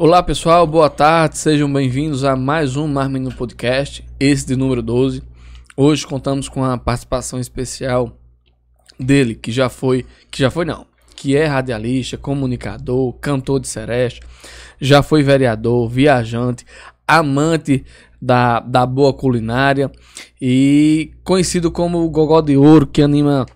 Olá pessoal, boa tarde, sejam bem-vindos a mais um Marmin Podcast, esse de número 12. Hoje contamos com a participação especial dele, que já foi, que já foi não, que é radialista, comunicador, cantor de sereste, já foi vereador, viajante, amante da, da boa culinária e conhecido como o Gogó de Ouro, que anima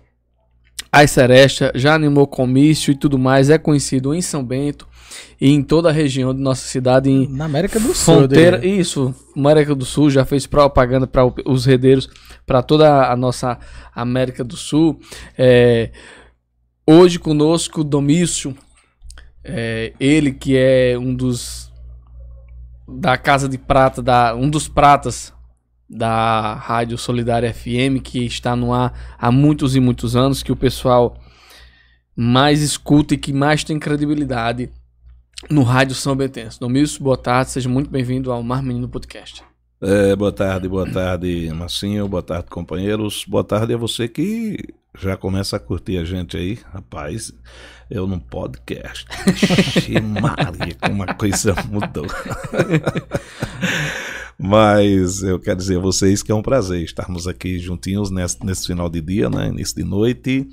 as serestas, já animou comício e tudo mais, é conhecido em São Bento e em toda a região de nossa cidade. Em Na América do Sul. Fronteira, isso, América do Sul já fez propaganda para os redeiros, para toda a nossa América do Sul. É, hoje conosco Domício, é, ele que é um dos da Casa de Prata, da, um dos pratas da Rádio Solidária FM, que está no ar há muitos e muitos anos, que o pessoal mais escuta e que mais tem credibilidade no Rádio São Bentense. Domício, boa tarde, seja muito bem-vindo ao Mar Menino Podcast. É, boa tarde, boa tarde, Massinho, boa tarde, companheiros. Boa tarde a você que já começa a curtir a gente aí. Rapaz, eu num podcast. Maria, como a coisa mudou. Mas eu quero dizer a vocês que é um prazer estarmos aqui juntinhos nesse, nesse final de dia, né? Início de noite.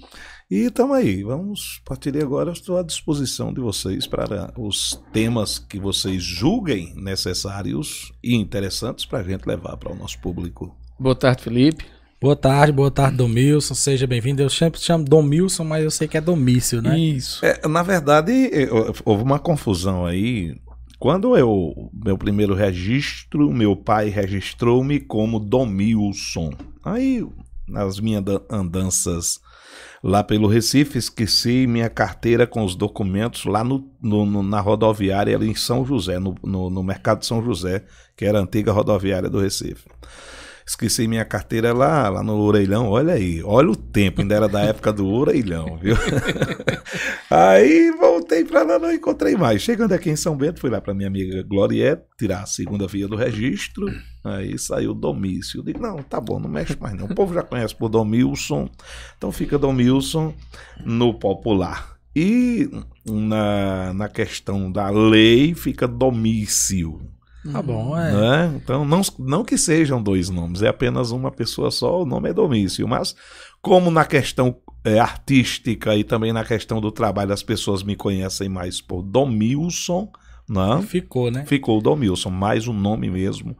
E estamos aí, vamos partir de agora. Estou à disposição de vocês para os temas que vocês julguem necessários e interessantes para a gente levar para o nosso público. Boa tarde, Felipe. Boa tarde, boa tarde, Domilson. Seja bem-vindo. Eu sempre chamo Domilson, mas eu sei que é Domício, né? Isso. É, na verdade, eh, houve uma confusão aí. Quando eu, meu primeiro registro, meu pai registrou-me como Domilson. Aí, nas minhas da- andanças lá pelo Recife, esqueci minha carteira com os documentos lá no, no- na rodoviária ali em São José, no, no, no mercado de São José, que era a antiga rodoviária do Recife. Esqueci minha carteira lá, lá no orelhão. Olha aí, olha o tempo, ainda era da época do orelhão, viu? aí voltei pra lá, não encontrei mais. Chegando aqui em São Bento, fui lá pra minha amiga Gloriette tirar a segunda via do registro. Aí saiu Domício. Eu digo, não, tá bom, não mexe mais não. O povo já conhece por Domilson, então fica Domilson no popular. E na, na questão da lei fica Domício. Tá bom, é. Né? Então, não, não que sejam dois nomes, é apenas uma pessoa só, o nome é Domício. Mas, como na questão é, artística e também na questão do trabalho, as pessoas me conhecem mais por Domilson, né? Ficou, né? ficou Domilson, mas o nome mesmo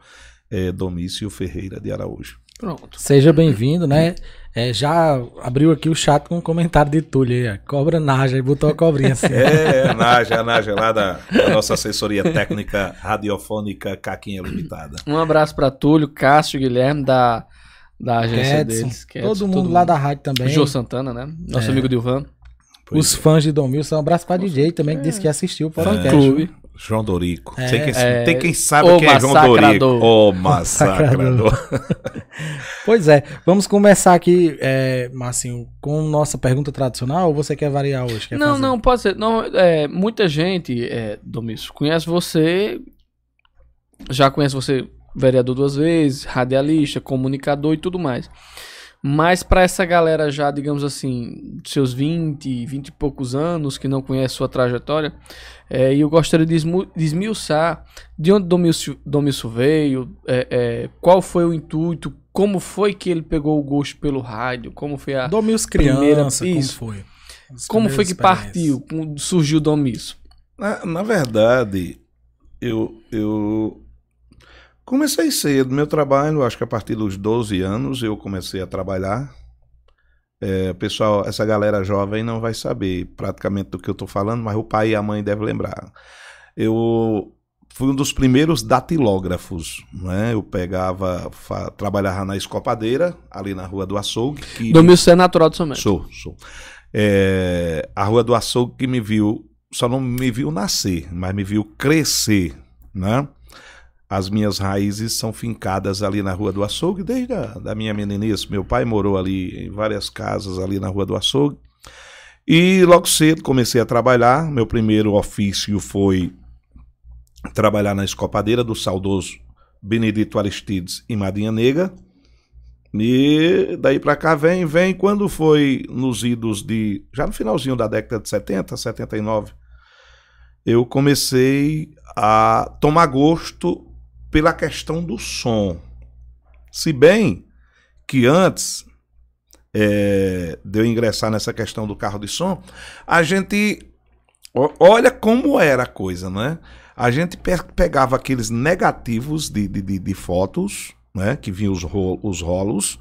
é Domício Ferreira de Araújo. Pronto. Seja bem-vindo, né? É, já abriu aqui o chat com um comentário de Túlio aí. Cobra Naja, e botou a cobrinha assim. É, Naja, a Naja lá da, da nossa assessoria técnica radiofônica Caquinha Limitada. Um abraço para Túlio, Cássio, Guilherme da, da agência Edson, deles. que é todo mundo lá da rádio também. Jô Santana, né? Nosso É. amigo Dilvan. Pois Os é. fãs de Domilson. Um abraço pra DJ também, que disse que assistiu o podcast. Clube. João Dorico. É, tem, quem, é, tem quem sabe o quem é João. Dorico. O massacrador. Pois é, vamos começar aqui, é, Marcinho, com nossa pergunta tradicional ou você quer variar hoje? Quer não, fazer? não, pode ser. Não, é, muita gente, é, Domício, conhece você, já conhece você vereador duas vezes, radialista, comunicador e tudo mais. Mas para essa galera já, digamos assim, de seus 20, 20 e poucos anos, que não conhece sua trajetória, é, eu gostaria de esmiuçar de onde Domício, Domício veio, é, é, qual foi o intuito, como foi que ele pegou o gosto pelo rádio, como foi a, Primeira- criança, isso. como foi? As como foi que partiu, surgiu o Domício? Na, na verdade, eu, eu comecei cedo. Meu trabalho, acho que a partir dos 12 anos, eu comecei a trabalhar. É, pessoal, essa galera jovem não vai saber praticamente do que eu estou falando, mas o pai e a mãe devem lembrar. Eu fui um dos primeiros datilógrafos, né? Eu pegava, trabalhava na escopadeira, ali na Rua do Açougue. Que Domício é natural de São Bento. Sou, sou. É, a Rua do Açougue que me viu, só não me viu nascer, mas me viu crescer, né? As minhas raízes são fincadas ali na Rua do Açougue desde a da minha meninice. Meu pai morou ali em várias casas ali na Rua do Açougue. E logo cedo comecei a trabalhar. Meu primeiro ofício foi trabalhar na escopadeira do saudoso Benedito Aristides e Madinha Negra. E daí pra cá vem, vem. Quando foi nos idos de. Já no finalzinho da década de 70, 79, eu comecei a tomar gosto pela questão do som. Se bem que antes é, de eu ingressar nessa questão do carro de som, a gente olha como era a coisa, né? A gente pe- pegava aqueles negativos de, de, de- de fotos, né? Que vinham os, os rolos,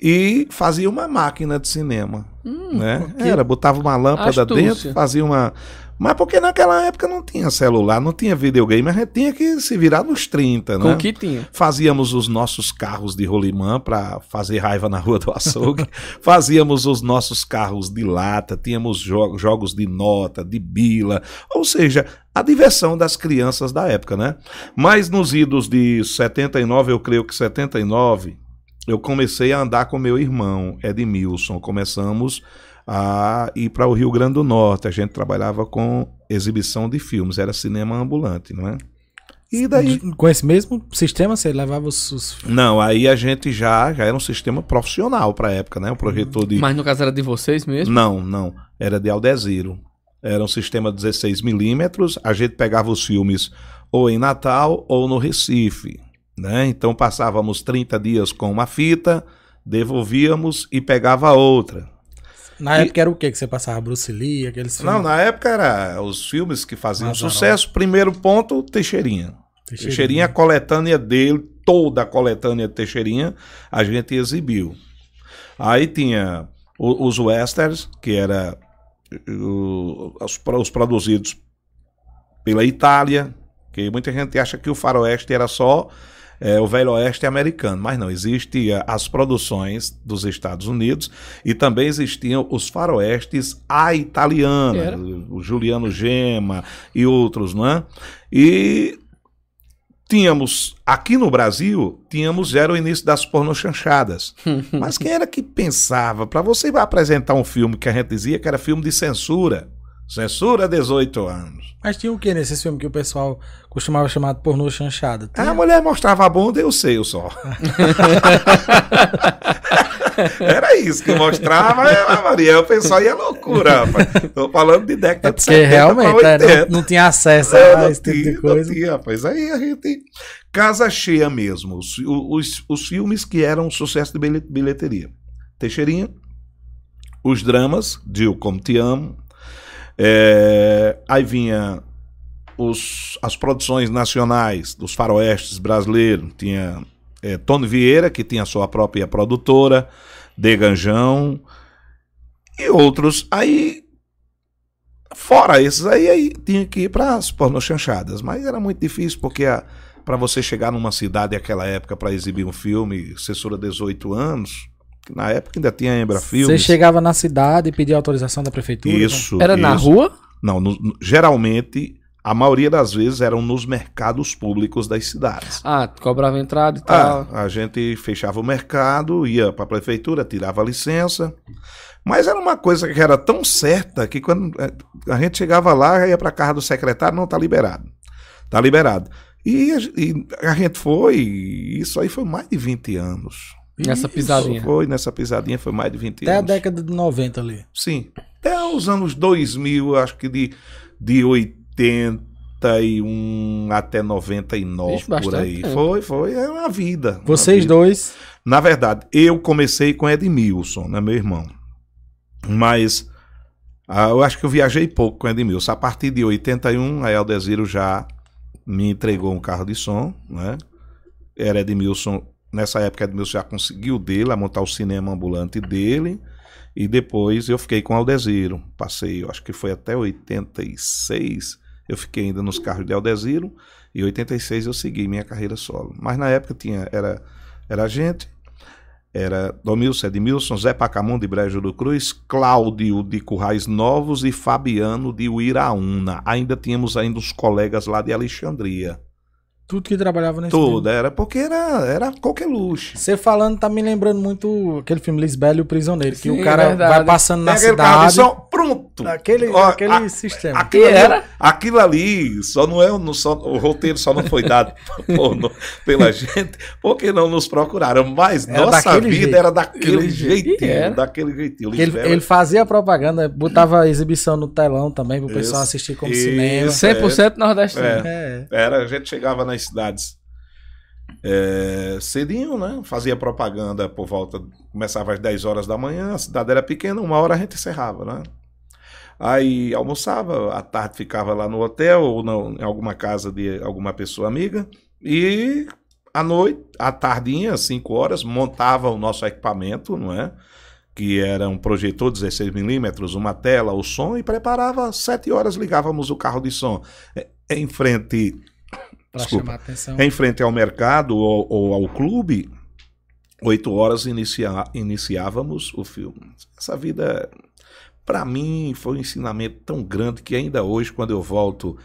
e fazia uma máquina de cinema. né? ok. Era, botava uma lâmpada Astúcia. dentro, fazia uma. Mas porque naquela época não tinha celular, não tinha videogame, a gente tinha que se virar nos 30, Com né? o que tinha. Fazíamos os nossos carros de rolimã para fazer raiva na rua do açougue. Fazíamos os nossos carros de lata, tínhamos jo- jogos de nota, de bila, ou seja, a diversão das crianças da época, né? Mas nos idos de 79, eu creio que 79, eu comecei a andar com meu irmão, Edmilson. Começamos a ir para o Rio Grande do Norte. A gente trabalhava com exibição de filmes, era cinema ambulante, não é? E daí Com esse mesmo sistema, você levava os. os- não, aí a gente já, já era um sistema profissional para época, né? O projetor de. Mas no caso era de vocês mesmo? Não, não. Era de Aldeziro. Era um sistema 16mm. A gente pegava os filmes ou em Natal ou no Recife. Né? Então passávamos 30 dias com uma fita, devolvíamos e pegava outra. Na E- época era o que que você passava? Bruce Lee, aqueles Não, filmes? na época era os filmes que faziam Mazarop. sucesso. Primeiro ponto, Teixeirinha. Teixeirinha, a coletânea dele, toda a coletânea de Teixeirinha, a gente exibiu. Aí tinha os westerns, que era os, os produzidos pela Itália, que muita gente acha que o faroeste era só é, o velho oeste americano, mas não, existia as produções dos Estados Unidos e também existiam os faroestes à italiana, Era. o Juliano Gema e outros, não é? E tínhamos, aqui no Brasil, tínhamos, era o início das pornochanchadas. Mas quem era que pensava, para você apresentar um filme que a gente dizia que era filme de censura, censura 18 anos. Mas tinha o que nesses filmes que o pessoal costumava chamar de pornô chanchada? Tinha- A mulher mostrava a bunda e o só. Era isso que mostrava, é, Maria. O pessoal ia loucura, rapaz. Tô falando de década É de porque 70 realmente é, 80. não, não tinha acesso É, a não esse tipo tinha, de coisa. Não tinha, rapaz. Aí a gente. Casa cheia mesmo. Os, os, os filmes que eram sucesso de bilhe- bilheteria. Teixeirinha. Os dramas, Dil Como Te Amo. É, aí vinha os, as produções nacionais dos faroestes brasileiros. Tinha é, Tony Vieira, que tinha sua própria produtora, Deganjão e outros. Aí Fora esses aí, aí tinha que ir para as pornochanchadas. Mas era muito difícil, porque para você chegar numa cidade naquela época para exibir um filme, censura 18 anos, na época ainda tinha Embra Você Filmes. chegava na cidade e pedia autorização da prefeitura? Isso. Era na isso. rua? Não, no- no- geralmente, a maioria das vezes eram nos mercados públicos das cidades. Ah, cobrava entrada e tal. Ah, a gente fechava o mercado, ia para a prefeitura, tirava a licença. Mas era uma coisa que era tão certa que quando eh, a gente chegava lá, ia para casa do secretário, não tá liberado. Tá liberado. E a, e a gente foi, isso aí foi mais de 20 anos. Nessa Isso pisadinha. Foi nessa pisadinha, foi mais de 20 Até a anos. década de 90 ali. Sim. Até os anos 2000, acho que de, de 81 até 99 Vixe, por bastante aí. tempo. Foi, foi, é uma vida. uma Vocês vida. dois. Na verdade, eu comecei com Edmilson, né, meu irmão. Mas ah, eu acho que eu viajei pouco com Edmilson. A partir de 81, a Eldeziro já me entregou um carro de som, né? Era Edmilson, nessa época Edmilson já conseguiu dele, a montar o cinema ambulante dele. E depois eu fiquei com Aldeziro. Passei, acho que foi até 86. Eu fiquei ainda nos carros de Aldeziro. E em 86 eu segui minha carreira solo. Mas na época tinha, era, era a gente, era Domilson Edmilson, Zé Pacamon de Brejo do Cruz, Cláudio de Currais Novos e Fabiano de Uiraúna. Ainda tínhamos ainda os colegas lá de Alexandria. Tudo que trabalhava nesse Tudo, era porque era, era qualquer luxo. Você falando tá me lembrando muito aquele filme Lisbela e o Prisioneiro, que Sim, o cara verdade. vai passando na Pega carro de cidade. som, Pronto. Aquele, Ó, aquele a- sistema. Aquilo ali, era? aquilo ali só não é no, só, o roteiro só não foi dado por- no- pela gente porque não nos procuraram, mas Era nossa vida jeito. era daquele jeitinho, era. daquele jeitinho. ele, ele fazia propaganda, botava exibição no telão também pro pessoal Isso, assistir como isso. cinema. 100% nordestino. É. É. Era, a gente chegava nas cidades é, cedinho, né? Fazia propaganda por volta. Começava às 10 horas da manhã, a cidade era pequena, uma hora a gente encerrava, né? Aí almoçava, à tarde ficava lá no hotel ou não, em alguma casa de alguma pessoa amiga. E à noite, à tardinha, 5 horas, montava o nosso equipamento, não é? Que era um projetor 16mm, uma tela, o som, e preparava, 7 horas ligávamos o carro de som. É, Em frente Desculpa. chamar a atenção. em frente ao mercado ou, ou ao clube, oito horas inicia, iniciávamos o filme. Essa vida, para mim, foi um ensinamento tão grande que ainda hoje, quando eu volto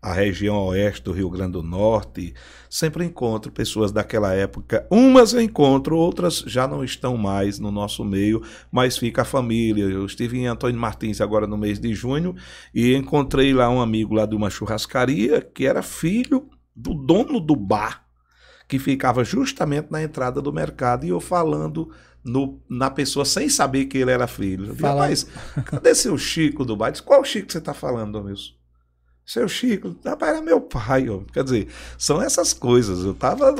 à região oeste do Rio Grande do Norte, sempre encontro pessoas daquela época. Umas eu encontro, outras já não estão mais no nosso meio, mas fica a família. Eu estive em Antônio Martins agora no mês de junho e encontrei lá um amigo lá de uma churrascaria que era filho do dono do bar, que ficava justamente na entrada do mercado, e eu falando no- na pessoa sem saber que ele era filho. Eu disse, Rapaz, cadê seu Chico do bar? Disse, qual Chico você está falando, Domilson? Seu Chico, rapaz, era meu pai. ó. Quer dizer, são essas coisas. Eu tava lá.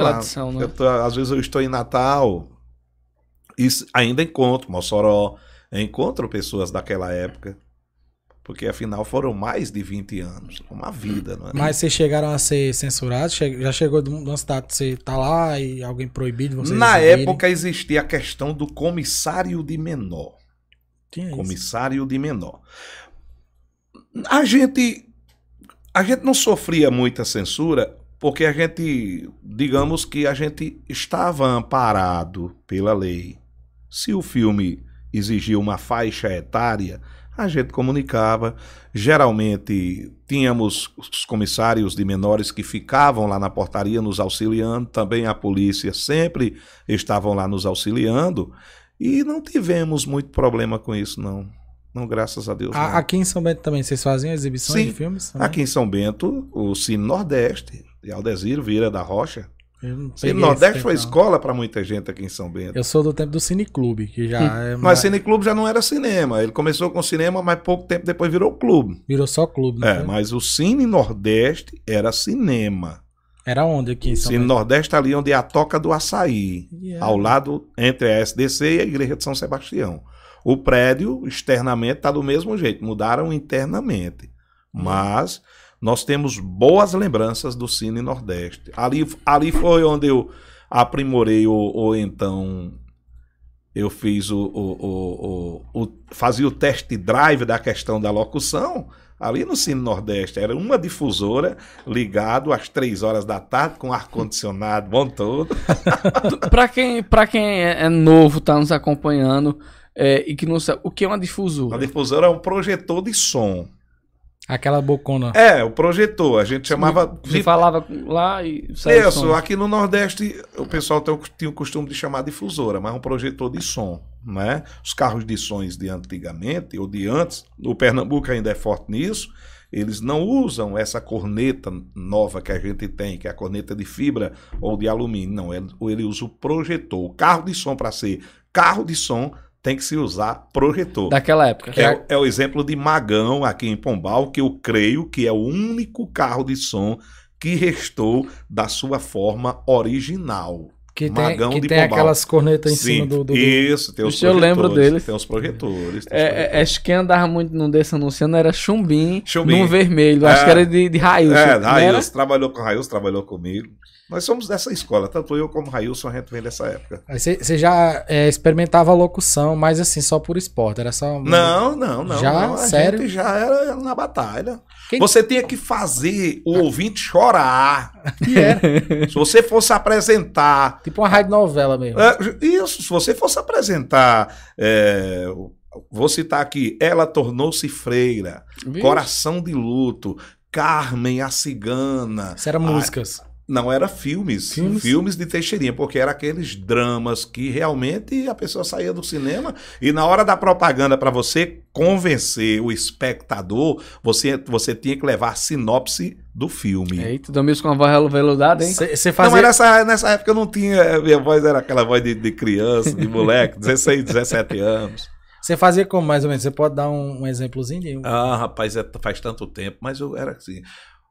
Né? Eu tô- às vezes eu estou em Natal e ainda encontro Mossoró, encontro pessoas daquela época. Porque afinal foram mais de 20 anos. Uma vida, não é? Mas vocês chegaram a ser censurados? Já chegou de uma cidade que você tá lá e alguém proibido de vocês Na exibirem? época existia a questão do comissário de menor. Tinha isso. Comissário de menor. A gente a gente não sofria muita censura porque a gente, digamos que a gente estava amparado pela lei. Se o filme exigia uma faixa etária, a gente comunicava. Geralmente tínhamos os comissários de menores que ficavam lá na portaria nos auxiliando, também a polícia sempre estavam lá nos auxiliando e não tivemos muito problema com isso, não. Não, graças a Deus. A- aqui em São Bento também, vocês faziam exibições Sim. de filmes? também? Aqui em São Bento, o Cine Nordeste, de Aldezir Vieira da Rocha. Eu Nordeste foi escola para muita gente aqui em São Bento. Eu sou do tempo do Cine Clube, que já é Mas mais- Cine Clube já não era cinema. Ele começou com cinema, mas pouco tempo depois virou clube. virou só clube, não É, mas o Cine Nordeste era cinema. Era onde aqui em São Cine Bento? Nordeste ali onde é a Toca do Açaí. Yeah. Ao lado, entre a SDC e a Igreja de São Sebastião. O prédio, externamente, está do mesmo jeito. Mudaram internamente. Mas nós temos boas lembranças do Cine Nordeste. Ali, ali foi onde eu aprimorei o, o então. Eu fiz o, o, o, o- o- Fazia o test drive da questão da locução. Ali no Cine Nordeste era uma difusora ligado às três horas da tarde com ar-condicionado bom todo. pra quem, pra quem é, é novo, tá nos acompanhando é, e que não sabe, o que é uma difusora? difusora é um projetor de som. Aquela bocona. É, o projetor. A gente chamava. Você de- falava lá e saía Isso, aqui no Nordeste o pessoal tinha o costume de chamar difusora, mas um projetor de som. Né? Os carros de sons de antigamente, ou de antes, o Pernambuco ainda é forte nisso, eles não usam essa corneta nova que a gente tem, que é a corneta de fibra ou de alumínio. Não, ele, ele usa o projetor. O carro de som, para ser carro de som, tem que se usar projetor. Daquela época. É, o- é o exemplo de Magão aqui em Pombal, que eu creio que é o único carro de som que restou da sua forma original. Que tem, Magão que de tem Pombal. aquelas cornetas em Sim, cima do. do, Isso, tem os Isso eu lembro projetores, deles. Tem os projetores. tem os É, é, projetores. acho que quem andava muito num desse anunciando era Chumbim, Chumbim. num vermelho. Acho É. que era de, de Railson. É? Railson trabalhou com Railson, trabalhou comigo. Nós somos dessa escola, tanto eu como Railson, a gente vem dessa época. Você já é, experimentava locução, mas assim, só por esporte. Era só. Não, não, não. Já? não, Sério? já era na batalha. Quem- Você tinha que fazer o ouvinte chorar. Que era. Se você fosse apresentar tipo uma rádio novela mesmo. É, isso, se você fosse apresentar, é, vou citar aqui, ela tornou-se freira, Vixe. coração de luto, Carmen a cigana. Isso era músicas. Não, era filmes, Filmes? filmes. de Teixeirinha, porque era aqueles dramas que realmente a pessoa saía do cinema e na hora da propaganda, para você convencer o espectador, você, você tinha que levar a sinopse do filme. Eita, dormiu com uma voz veludada, hein? Você Não, fazia. mas nessa, nessa época eu não tinha. Minha voz era aquela voz de, de criança, de moleque, 16, 17 anos. Você fazia como, mais ou menos? Você pode dar um, um exemplozinho? De... Ah, rapaz, é- faz tanto tempo, mas eu era assim.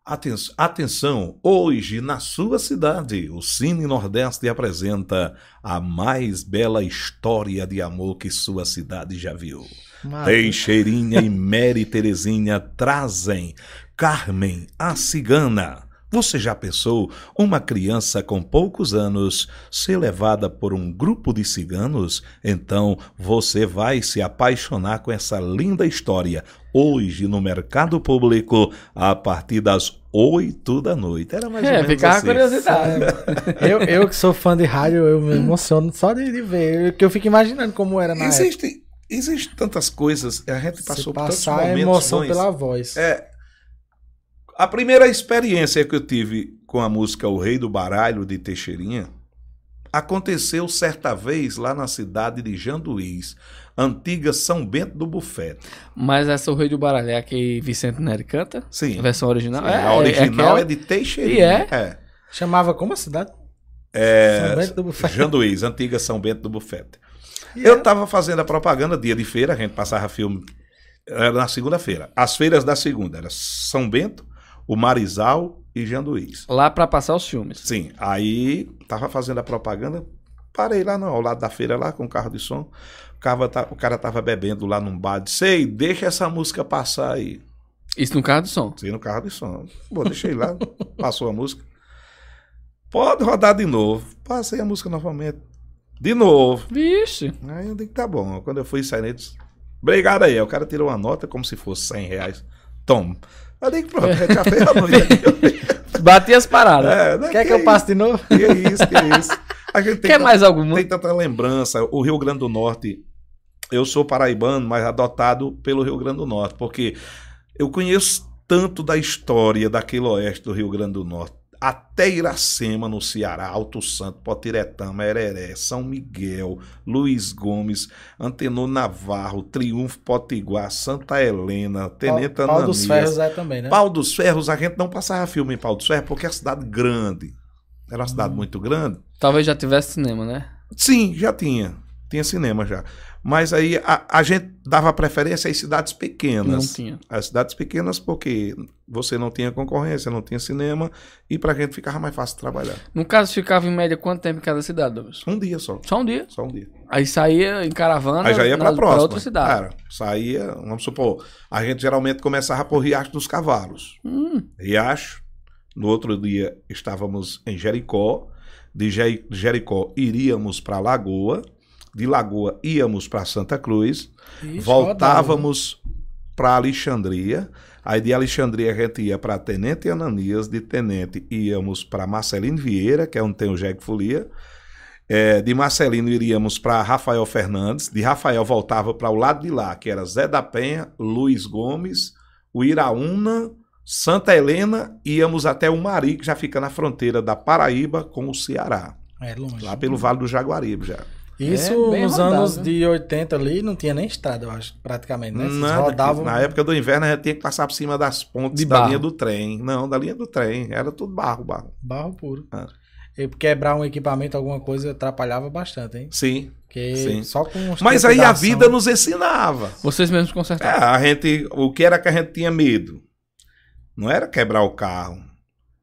Aten- Atenção, hoje na sua cidade, o Cine Nordeste apresenta a mais bela história de amor que sua cidade já viu. Mara- Teixeirinha e Mary Terezinha trazem Carmen, a cigana. Você já pensou uma criança com poucos anos ser levada por um grupo de ciganos? Então você vai se apaixonar com essa linda história hoje no mercado público a partir das 8 da noite. Era mais ou É, menos ficava a assim. curiosidade. eu, eu que sou fã de rádio, eu me emociono só de, de ver. Que eu fico imaginando como era na época. Existe, existe tantas coisas, a gente Se passou por tantos passar a momentos emoção bons. pela voz. É, a primeira experiência que eu tive com a música O Rei do Baralho de Teixeirinha aconteceu certa vez lá na cidade de Janduís, antiga São Bento do Bufete. Mas essa O Rei do Baralho é que Vicente Neri canta? Sim. A versão original? Sim, a original aquela- é, de Teixeirinha. E é? É. Chamava como a cidade? É, São Bento do Bufete. Janduís, antiga São Bento do Bufete. E Eu estava fazendo a propaganda dia de feira, a gente passava filme era na segunda-feira. As feiras da segunda era São Bento, o Marizal e Janduís. Lá pra passar os filmes. Sim, aí tava fazendo a propaganda, parei lá no, ao lado da feira lá com o carro de som. O cara, tá- o cara tava bebendo lá num bar, disse, ei, deixa essa música passar aí. Isso no carro do som. Sim, no carro de som. Bom, deixei lá, passou a música. Pode rodar de novo. Passei a música novamente. De novo. Vixe. Aí eu digo, tá bom. Quando eu fui sair, ele disse, obrigado aí. Aí O cara tirou uma nota como se fosse 100 reais. Toma. Digo, pronto, já fez a noite. Bati as paradas. É, né, Quer que eu passe de novo? Que é isso, que é isso. A gente tem Quer mais alguma? tem tanta lembrança. O Rio Grande do Norte, eu sou paraibano, mas adotado pelo Rio Grande do Norte, porque eu conheço tanto da história daquele oeste do Rio Grande do Norte. Até Iracema, no Ceará, Alto Santo, Potiretama, Hereré, São Miguel, Luiz Gomes, Antenor Navarro, Triunfo Potiguar, Santa Helena, Tenente Pau, Pau dos Ananias. Ferros é também, né? Pau dos Ferros, a gente não passava filme em Pau dos Ferros porque é uma cidade grande. Era uma cidade muito grande. Talvez já tivesse cinema, né? Sim, já tinha. Tinha cinema já. Mas aí a, a gente dava preferência às cidades pequenas. Não tinha. As cidades pequenas porque você não tinha concorrência, não tinha cinema e pra gente ficava mais fácil trabalhar. No caso, ficava em média quanto tempo em cada cidade, Douglas? Um dia só. Só um dia. Só um dia. Aí saía em caravana Aí já ia pra nas- próxima. outra cidade. Era, saía, vamos supor, a gente geralmente começava por Riacho dos Cavalos. Hum, Riacho. No outro dia estávamos em Jericó. De Je- Jericó iríamos para Lagoa. De Lagoa íamos para Santa Cruz. Ixi, voltávamos para Alexandria. Aí de Alexandria a gente ia para Tenente Ananias. De Tenente íamos para Marcelino Vieira, que é onde tem o Jegue Folia. É, de Marcelino iríamos para Rafael Fernandes. De Rafael voltava para o lado de lá, que era Zé da Penha, Luiz Gomes, o Iraúna, Santa Helena. Íamos até o Mari, que já fica na fronteira da Paraíba com o Ceará. É longe. Lá pelo Vale do Jaguaribe já. Isso É nos rodado, anos né? de 80 ali não tinha nem estrada, eu acho, praticamente, né? Vocês Nada, rodavam. que- na época do inverno a gente tinha que passar por cima das pontes De da barro. linha do trem. Não, da linha do trem. Era tudo barro, barro. Barro puro. Ah. E quebrar um equipamento, alguma coisa, atrapalhava bastante, hein? Sim. Porque Sim. só com Mas aí a vida nos ensinava. vocês mesmos É, consertaram. a gente, o que era que a gente tinha medo? Não era quebrar o carro.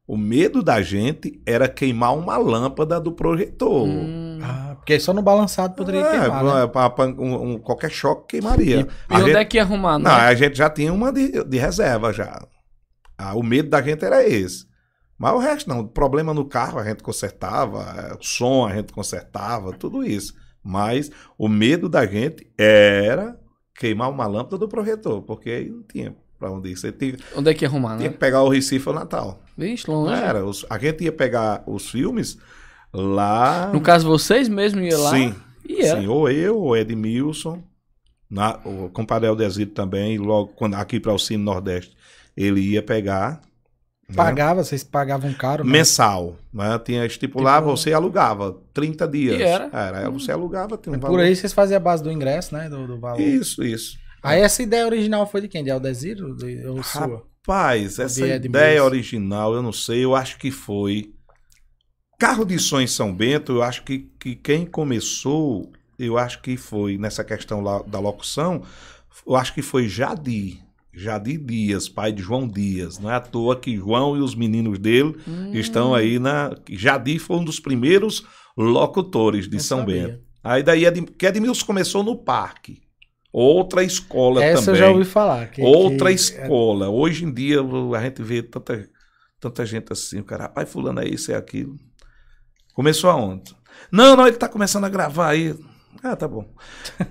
O medo da gente era queimar uma lâmpada do projetor. Hum. Ah, porque só no balançado poderia É, queimar, né? pra- pra- um- um- qualquer choque queimaria. E A onde gente- é que ia arrumar, Não, né? a gente já tinha uma de, de reserva já. Ah, o medo da gente era esse. Mas o resto não. O problema no carro a gente consertava, eh, o som a gente consertava, tudo isso. Mas o medo da gente era queimar uma lâmpada do projetor, porque aí não tinha pra onde ir. Você tinha, Onde é que ia arrumar, tinha né? que pegar o Recife ou Natal. Vixe, Não longe. era. Os- a gente ia pegar os filmes lá. No caso, vocês mesmos iam lá? Sim. E era. Sim, ou eu, ou Edmilson, na, o compadre Aldesito também, logo quando aqui para o Cine Nordeste, ele ia pegar né? Pagava, vocês pagavam caro, né? Mensal. Né? Tinha estipulava, Tipo- você alugava 30 dias. E era? aí você alugava, tinha um Por valor. aí vocês faziam a base do ingresso, né? Do, do valor. Isso, isso. Aí essa ideia original foi de quem? De Aldeziro? De, ou sua? Rapaz, essa ideia original, eu não sei, eu acho que foi. Carro de som em São Bento, eu acho que, que quem começou, eu acho que foi nessa questão lá da locução, eu acho que foi Jadi. Jadi Dias, pai de João Dias. Não é à toa que João e os meninos dele Hum. estão aí na. Jadi foi um dos primeiros locutores de Não São sabia. Bento. Aí daí Ed, que Edmilson começou no parque. Outra escola Essa também. eu já ouvi falar. que- Outra que- escola. Hoje em dia a gente vê tanta, tanta gente assim, o cara, rapaz, fulano é isso, é aquilo. Começou aonde? Não, não, ele tá começando a gravar aí. Ah, tá bom.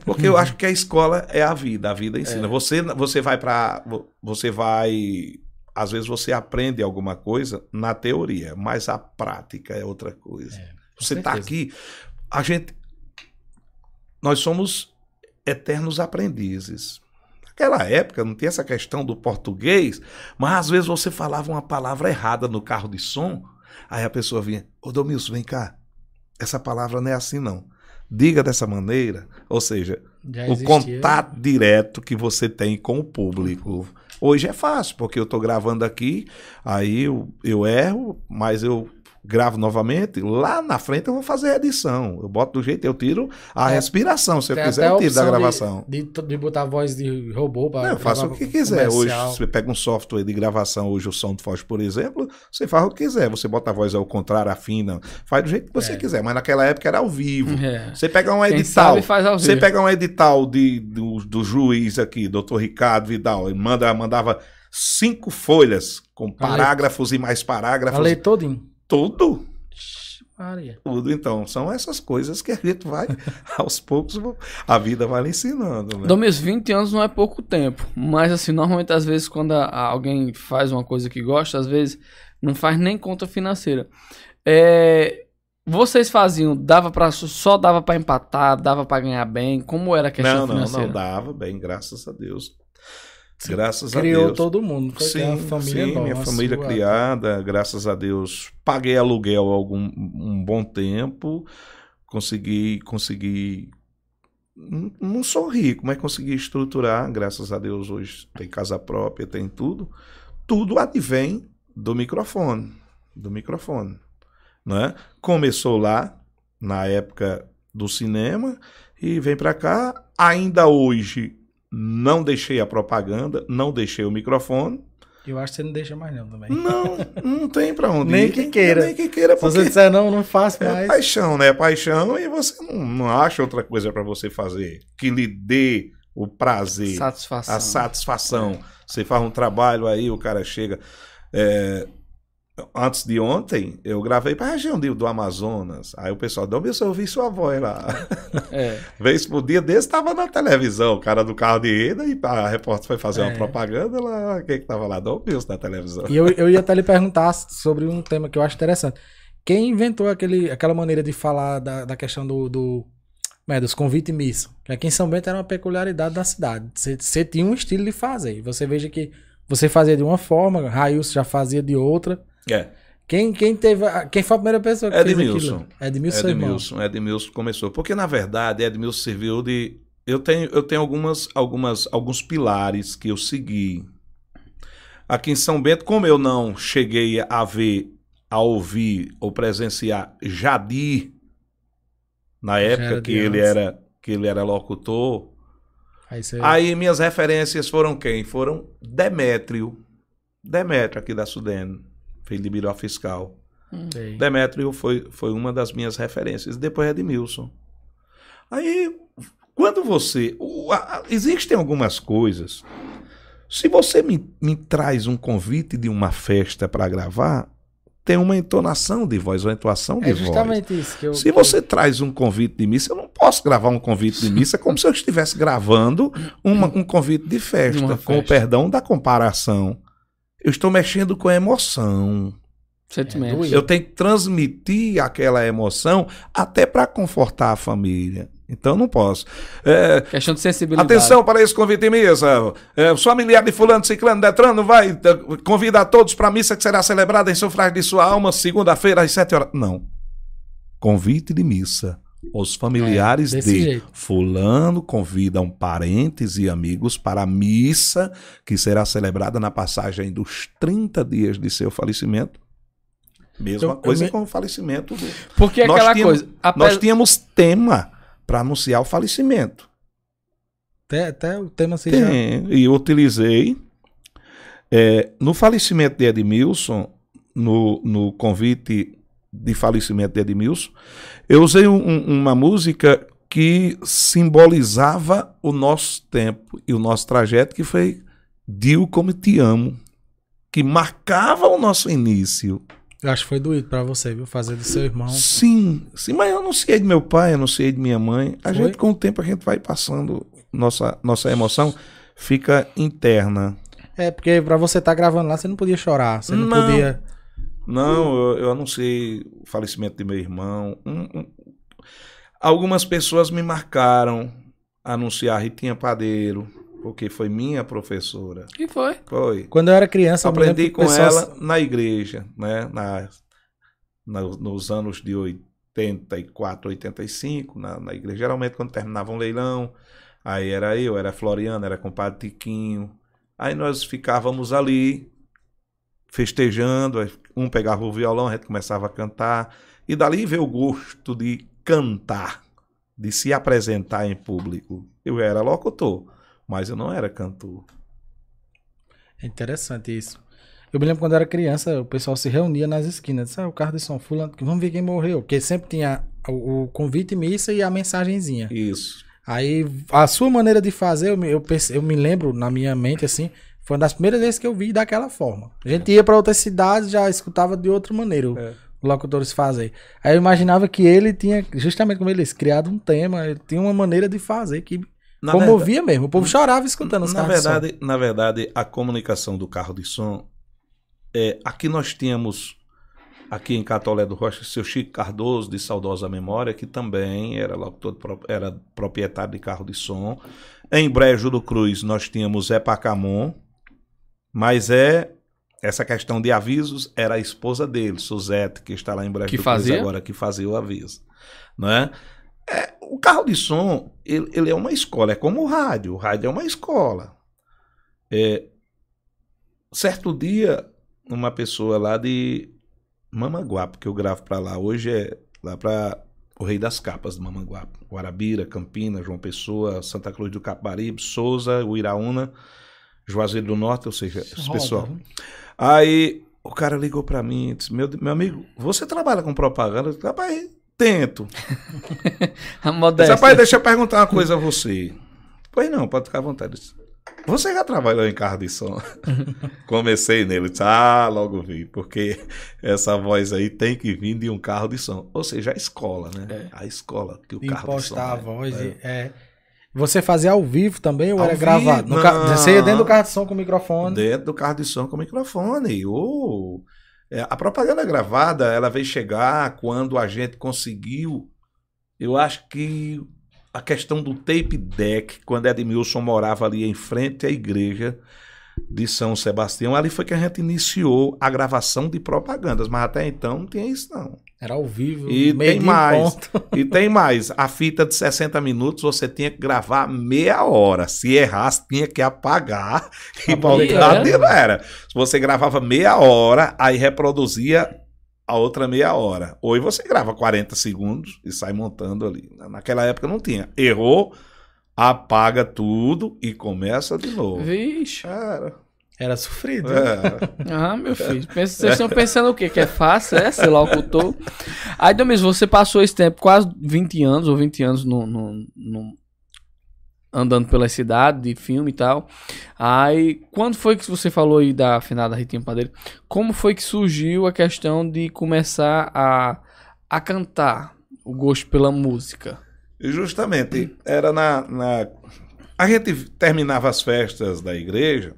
Porque eu acho que a escola é a vida, a vida ensina. Você, você vai para você vai às vezes você aprende alguma coisa na teoria, mas a prática é outra coisa. você tá certeza. aqui, a gente nós somos eternos aprendizes. Naquela época não tinha essa questão do português, mas às vezes você falava uma palavra errada no carro de som, aí a pessoa vinha, ô Domilson, vem cá, essa palavra não é assim não. Diga dessa maneira, ou seja, já o existia. contato direto que você tem com o público. Hoje é fácil, porque eu estou gravando aqui, aí eu, eu erro, mas eu gravo novamente. Lá na frente eu vou fazer a edição. Eu boto do jeito, eu tiro a É, respiração. Se eu quiser, a eu tiro da opção de- gravação. De, de botar a voz de robô para Não, eu faço o que quiser. Hoje, você pega um software de gravação, hoje o SoundForge, por exemplo, você faz o que quiser. Você bota a voz ao contrário, afina, faz do jeito que você É. quiser. Mas naquela época era ao vivo. É. Você pega um edital. sabe faz ao Você pega um edital de, do, do juiz aqui, doutor Ricardo Vidal, ele manda, mandava cinco folhas com parágrafos e mais parágrafos. Falei todinho. Tudo, Maria. tudo. Então, são essas coisas que a gente vai, aos poucos, a vida vai lhe ensinando. Né? Domis, 20 anos não é pouco tempo. Mas, assim, normalmente, às vezes, quando a- a- alguém faz uma coisa que gosta, às vezes não faz nem conta financeira. É, vocês faziam, dava para só dava pra empatar, dava pra ganhar bem? Como era a questão Não, não, financeira? não dava bem, graças a Deus. Graças a Criou Deus. todo mundo. Foi Sim, uma família sim, nova, minha a família sua. criada, graças a Deus, paguei aluguel algum um bom tempo, consegui, consegui, não- sou rico, mas consegui estruturar, graças a Deus hoje tem casa própria, tem tudo, tudo advém do microfone, do microfone, né? Começou lá na época do cinema e vem pra cá, ainda hoje não deixei a propaganda, não deixei o microfone. Eu acho que você não deixa mais não também. Não, não tem pra onde Nem ir. que queira. Nem que queira, Se você porque disser não, não faço é mais. paixão, né? É paixão e você não, não acha outra coisa pra você fazer que lhe dê o prazer, Satisfação. a satisfação. Você faz um trabalho aí, o cara chega. é, antes de ontem, eu gravei pra região do, do Amazonas. Aí o pessoal, Dom, eu ouvi sua voz lá. É. Vez por dia desse tava na televisão, o cara do carro de renda, e a repórter foi fazer É. uma propaganda lá. Quem que tava lá? Dom Wilson na televisão. E eu, eu ia até lhe perguntar sobre um tema que eu acho interessante. Quem inventou aquele, aquela maneira de falar da, da questão do, do né, dos convites e missa? Que aqui em São Bento era uma peculiaridade da cidade. Você, tinha um estilo de fazer. Você veja que você fazia de uma forma, Railson já fazia de outra. É. Quem, quem teve. Quem foi a primeira pessoa que Edmilson. fez aquilo? Edmilson. Edmilson, Edmilson começou. Porque, na verdade, Edmilson serviu de. Eu tenho, eu tenho algumas, algumas, alguns pilares que eu segui. Aqui em São Bento, como eu não cheguei a ver, a ouvir ou presenciar Jadir, na época que ele, era, que ele era locutor, Aí você. Aí minhas referências foram quem? Foram Demétrio. Demétrio aqui da Sudene, filho de Biró Fiscal. Sei. Demétrio foi, foi uma das minhas referências. Depois Edmilson. Aí, quando você. o- a- a- existem algumas coisas. Se você me, me traz um convite de uma festa para gravar, tem uma entonação de voz, uma entoação de É voz. justamente isso que eu. Se você traz um convite de missa, eu não posso gravar um convite de missa como se eu estivesse gravando uma- um convite de festa, De uma com o festa. perdão da comparação. Eu estou mexendo com emoção. Sentimentos. É, Eu tenho que transmitir aquela emoção até para confortar a família. Então não posso. É, Questão de sensibilidade. Atenção para esse convite em missa. É, familiar de fulano, ciclano, detrano, vai é, convidar todos para a missa que será celebrada em sufrágio de sua alma, segunda-feira às sete horas. Não. Convite de missa. Os familiares É, de jeito. fulano convidam parentes e amigos para a missa que será celebrada na passagem dos 30 dias de seu falecimento. Mesma Eu- eu coisa me- com o falecimento do, Porque nós aquela tínhamos, coisa. ape- Nós tínhamos tema para anunciar o falecimento. Até, até o tema seja. Tem, e eu utilizei. é, no falecimento de Edmilson, no, no convite de falecimento de Edmilson, eu usei um- um- uma música que simbolizava o nosso tempo e o nosso trajeto, que foi Dio Como Te Amo, que marcava o nosso início. Eu acho que foi doído pra você, viu? Fazer do seu irmão. Sim, sim, mas eu anunciei de meu pai, eu anunciei de minha mãe. A Foi? gente, com o tempo, a gente vai passando, nossa, nossa emoção fica interna. É, porque pra você estar gravando lá, você não podia chorar. Você não, Não. podia. Não, eu, eu anunciei o falecimento de meu irmão. Um- um- Algumas pessoas me marcaram a anunciar a Ritinha Padeiro, porque foi minha professora. que foi? Foi. Quando eu era criança, eu Aprendi com pessoas- ela na igreja, né? Na, na- nos anos de 84, 85, na, na igreja. Geralmente, quando terminava um leilão, aí era eu, era Floriano, era compadre Tiquinho. Aí nós ficávamos ali, festejando, um pegava o violão, a gente começava a cantar. E dali veio o gosto de cantar, de se apresentar em público. Eu era locutor, mas eu não era cantor. É interessante isso. Eu me lembro quando eu era criança, o pessoal se reunia nas esquinas. Ah, o carro de São Fulano, vamos ver quem morreu. Porque sempre tinha o, o convite missa e a mensagenzinha. Isso. Aí, a sua maneira de fazer, eu eu, eu me lembro na minha mente, assim, foi uma das primeiras vezes que eu vi daquela forma. A gente ia pra outras cidades, já escutava de outra maneira o- É. locutores fazer. Aí eu imaginava que ele tinha, justamente como eles, criado um tema, ele tinha uma maneira de fazer que Na comovia mesmo. O povo chorava escutando os Na carros de som. verdade, na verdade, a comunicação do carro de som, é, aqui nós tínhamos, aqui em Catolé do Rocha, seu Chico Cardoso, de saudosa memória, que também era locutor, era proprietário de carro de som. Em Brejo do Cruz, nós tínhamos Zé Pacamon, mas é essa questão de avisos era a esposa dele, Suzete, que está lá em Brejo Que fazia? Agora, que fazia o aviso. Né? É, o carro de som, ele, ele é uma escola, é como o rádio. O rádio é uma escola. É, certo dia, uma pessoa lá de Mamanguape, que eu gravo para lá, hoje é lá para o Rei das Capas de Mamanguape. Guarabira, Campinas, João Pessoa, Santa Cruz do Capibaribe, Souza, Uiraúna, Juazeiro do Norte, ou seja, esse Roda, pessoal. viu? Aí o cara ligou para mim e disse: meu, meu amigo, você trabalha com propaganda? Eu disse, Rapaz, tento. A Disse, modéstia. Rapaz, deixa eu perguntar uma coisa a você. Pois não, pode ficar à vontade. Disse, Você já trabalhou em carro de som? Comecei nele, disse, ah, logo vi, porque essa voz aí tem que vir de um carro de som. Ou seja, a escola, né? A escola que o De carro de som. impostar a é. voz. É. é. Você fazia ao vivo também ou Ao era vivo? gravado? No ca- Você ia dentro do carro de som com o microfone. Dentro do carro de som com microfone. Ô, é, a propaganda gravada, ela veio chegar quando a gente conseguiu. Eu acho que a questão do tape deck, quando Edmilson morava ali em frente à igreja de São Sebastião, ali foi que a gente iniciou a gravação de propagandas, mas até então não tinha isso não. Era ao vivo. E tem mais. E tem mais, a fita de 60 minutos você tinha que gravar meia hora. Se errasse, tinha que apagar e voltar. Não era. Se você gravava meia hora, aí reproduzia a outra meia hora. Hoje você grava 40 segundos e sai montando ali. Naquela época não tinha. Errou, apaga tudo e começa de novo. Vixe. Era. Era sofrido. era. Ah, meu filho. Pensa- Vocês estão pensando o quê? Que é fácil, é? Ser locutor. Aí, Domis, você passou esse tempo, quase 20 anos, ou 20 anos no, no- no- andando pela cidade, de filme e tal. Aí, quando foi que você falou aí da afinada Ritinha Padeiro? Como foi que surgiu a questão de começar a, a cantar o gosto pela música? Justamente, era na, na. A gente terminava as festas da igreja,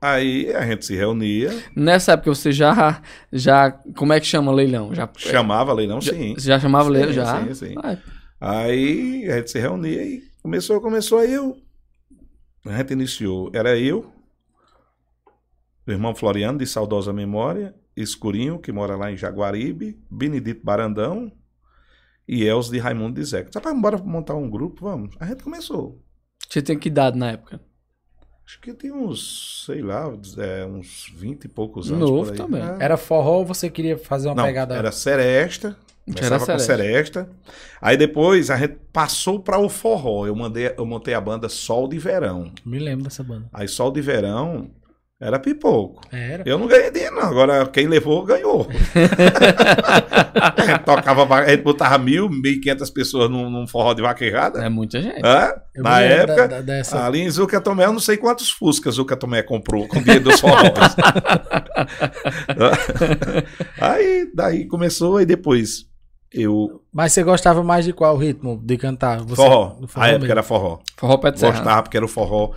aí a gente se reunia, Nessa época você já, já como é que chama leilão? Já, chamava leilão, já, sim. já chamava Sim, leilão? Já? sim, sim. Ah, Aí a gente se reunia e começou, começou aí eu. A gente iniciou, era eu, o irmão Floriano, de saudosa memória, Escurinho, que mora lá em Jaguaribe, Benedito Barandão e Els de Raimundo de Zeca. Rapaz, bora montar um grupo? Vamos. A gente começou. Você tem que idade na época? Acho que tem uns, sei lá, é, uns 20 e poucos anos. Novo por aí. também. É. Era forró ou você queria fazer uma Não, pegada? era seresta. Era Começava com seresta. Aí depois a gente passou para o forró. Eu, mandei, eu montei a banda Sol de Verão. Me lembro dessa banda. Aí Sol de Verão era pipoco. Era. Eu não ganhei dinheiro, não. Agora quem levou, ganhou. a gente tocava, va- a gente botava mil, mil e quinhentas pessoas num, num forró de vaquejada. É muita gente. Eu Na época, da- da- dessa- ali em Zuca Tomé, eu não sei quantos Fuscas Zuca Tomé comprou com o dinheiro dos forrós. aí, daí começou, e depois eu. Mas você gostava mais de qual ritmo de cantar? Você, Forró. A época mesmo. era forró. Forró pé de serra. Gostava porque era o forró.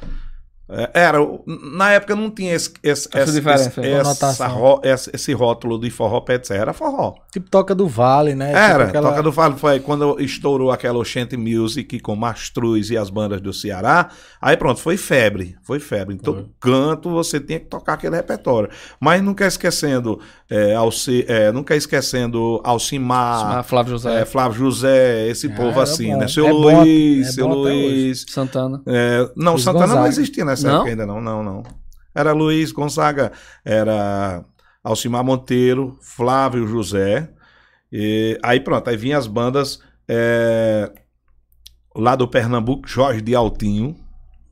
É, Era, na época não tinha esse, esse, Essa esse, a essa ro- esse- esse rótulo de forró pé de serra. Era forró. Tipo Toca do Vale, né? Tipo Era, aquela- Toca do Vale foi quando estourou aquela Oxente Music com Mastruz e as bandas do Ceará. Aí pronto, foi febre, foi febre. Em todo canto você tinha que tocar aquele repertório. Mas nunca esquecendo, é, Alci, é, nunca esquecendo Alcimar, Ah, Flávio José. é, Flávio José, esse Ah, povo assim, bom. né? Seu É Luiz, é seu Luiz. Santana. É, não, Luiz Santana não Gonzaga. existia nessa Não? época ainda, não, não, não. Era Luiz Gonzaga, era Alcimar Monteiro, Flávio José. E aí pronto, aí vinha as bandas é, lá do Pernambuco, Jorge de Altinho,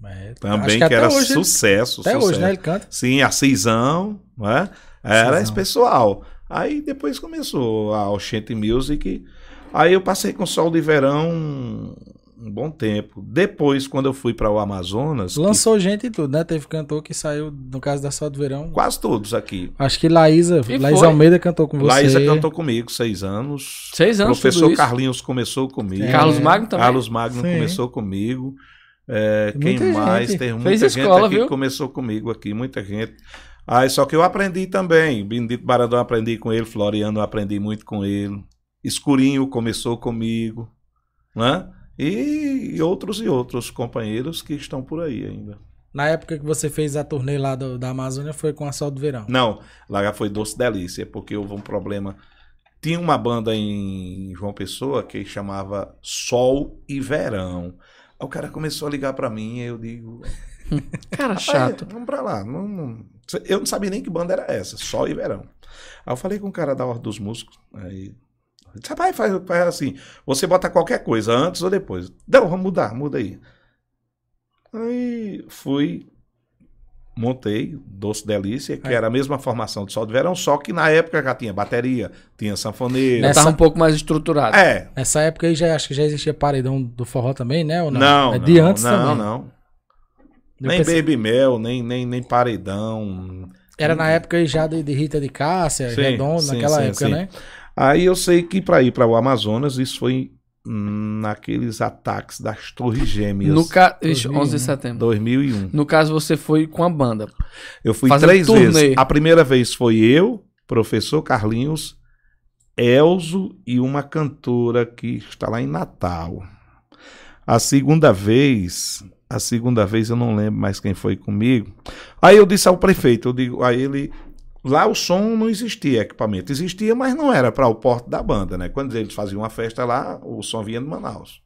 É, também, que, até era hoje, sucesso. Até sucesso. hoje, né? Ele canta. Sim, a Cisão, é? Era Cisão. esse pessoal. Aí depois começou a Oxente Music. Aí eu passei com Sol de Verão um bom tempo. Depois, quando eu fui para o Amazonas, que Lançou gente e tudo, né? Teve cantor que saiu, no caso da Sol do Verão. quase todos aqui. Acho que Laísa, E Laísa foi? Almeida cantou com você. Laísa cantou comigo seis anos. Seis anos, Professor tudo isso? Carlinhos começou comigo. É. Carlos Magno também. Carlos Magno Sim. começou comigo. É, quem muita mais? gente. Tem Fez muita gente escola, aqui viu? que começou comigo aqui, muita gente. Aí, só que eu aprendi também. Benedito Baradão aprendi com ele, Floriano eu aprendi muito com ele. Escurinho começou comigo, né? E outros e outros companheiros que estão por aí ainda. Na época que você fez a turnê lá do- da Amazônia, foi com a Sol do Verão. Não, lá já foi Doce Delícia, porque houve um problema. Tinha uma banda em João Pessoa que chamava Sol e Verão. Aí o cara começou a ligar pra mim e eu digo, Cara, "Rapaz, chato. vamos pra lá. Não, não- Eu não sabia nem que banda era essa, Sol e Verão. Aí eu falei com o cara da Ordem dos Músicos. Aí, rapaz, faz, faz assim, você bota qualquer coisa, antes ou depois. Não, vamos mudar, muda aí. Aí fui, montei Doce Delícia, que Aí. era a mesma formação de Sol de Verão, só que na época já tinha bateria, tinha sanfoneiro. Nessa- Tava um pouco mais estruturado. É, Nessa época aí já acho que já existia paredão do forró também, né? Ou não? não, é não, de antes não, também. não. Eu Nem pensei- Baby Mel, nem, nem, nem Paredão. Era na época aí já de, de Rita de Cássia, Sim, Redondo, sim, naquela sim, época, sim. né? Aí eu sei que para ir para o Amazonas, isso foi naqueles ataques das Torres Gêmeas. No ca... Ixi, 2001. 11 de setembro. 2001. No caso, você foi com a banda. Eu fui três turnê. vezes. A primeira vez foi eu, professor Carlinhos, Elzo e uma cantora que está lá em Natal. A segunda vez, a segunda vez eu não lembro mais quem foi comigo. Aí eu disse ao prefeito, eu digo a ele, lá o som não existia equipamento, existia, mas não era para o porte da banda, né? Quando eles faziam uma festa lá, o som vinha de Manaus.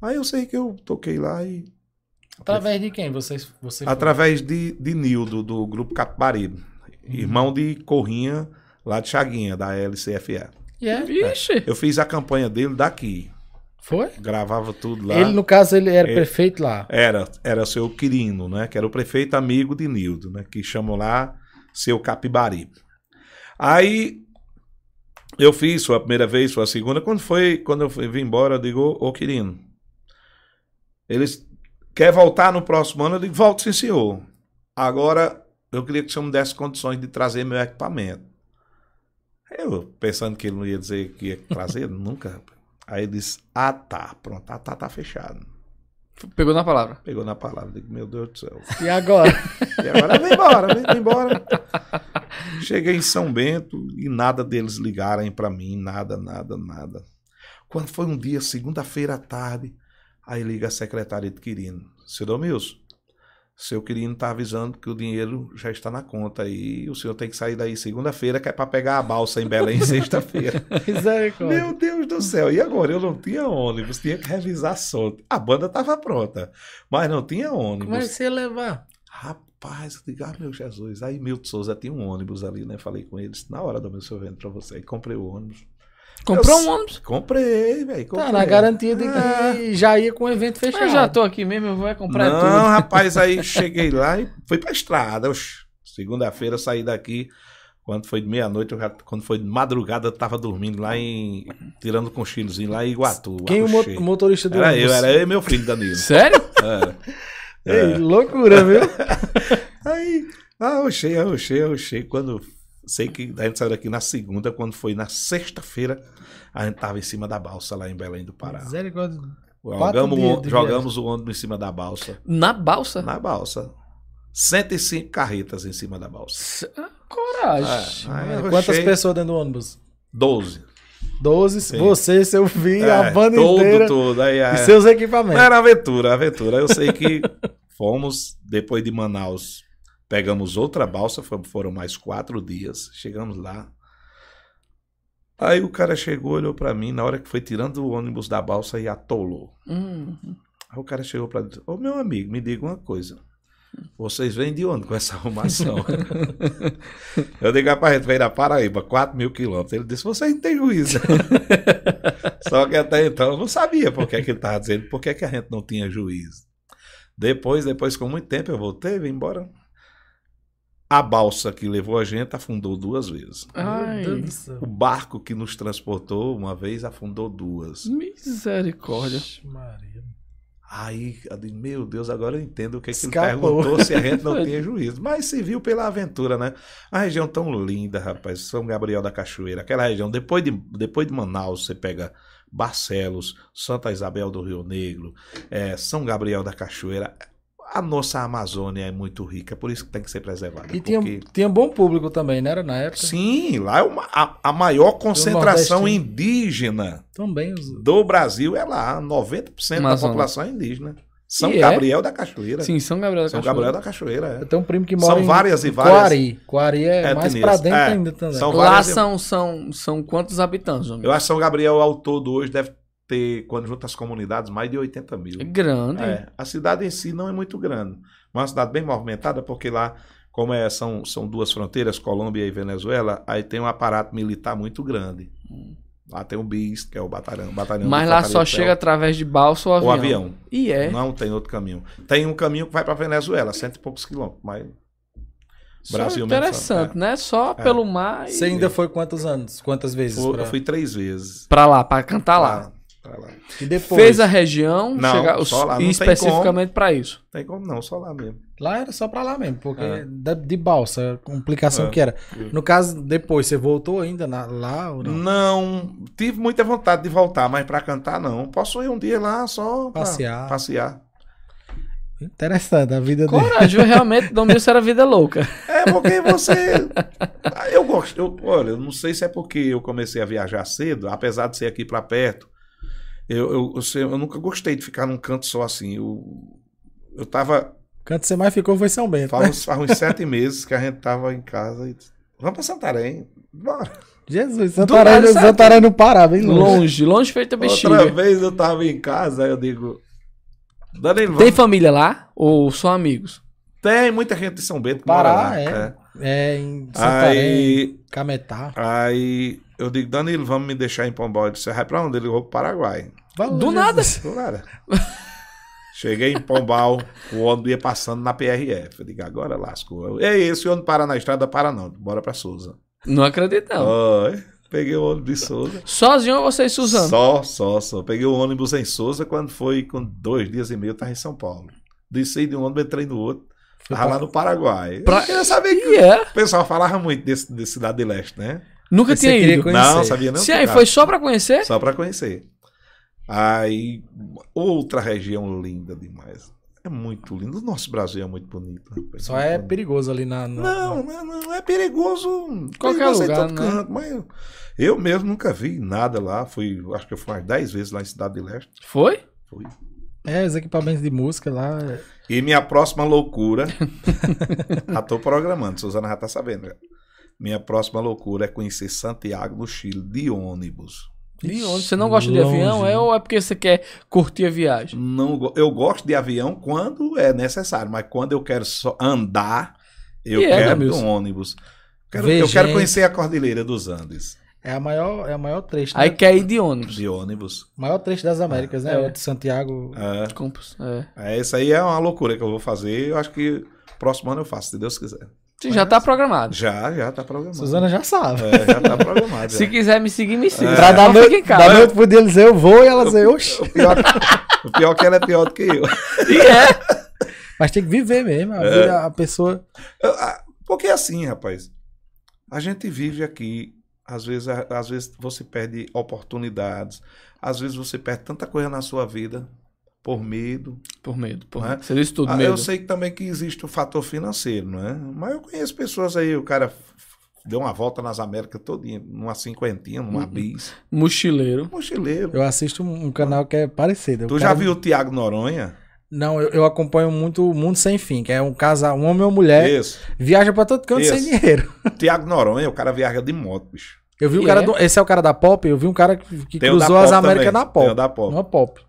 Aí eu sei que eu toquei lá e Através de quem? Você, você? Através de, de Nildo, do grupo Capibaribe. Irmão de Corrinha, lá de Chaguinha, da LCFE. E é? Ixi. Eu fiz a campanha dele daqui. Foi? Gravava tudo lá. Ele, no caso, ele era É. prefeito lá. Era, era seu Quirino, né? Que era o prefeito amigo de Nildo, né? Que chamam lá seu Capibaribe. Aí eu fiz, foi a primeira vez, foi a segunda. Quando foi, quando eu vim embora, eu digo, ô Quirino, eles quer voltar no próximo ano? Eu digo, volto sim, senhor. Agora, eu queria que o senhor me desse condições de trazer meu equipamento. Eu, pensando que ele não ia dizer que ia trazer, nunca. Aí ele disse, ah tá, pronto, ah tá, tá fechado. Pegou na palavra. Pegou na palavra, digo, meu Deus do céu. E agora? E agora vem embora, vem, embora. Cheguei em São Bento e nada deles ligarem pra mim, nada, nada, nada. Quando foi um dia, segunda-feira à tarde, aí liga a secretária de Quirino. Seu Domilson, seu Quirino está avisando que o dinheiro já está na conta e o senhor tem que sair daí segunda-feira, que é para pegar a balsa em Belém sexta-feira. Meu Deus do céu, e agora? Eu não tinha ônibus, tinha que revisar som. A banda estava pronta, mas não tinha ônibus. Como é que você ia levar? Rapaz, eu digo, ah, meu Jesus. Aí Milton Souza tinha um ônibus ali, né? Falei com eles, na hora do meu sorvete pra você. Aí comprei o ônibus. Comprou Eu- um ônibus? Comprei, velho. Tá na garantia de que já ia com o evento fechado. Eu já tô aqui mesmo, eu vou comprar Não, tudo. rapaz, aí cheguei lá e fui pra estrada. Oxe, Segunda-feira eu saí daqui. Quando foi de meia-noite, eu quando foi de madrugada, eu tava dormindo lá em. tirando cochilozinho lá em Iguatu. Quem o mo- motorista do Era ônibus? eu, era eu e meu filho Danilo. Sério? Era. Ei, loucura, viu? Aí, ah, oxei, oxei, oxei. Quando. Sei que a gente saiu daqui na segunda, quando foi na sexta-feira, a gente tava em cima da balsa lá em Belém do Pará. Misericórdia. Jogamos, dias o, jogamos o ônibus em cima da balsa. Na balsa? Na balsa. 105 carretas em cima da balsa. Ah, Coragem. Aí eu Quantas achei pessoas dentro do ônibus? 12. 12, Sim. você, seu filho, É, a banda todo, inteira todo. Aí, e é. seus Não equipamentos. era aventura, aventura. Eu sei que fomos, depois de Manaus, pegamos outra balsa, foram mais quatro dias. Chegamos lá. Aí o cara chegou, olhou pra mim, na hora que foi tirando o ônibus da balsa e atolou. Hum. Aí o cara chegou pra mim, ô meu amigo, me diga uma coisa. Vocês vêm de onde com essa arrumação? eu digo, rapaz, a gente veio da Paraíba, 4 mil quilômetros. Ele disse, vocês não têm juízo. Só que até então eu não sabia por que, que ele estava dizendo, por que, que a gente não tinha juízo. Depois, depois, com muito tempo, eu voltei, vim embora. A balsa que levou a gente afundou duas vezes. Ai. O barco que nos transportou uma vez afundou duas. misericórdia. Ixi, Maria. Aí, meu Deus, agora eu entendo o que, que ele perguntou se a gente não tinha juízo. Mas se viu pela aventura, né? A região tão linda, rapaz. São Gabriel da Cachoeira. Aquela região, depois de, depois de Manaus, você pega Barcelos, Santa Isabel do Rio Negro, eh, São Gabriel da Cachoeira. A nossa Amazônia é muito rica, por isso que tem que ser preservada. E tinha, porque- tinha bom público também, não era na época? Sim, lá é uma, a, a maior concentração indígena Também. Os... do Brasil é lá. 90% da Amazonas. população é indígena. São E é? Gabriel da Cachoeira. Sim, São Gabriel da São Cachoeira. Gabriel da Cachoeira, é. Eu tenho um primo que mora São em várias e várias Coari. Coari é mais pra dentro É, ainda também. são Lá são, são, são quantos habitantes, homem? Eu acho que São Gabriel ao todo hoje deve ter, quando junta as comunidades, mais de 80 mil. É grande. É, a cidade em si não é muito grande, mas é uma cidade bem movimentada, porque lá, como é, são, são duas fronteiras, Colômbia e Venezuela, aí tem um aparato militar muito grande. Lá tem o BIS, que é o batalhão. batalhão Mas lá só chega através de balsa ou avião. o avião. E é. Não tem outro caminho. Tem um caminho que vai para Venezuela, cento e poucos quilômetros, mas Brasil mesmo, interessante, só, né? Só É. pelo mar e... Você ainda foi quantos anos? Quantas vezes? eu pra- fui três vezes. Pra lá, pra cantar lá. Pra- lá. E depois? Fez a região Não, chegar, só lá, não e tem especificamente pra isso. Tem como não, só lá mesmo. Lá era só pra lá mesmo, porque É. da- de balsa, a complicação É. que era. No caso, depois, você voltou ainda na- lá ou não? Não, tive muita vontade de voltar, mas pra cantar não. Posso ir um dia lá só Passear. passear. Interessante, a vida dele. Coragem, realmente, Domingos era vida louca. É porque você. Ah, eu gosto. Eu, olha, eu não sei se é porque eu comecei a viajar cedo, apesar de ser aqui pra perto. Eu, eu, eu, sei- eu nunca gostei de ficar num canto só assim. Eu, eu tava. Canto que você mais ficou foi São Bento. Faz né? uns, faz uns sete meses que a gente tava em casa e. disse, Vamos pra Santarém. Bora. Jesus, Santarém? Santarém no Pará, bem longe. Longe, longe feita Outra bexiga. vez eu tava em casa, aí eu digo. Danilo, Tem família lá? Ou só amigos? Tem muita gente de São Bento que Pará, mora lá. é. é. É, em Santarém, Aí, Cametá. aí eu digo, Danilo, vamos me deixar em Pombal. Ele disse, "Você vai pra onde? Ele vou pro Paraguai. Vamos, Do Jesus. Do nada. Cheguei em Pombal, o ônibus ia passando na PRF. Eu digo, agora lascou. Ei, esse ônibus para na estrada, para não. Bora pra Souza. Não acredito, não. Oi, peguei o ônibus de Souza. Sozinho ou vocês, Suzano? Só, só, só. Peguei o ônibus em Souza quando foi com dois dias e meio, eu tava em São Paulo. Desci de um ônibus, entrei no outro. Tava pra- lá no Paraguai. Pra- Eu queria saber que E é. o pessoal falava muito desse, de Cidade de Leste, né? Nunca Você tinha ido. conhecer. Não, sabia não. Se aí foi só pra conhecer? Só pra conhecer. Aí, outra região linda demais. É muito lindo. O nosso Brasil é muito bonito. rapaz. Só é perigoso ali na. na- Não, não, não é perigoso. Qualquer perigoso em lugar, todo né? canto, mas eu, eu mesmo nunca vi nada lá. Fui, acho que eu fui umas 10 vezes lá em Cidade de Leste. Foi? Fui. É, os equipamentos de música lá. é- E minha próxima loucura. já tô programando, Suzana já tá sabendo. já. Minha próxima loucura é conhecer Santiago do Chile de ônibus. De onde? Você não gosta de longe, avião, é ou é porque você quer curtir a viagem? Não, eu gosto de avião quando é necessário, mas quando eu quero só andar, eu E é, né, quero de Milson? um ônibus. Quero- eu quero conhecer a Cordilheira dos Andes É a maior, é a maior trecho. Aí né? quer ir de ônibus. de ônibus. maior trecho das Américas, né? É. O de Santiago. É, Compras, É. é, isso aí é uma loucura que eu vou fazer. Eu acho que próximo ano eu faço, se Deus quiser. Sim, já tá programado. Já, já tá programado. Suzana já sabe. É, já tá programado. Se já. quiser me seguir, me siga. Pra Não dar noite, em casa. da noite pro dizer eu vou e ela dizer, oxi. O pior, o pior é que ela é pior do que eu. E é. Mas tem que viver mesmo. A, É. a pessoa. Porque é assim, rapaz. A gente vive aqui, às vezes, a- às vezes você perde oportunidades, às vezes você perde tanta coisa na sua vida por medo. Por medo, por É. medo. Você disse tudo, Ah, medo. eu sei que também que existe o fator financeiro, não é? Mas eu conheço pessoas aí, o cara deu uma volta nas Américas todinha, numa cinquentinha, numa Uhum. bis. Mochileiro. Mochileiro. Eu assisto um, canal que é parecido. Tu O já cara- viu o Tiago Noronha? Não, eu, eu acompanho muito o Mundo Sem Fim, que é um casal, um homem e uma mulher, Isso. viaja pra todo canto Isso. sem dinheiro. Tiago Noronha, o cara viaja de moto, bicho. Eu vi o E cara é? do, esse é o cara da Pop, eu vi um cara que, que Tem o cruzou as Américas também, na tem Pop. o da Pop. Uma Pop.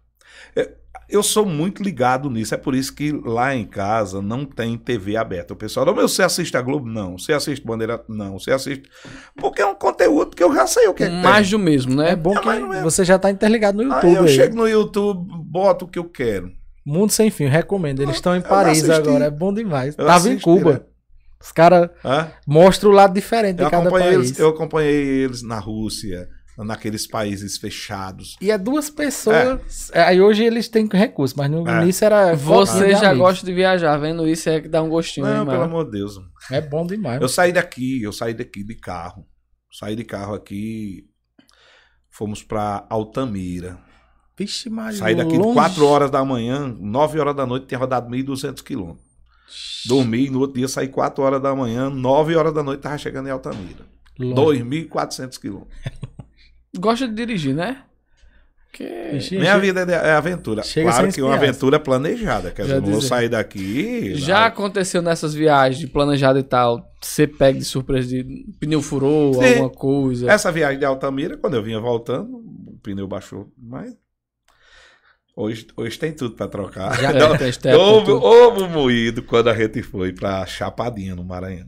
Eu sou muito ligado nisso, é por isso que lá em casa não tem TV aberta. O pessoal, "Ô, meu, você assiste a Globo? Não. Você assiste Bandeira? Não. Você assiste. Porque é um conteúdo que eu já sei o que é que Mais tem. do mesmo, né? É bom É, que não é- você já tá interligado no Aí YouTube. eu aí. chego no YouTube, boto o que eu quero. Mundo Sem Fim, recomendo. Eles estão em Paris agora, é bom demais. Eu Tava em Cuba. né? Os caras mostram o lado diferente Eu de cada país. eles, eu acompanhei eles na Rússia, naqueles países fechados. E é duas pessoas. é, Aí hoje eles têm recurso, mas no É. início era. Você de já amigos. gosta de viajar, vendo isso é que dá um gostinho, Não, pelo amor de Deus. É bom demais. Eu saí daqui, eu saí daqui de carro. Saí de carro aqui, fomos pra Altamira. Vixe, Maria. Saí daqui de longe. 4 horas da manhã, 9 horas da noite, tinha rodado 1.200 quilômetros. Dormi no outro dia saí 4 horas da manhã, 9 horas da noite, tava chegando em Altamira. Longe. 2.400 quilômetros. Gosta de dirigir, né? Que... Vixe, Minha vida é é aventura. Chega claro que é uma aventura planejada. Quer dizer, vou sair daqui. Já lá- aconteceu nessas viagens de planejado e tal, você pega de surpresa de pneu furou, Sim. alguma coisa. Essa viagem de Altamira, quando eu vinha voltando, o pneu baixou. Mas hoje, hoje tem tudo para trocar. Já Não, step, tem houve um moído quando a gente foi pra Chapadinha, no Maranhão.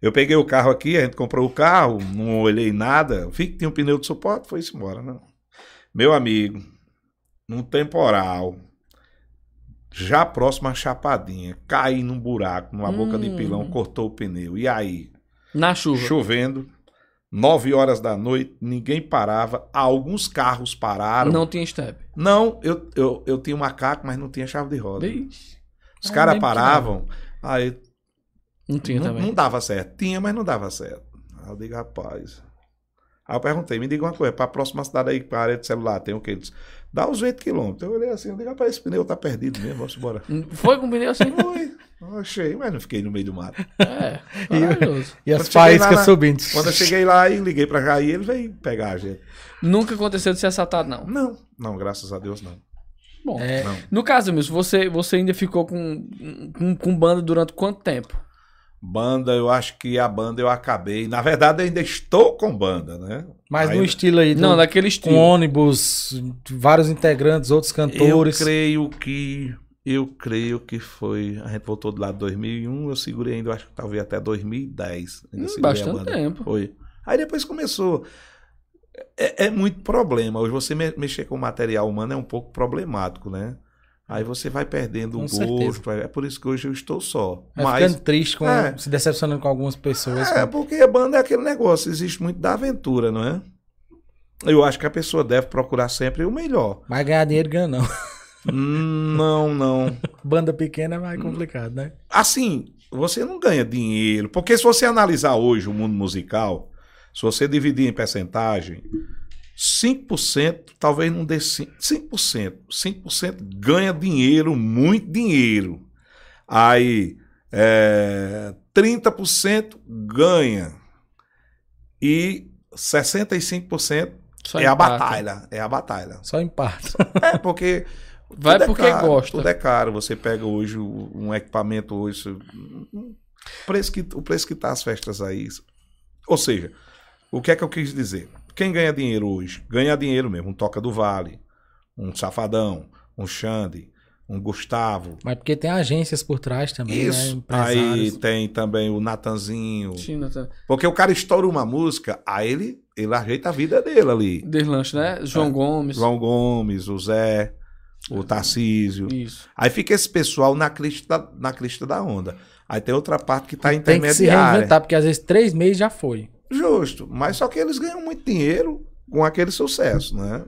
Eu peguei o carro aqui, a gente comprou o carro, não olhei nada, vi que tinha um pneu de suporte, foi-se embora. Não. Meu amigo, num temporal, já próximo à Chapadinha, caí num buraco, numa boca de Hum. pilão, cortou o pneu. E aí, Na chuva. chovendo, nove horas da noite, ninguém parava, alguns carros pararam. Não tinha step. Não, eu, eu, eu tinha um macaco, mas não tinha chave de roda. Vixe, Os caras paravam, aí Não tinha não, também. não dava certo. Tinha, mas não dava certo. Aí eu digo, rapaz. Aí eu perguntei, me diga uma coisa, para a próxima cidade aí, para a área de celular, tem o quê? Ele disse, dá uns 20 quilômetros. Eu olhei assim, eu digo, rapaz, esse pneu tá perdido mesmo, vamos embora. Foi com pneu assim? Foi, eu achei, mas não fiquei no meio do mato. É, maravilhoso. E as cheguei lá faíscas subindo. Quando eu cheguei lá e liguei para Jair, ele veio pegar a gente. Nunca aconteceu de ser assaltado, não. Não, não, graças a Deus não. Bom, É, não. no caso, Milson, você, você ainda ficou com, com, com banda durante quanto tempo? Banda, eu acho que a banda eu acabei. Na verdade, eu ainda estou com banda, né? mas no Ainda- estilo aí, Não, do- daquele com estilo. ônibus, vários integrantes, outros Eu cantores. creio que. Eu creio que foi. A gente voltou do lado de 2001, eu segurei ainda, eu acho que talvez até 2010. Ainda Hum, bastante banda. tempo. Foi. Aí depois começou. É, é muito problema. Hoje você me- mexer com material humano é um pouco problemático, né? Aí você vai perdendo Com o certeza. gosto. É por isso que hoje eu estou só. Vai Mas. ficando triste, com, É. se decepcionando com algumas pessoas. É, porque a banda é aquele negócio, existe muito da aventura, não é? Eu acho que a pessoa deve procurar sempre o melhor. Mas ganhar dinheiro ganha não. Hum, não, não. Banda pequena é mais complicado, né? Assim, você não ganha dinheiro. Porque se você analisar hoje o mundo musical, se você dividir em percentagem, 5%, talvez não dê 5%. 5%, 5% ganha dinheiro, muito dinheiro. Aí, é, 30% ganha. E 65% Só é a empata. batalha. É a batalha. Só em parte. É, porque. Vai é porque caro, gosta. Tudo é caro. Você pega hoje um equipamento hoje. O preço que, o preço que tá as festas aí. Ou seja, o que é que eu quis dizer? Quem ganha dinheiro hoje? Ganha dinheiro mesmo. Um Toca do Vale, um Safadão, um Xande, um Gustavo. Mas porque tem agências por trás também, né? Isso. Aí Empresários. tem também o Natanzinho. China, tá. Porque o cara estoura uma música, aí ele, ele ajeita a vida dele ali. Deslanche, né? João Gomes. É. João Gomes, o Zé, o Tarcísio. Isso. Aí fica esse pessoal na crista, da- na crista da onda. Aí tem outra parte que tá Tem que se intermediária. reinventar, porque às vezes três meses já foi. Justo. Mas só que eles ganham muito dinheiro com aquele sucesso, né?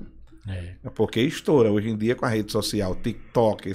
É. É porque estoura. Hoje em dia, com a rede social, TikTok,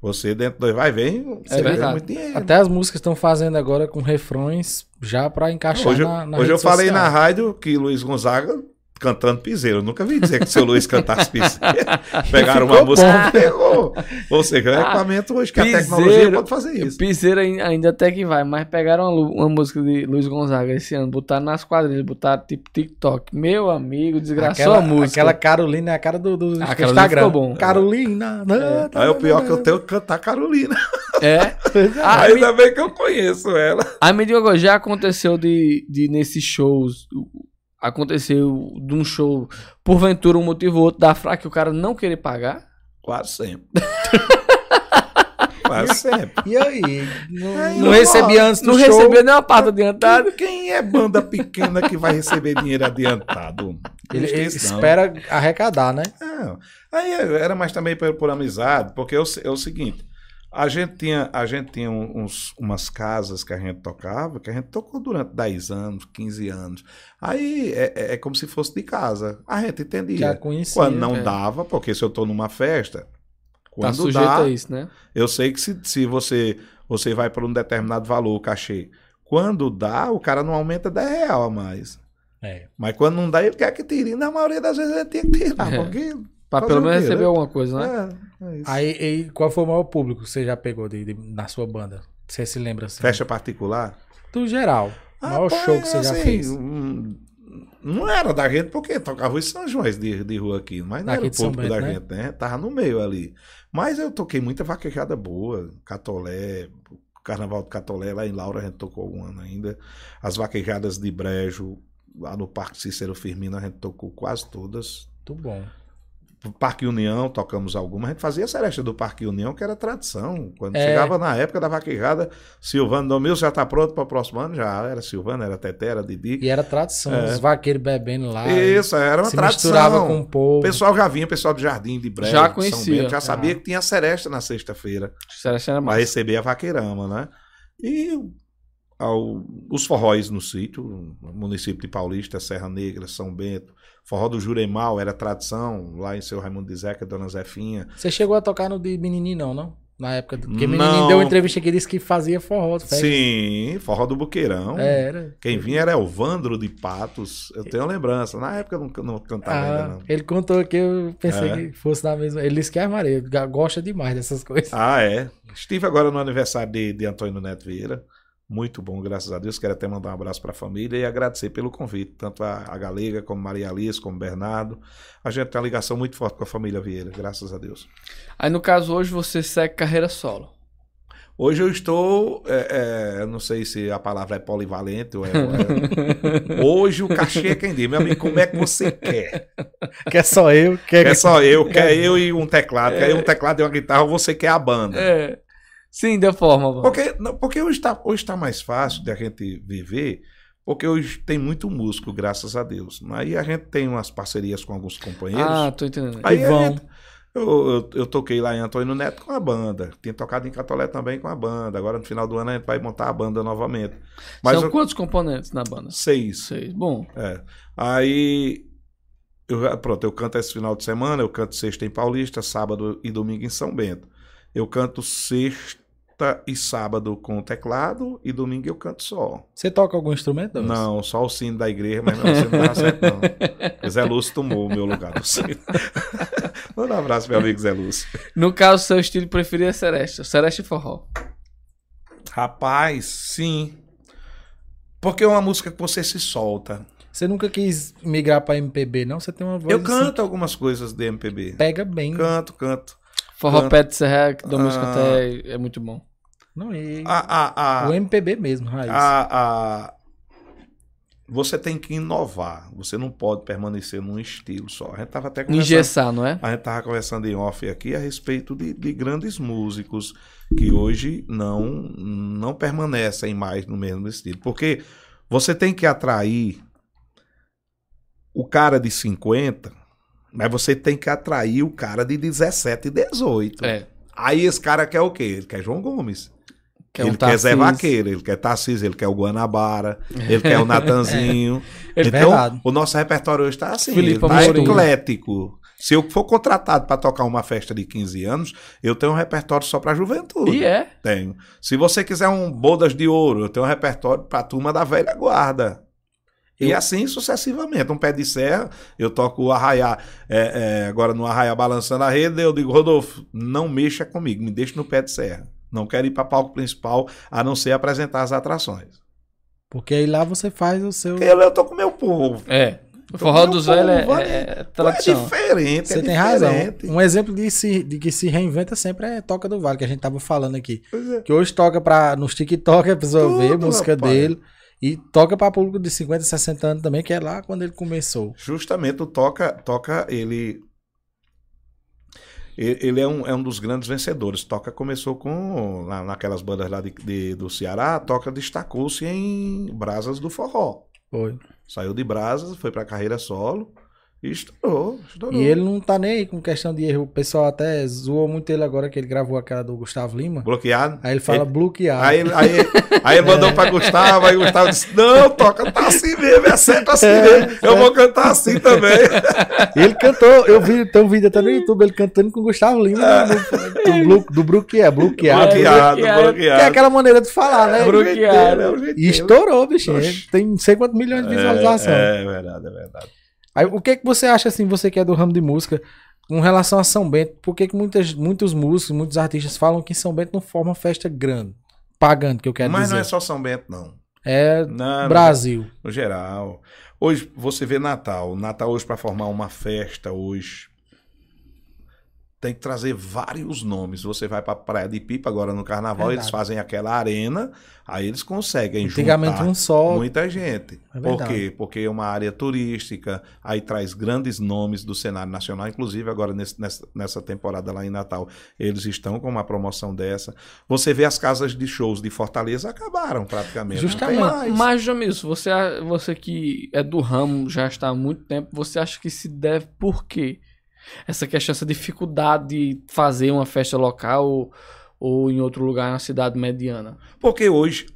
você dentro do vai vem, você ganha verdade. muito dinheiro. Até as músicas estão fazendo agora com refrões já pra encaixar Hoje, na, na hoje eu falei social. na rádio que Luiz Gonzaga cantando piseiro. Eu nunca vi dizer que o seu Luiz cantasse piseiro. Pegaram uma música e pegou. Ou seja, é Ah, equipamento hoje que a piseiro. tecnologia pode fazer isso. Piseiro ain- ainda até que vai, mas pegaram uma, uma música de Luiz Gonzaga esse ano, botaram nas quadrilhas, botaram tipo TikTok. Meu amigo, desgraçou Aquela, a música. aquela Carolina é a cara do, do A Instagram. ficou bom. Carolina. né? Aí o pior é que eu tenho que cantar Carolina. É. Ah, me, Ainda bem que eu conheço ela. aí me diga já aconteceu de, de nesses shows, aconteceu de um show, porventura um motivo ou outro da fraca que o cara não querer pagar? Quase sempre. Quase sempre. E aí? Não, Aí, não ó, recebi antes do Não show. recebeu nem uma parte adiantada. Quem é banda pequena que vai receber dinheiro adiantado? Ele, ele espera arrecadar, né? Não. Aí era mais também por, por amizade, porque é o, é o seguinte, a gente tinha, a gente tinha uns, umas casas que a gente tocava, que a gente tocou durante 10 anos, 15 anos. Aí é, é- é como se fosse de casa. A gente Já entendia. conhecia. Quando não é. dava, porque se eu tô numa festa, Tá quando sujeito dá, a isso, né? eu sei que se, se você, você vai por um determinado valor, o cachê, quando dá, o cara não aumenta 10 real a mais. É. Mas quando não dá, ele quer que tire. Na maioria das vezes ele tem que tirar, É. porque... Pra pelo menos receber né? alguma coisa, né? É, é isso. Aí, e qual foi o maior público que você já pegou de, de- na sua banda? Você se lembra assim? Festa particular? Do geral. O maior Rapaz, show que você já assim, fez. hum, Não era da gente, porque tocava os São Joões de, de rua aqui. Mas não Daqui era o público Bento, da né? gente, né? Tava no meio ali. Mas eu toquei muita vaquejada boa. Catolé, Carnaval de Catolé, lá em Laura a gente tocou um ano ainda. As vaquejadas de Brejo, lá no Parque Cícero Firmino, a gente tocou quase todas. Muito bom. Parque União, tocamos algumas. A gente fazia a seresta do Parque União, que era tradição. Quando É. chegava na época da vaquejada, Silvano Domil já está pronto para o próximo ano? Já era Silvano, era Teté, era Didi. E era tradição. É. Os vaqueiros bebendo lá. Isso, era uma se tradição. misturava com o povo. O pessoal já vinha, o pessoal do Jardim de Brejo, Já de São conhecia. Bento, já sabia Ah. que tinha seresta na sexta-feira Celeste era para mais. receber a vaqueirama, né? E ao- os forróis no sítio, no município de Paulista, Serra Negra, São Bento, forró do Juremal era tradição, lá em seu Raimundo de Zeca, Dona Zefinha. Você chegou a tocar no de Menininho, não, não? Na época. do- Porque. Menininho deu uma entrevista que disse que fazia forró. festa. Sim, forró do Buqueirão. É, era. Quem vinha era Elvandro de Patos. Eu tenho lembrança. Na época eu não, não cantava ainda, Ah, não. ele contou que eu pensei É. que fosse na mesma. Ele disse que é Maria, gosta demais dessas coisas. Ah, é. Estive agora no aniversário de, de Antônio Neto Vieira. Muito bom, graças a Deus. Quero até mandar um abraço para a família e agradecer pelo convite, tanto a, a Galega, como Maria Alice, como Bernardo. A gente tem uma ligação muito forte com a família Vieira, graças a Deus. Aí no caso hoje você segue carreira solo. Hoje eu estou, é, é, eu não sei se a palavra é polivalente ou é, é- Hoje o cachê é quem diz. Meu amigo, como é que você quer? Que é só eu. Que É só eu, quer eu e um teclado. Quer eu um teclado e uma guitarra, ou você quer a banda. É. Sim, da forma. Porque, não, porque hoje está hoje tá mais fácil de a gente viver, porque hoje tem muito músico, graças a Deus. Aí a gente tem umas parcerias com alguns companheiros. Ah, tô entendendo. Aí gente- eu, eu, eu toquei lá em Antônio Neto com a banda. Tinha tocado em Catolé também com a banda. Agora no final do ano a gente vai montar a banda novamente. Mas São eu- quantos componentes na banda? seis. Seis. Bom. É. Aí, eu, pronto, eu canto esse final de semana, eu canto sexta em Paulista, sábado e domingo em São Bento. Eu canto sexta, quarta e sábado com o teclado e domingo eu canto só. Você toca algum instrumento? Não, só o sino da igreja, mas não, você não tá certo, não. O Zé Lúcio tomou o meu lugar do sino. Manda um abraço, meu amigo Zé Lúcio. No caso, seu estilo preferido é Sereste. Sereste e forró. Rapaz, sim. Porque é uma música que você se solta. Você nunca quis migrar pra MPB, não? Você tem uma voz Eu assim, canto algumas coisas de MPB. pega bem. Canto, canto. Forró. Pé de Serra, que da música Ah. até é muito bom. Não, e... A, a, a, O MPB mesmo, raiz. a, a- Você tem que inovar. Você não pode permanecer num estilo só. A gente tava até conversando. Engessar, não é? A gente estava conversando em off aqui a respeito de, de grandes músicos que hoje não, não permanecem mais no mesmo estilo. Porque você tem que atrair o cara de 50, mas você tem que atrair o cara de 17 e 18. É. Aí esse cara quer o quê? Ele quer João Gomes. Que é ele um quer Zé. Vaqueiro, ele quer Tarcísio, ele quer o Guanabara, ele quer o Natanzinho. É então, verdade. o nosso repertório hoje está assim, Felipe tá eclético. Se eu for contratado para tocar uma festa de 15 anos, eu tenho um repertório só para juventude. E é. Tenho. Se você quiser um bodas de ouro, eu tenho um repertório para turma da velha guarda. E assim sucessivamente. Um pé de serra, eu toco o arraiá, é, é, agora no arraiá balançando a rede, eu digo, Rodolfo, não mexa comigo, me deixa no pé de serra. Não quero ir para palco principal, a não ser apresentar as atrações. Porque aí lá você faz o seu. Porque eu, tô com o meu povo. É. O forró dos velhos é, é, é É diferente, Você é tem razão. diferente. Um exemplo de, se, de que se reinventa sempre é Toca do Vale, que a gente tava falando aqui. Pois é. Que hoje toca pra, nos TikTok, a pessoa Tudo, vê a música rapaz. dele. E toca pra público de 50, 60 anos também, que é lá quando ele começou. Justamente o Toca, Toca ele. Ele é um, é um dos grandes vencedores. Toca começou com. na- naquelas bandas lá de, de- do Ceará, Toca destacou-se em Brasas do Forró. Foi. Saiu de Brasas, foi pra carreira solo estourou. estourou. E ele não tá nem aí com questão de erro. O pessoal até zoou muito ele agora que ele gravou aquela do Gustavo Lima. Bloqueado. Aí ele fala Ele- bloqueado. Aí, aí, aí ele mandou pra Gustavo, aí Gustavo disse: Não, toca, tá assim mesmo, é certo assim mesmo. Eu vou cantar assim também. Ele cantou, eu vi, tem um vídeo até no YouTube, ele cantando com o Gustavo Lima no- do, blu, do bloqueado, bloqueado. bloqueado, bloqueado. Que é aquela maneira de falar, né? É Bloqueado. é jeito E estourou, bichinho. Oxi. Tem não sei quantos milhões de visualização. É, é verdade, é verdade. Aí, o que que você acha, assim, você que é do ramo de música, com relação a São Bento? Por que, que muitas, muitos músicos, muitos artistas falam que São Bento não forma festa grande? Pagando, que eu quero Mas dizer. não é só São Bento, não. É Não, Brasil. No geral. Hoje você vê Natal. Natal hoje para formar uma festa hoje tem que trazer vários nomes. Você vai para Praia de Pipa agora no Carnaval, Verdade. eles fazem aquela arena, aí eles conseguem Antigamente juntar um só. muita gente. É Por quê? Porque é uma área turística, aí traz grandes nomes do cenário nacional, inclusive agora nesse- nessa, nessa temporada lá em Natal, eles estão com uma promoção dessa. Você vê as casas de shows de Fortaleza acabaram praticamente. Justamente. mais. Mas, Jamilson, você, você que é do ramo, já está há muito tempo, você acha que se deve por quê? Essa questão, essa dificuldade de fazer uma festa local ou, ou em outro lugar na cidade mediana? Porque hoje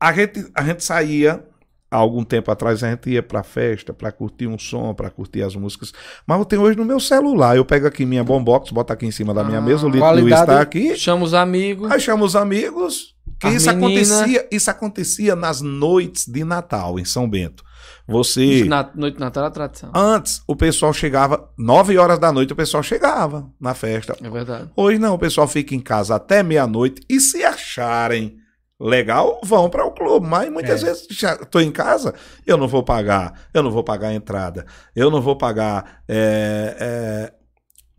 a gente, a gente saía, há algum tempo atrás, a gente ia pra festa, pra curtir um som, pra curtir as músicas. Mas eu tenho hoje no meu celular. Eu pego aqui minha bombox, boto aqui em cima da minha Ah, mesa, o qualidade- Luiz está aqui. Chama os amigos. Aí chama os amigos. Que isso acontecia, isso acontecia nas noites de Natal, em São Bento. Você. Na, noite de Natal é a tradição. Antes, o pessoal chegava, 9 horas da noite, o pessoal chegava na festa. É verdade. Hoje não, o pessoal fica em casa até meia-noite e se acharem legal, vão para o clube. Mas muitas É. vezes já tô em casa, eu não vou pagar, eu não vou pagar a entrada, eu não vou pagar é, é,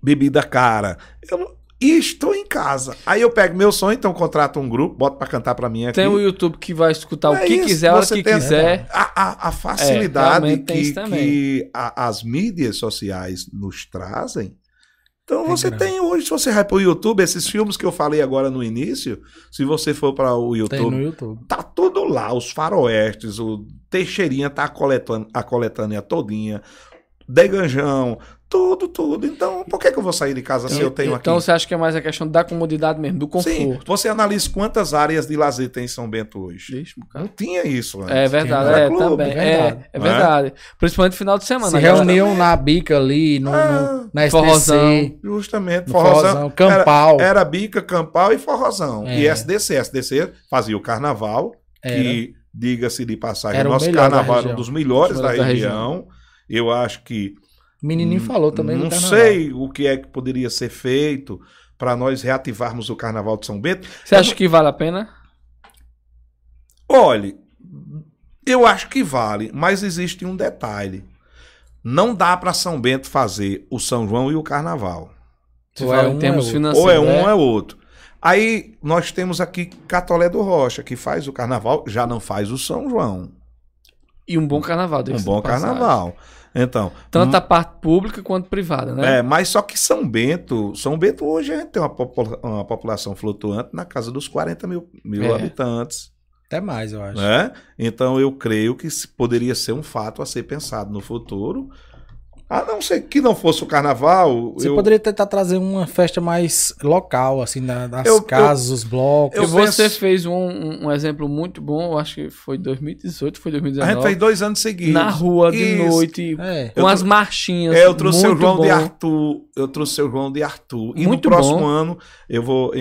bebida cara. Eu não- E estou em casa. Aí eu pego meu som, então contrato um grupo, boto para cantar para mim aqui. Tem o YouTube que vai escutar o É que isso, quiser, a hora que quiser. A, a- a facilidade tem que, que a- as mídias sociais nos trazem. Então É você grande. tem hoje, se você vai para o YouTube, esses filmes que eu falei agora no início, se você for para o Tem YouTube, no YouTube. tá tudo lá, os faroestes, o Teixeirinha tá a coletânea, a coletânea todinha. deganjão, tudo, tudo. Então, por que, que eu vou sair de casa se eu tenho aqui? Então você acha que é mais a questão da comodidade mesmo, do Sim, conforto. você analisa quantas áreas de lazer tem em São Bento hoje. Ixi. Não tinha isso antes. É verdade, Era é, clube, também. verdade. É, é Não é? verdade. Principalmente final de semana. Se galera- reuniam na bica ali, no, Ah, no, na forrozão. STC, Justamente, no forrozão. forrozão, campal. Era, era bica, campal e forrozão. É. E SDC. SDC fazia o carnaval, que, diga-se de passagem, Era nosso carnaval era um região. dos melhores Melhor da, da região. Eu acho que. O menininho falou também Não carnaval. sei o que é que poderia ser feito para nós reativarmos o carnaval de São Bento. Você acha que vale a pena? Olhe, eu acho que vale, mas existe um detalhe. Não dá para São Bento fazer o São João e o carnaval. Se Ou é um, termos é. Ou é um né? ou é outro. Aí nós temos aqui Catolé do Rocha, que faz o carnaval, já não faz o São João. E um bom carnaval. Um bom de passagem. Então, Tanto a parte pública quanto privada, né? é, mas só que São Bento, São Bento hoje a gente tem uma, popula- uma população flutuante na casa dos 40 mil, mil É. habitantes. Até mais, eu acho. Né? Então eu creio que poderia ser um fato a ser pensado no futuro. A não ser que não fosse o carnaval. Você eu, poderia tentar trazer uma festa mais local, assim, da- das Eu- eu- casas, os blocos. eu você penso- fez um, um- exemplo muito bom, eu acho que foi 2018, foi A 2019. gente fez dois anos seguidos. na rua de Isso. noite, É. com Eu as marchinhas. É, eu trouxe o João de bom. Arthur. Eu trouxe o João de Arthur. E Muito no próximo bom. ano eu vou.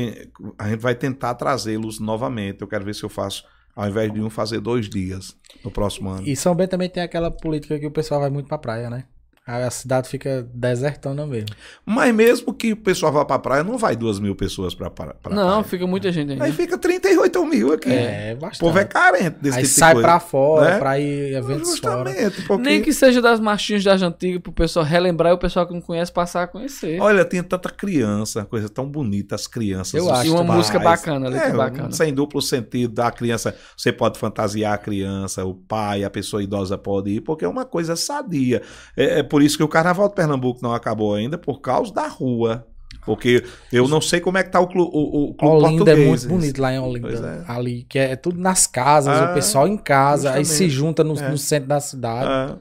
A gente vai tentar trazê-los novamente. Eu quero ver se eu faço, ao invés de um, fazer dois dias no próximo ano. E São Bento também tem aquela política que o pessoal vai muito pra praia, né? Aí a cidade fica desertona mesmo. Mas mesmo que o pessoal vá pra praia, não vai duas mil pessoas pra, pra, pra Não, praia. fica muita gente ainda. Aí fica 38 mil aqui. É, O bastante. povo é carente desse Aí tipo de sai coisa. pra fora, né? pra ir eventos fora. Justamente, porque... Nem que seja das marchinhas das antigas pro pessoal relembrar e o pessoal que não conhece passar a conhecer. Olha, tem tanta criança, coisa tão bonita, as crianças. Eu acho e uma música bacana, letra É, bacana. sem duplo sentido da criança. Você pode fantasiar a criança, o pai, a pessoa idosa pode ir, porque é uma coisa sadia. É, é por isso que o Carnaval de Pernambuco não acabou ainda, por causa da rua. Porque eu não sei como é que tá o, clu, o, o clube Olinda é português. muito bonito lá em Olinda. é. Ali, que é tudo nas casas, Ah, o pessoal em casa, aí justamente. se junta no, É. no centro da cidade. Ah,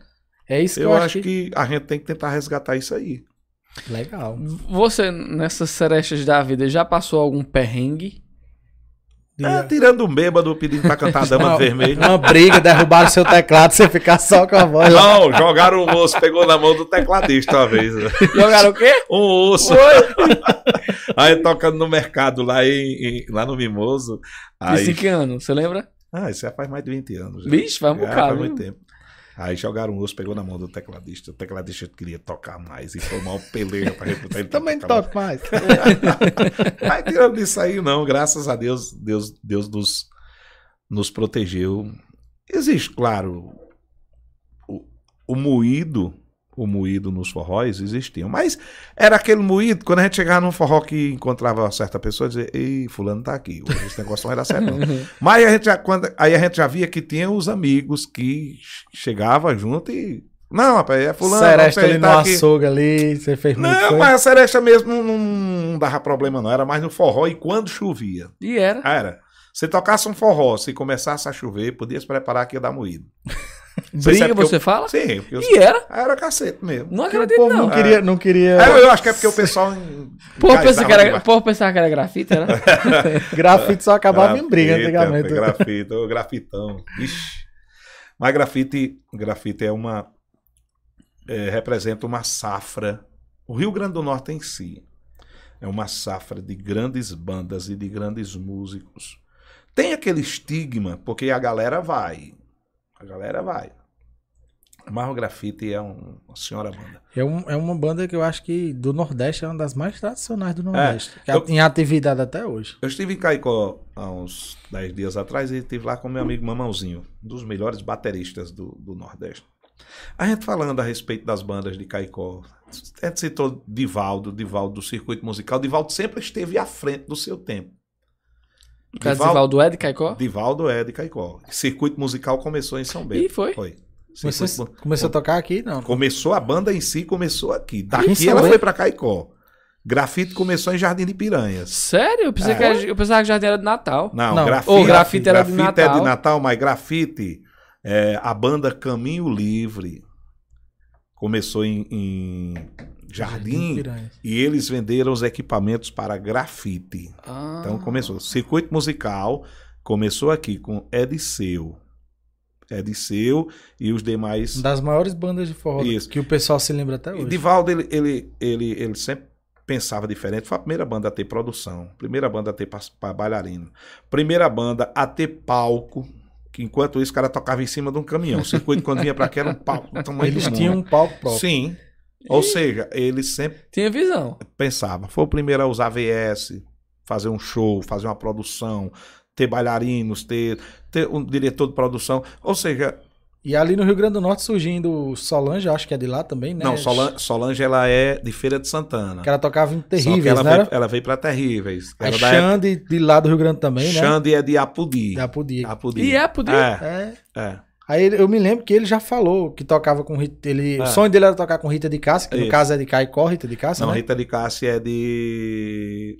É isso que eu acho que... a gente tem que tentar resgatar isso aí. Legal. Você, nessas serestas da vida, já passou algum perrengue? É, tirando um bêbado pedindo pra cantar Dama Uma- Vermelha. Uma briga, derrubaram seu teclado, você ficar só com a voz. Não, jogaram um osso, pegou na mão do tecladista uma vez. né? Jogaram o quê? Um osso. Aí tocando no mercado lá, em, em- lá no Mimoso. Aí, Isso em que ano? Você lembra? ah, isso já faz mais de 20 anos. já. Vixe, faz um bocado. faz muito tempo. Aí jogaram um osso, pegou na mão do tecladista. O tecladista queria tocar mais e foi mal peleia pra gente botar ele Também toco mais. Mas tirando disso aí, não. Graças a Deus, Deus, Deus nos, nos protegeu. Existe, claro, o, o moído, o moído nos forróis existiam. Mas era aquele moído, quando a gente chegava num forró que encontrava uma certa pessoa, dizia, ei, fulano tá aqui. Esse negócio não era certo, não. Mas a gente já, quando, aí a gente já via que tinha os amigos que chegavam junto e. Não, rapaz, é fulano. Seresta ali tá no aqui." açougue ali, você fez muito. Não, mas a seresta mesmo não, não- não dava problema, não. Era mais no forró e quando chovia. E era. Ah, Era. Se tocasse um forró, se começasse a chover, podia se preparar que ia dar moído. Você Briga, que eu- você fala? Sim, eu... E era. era cacete mesmo. Não o acredito, povo não. não queria, não queria. É, eu acho que é porque o pessoal. Porra, encaizava pensava que era, demais. porra, pensava que era grafite, era? Grafite só acabava em briga antigamente. Grafite, ô, grafitão. Ixi. Mas grafite, grafite é uma. é, representa uma safra. O Rio Grande do Norte em si é uma safra de grandes bandas e de grandes músicos. Tem aquele estigma, porque a galera vai. A galera vai. Mas o grafite é um- uma senhora banda. É, um- é uma banda que eu acho que do Nordeste é uma das mais tradicionais do Nordeste. que eu- Em atividade até hoje. Eu estive em Caicó há uns 10 dias atrás e estive lá com meu amigo Mamãozinho, um dos melhores bateristas do, do Nordeste. A gente falando a respeito das bandas de Caicó, a gente citou Divaldo, Divaldo do circuito musical. Divaldo sempre esteve à frente do seu tempo. O caso de Valdo é de Caicó? Divaldo é de Caicó. Circuito musical começou em São Bento. Ih, foi? Foi. Começou, começou a tocar aqui? Não. Começou a banda em si, começou aqui. Daqui ela Bento? foi para Caicó. Grafite começou em Jardim de Piranhas. Sério? Eu pensei, É. que era, eu pensava que Jardim era de Natal. Não, Não. grafite, Ô, grafite era de grafite é Natal. de Natal, mas grafite é a banda Caminho Livre. começou em, em Jardim, e eles venderam os equipamentos para grafite. Ah. Então começou. Circuito musical começou aqui com Ediceu. Ediceu e os demais. Das maiores bandas de forró Isso. que o pessoal se lembra até E hoje. Divaldo, ele, ele, ele, ele sempre pensava diferente. Foi a primeira banda a ter produção, primeira banda a ter bailarino, primeira banda a ter palco. Que enquanto isso, o cara tocava em cima de um caminhão. O circuito, quando vinha para cá, era um palco Eles tinham um palco próprio. Sim. Ou seja, ele sempre Tinha visão. pensava. Foi o primeiro a usar VS, fazer um show, fazer uma produção, ter bailarinos, ter, ter um diretor de produção. Ou seja, E ali no Rio Grande do Norte surgindo o Solange, acho que é de lá também, né? não, Solange, Solange ela é de Feira de Santana. Que ela tocava em Terríveis, ela né? veio, ela veio para Terríveis. A Era da época. Xande de lá do Rio Grande também, né? Xande é de Apudi. Da Podia. Apudi. E é, podia. É, É. é. Aí eu me lembro que ele já falou que tocava com Rita. Ele, É. O sonho dele era tocar com Rita de Cássia, que no Isso. caso é de Caicó, Rita de Cássia, Não, né? Rita de Cássia é de.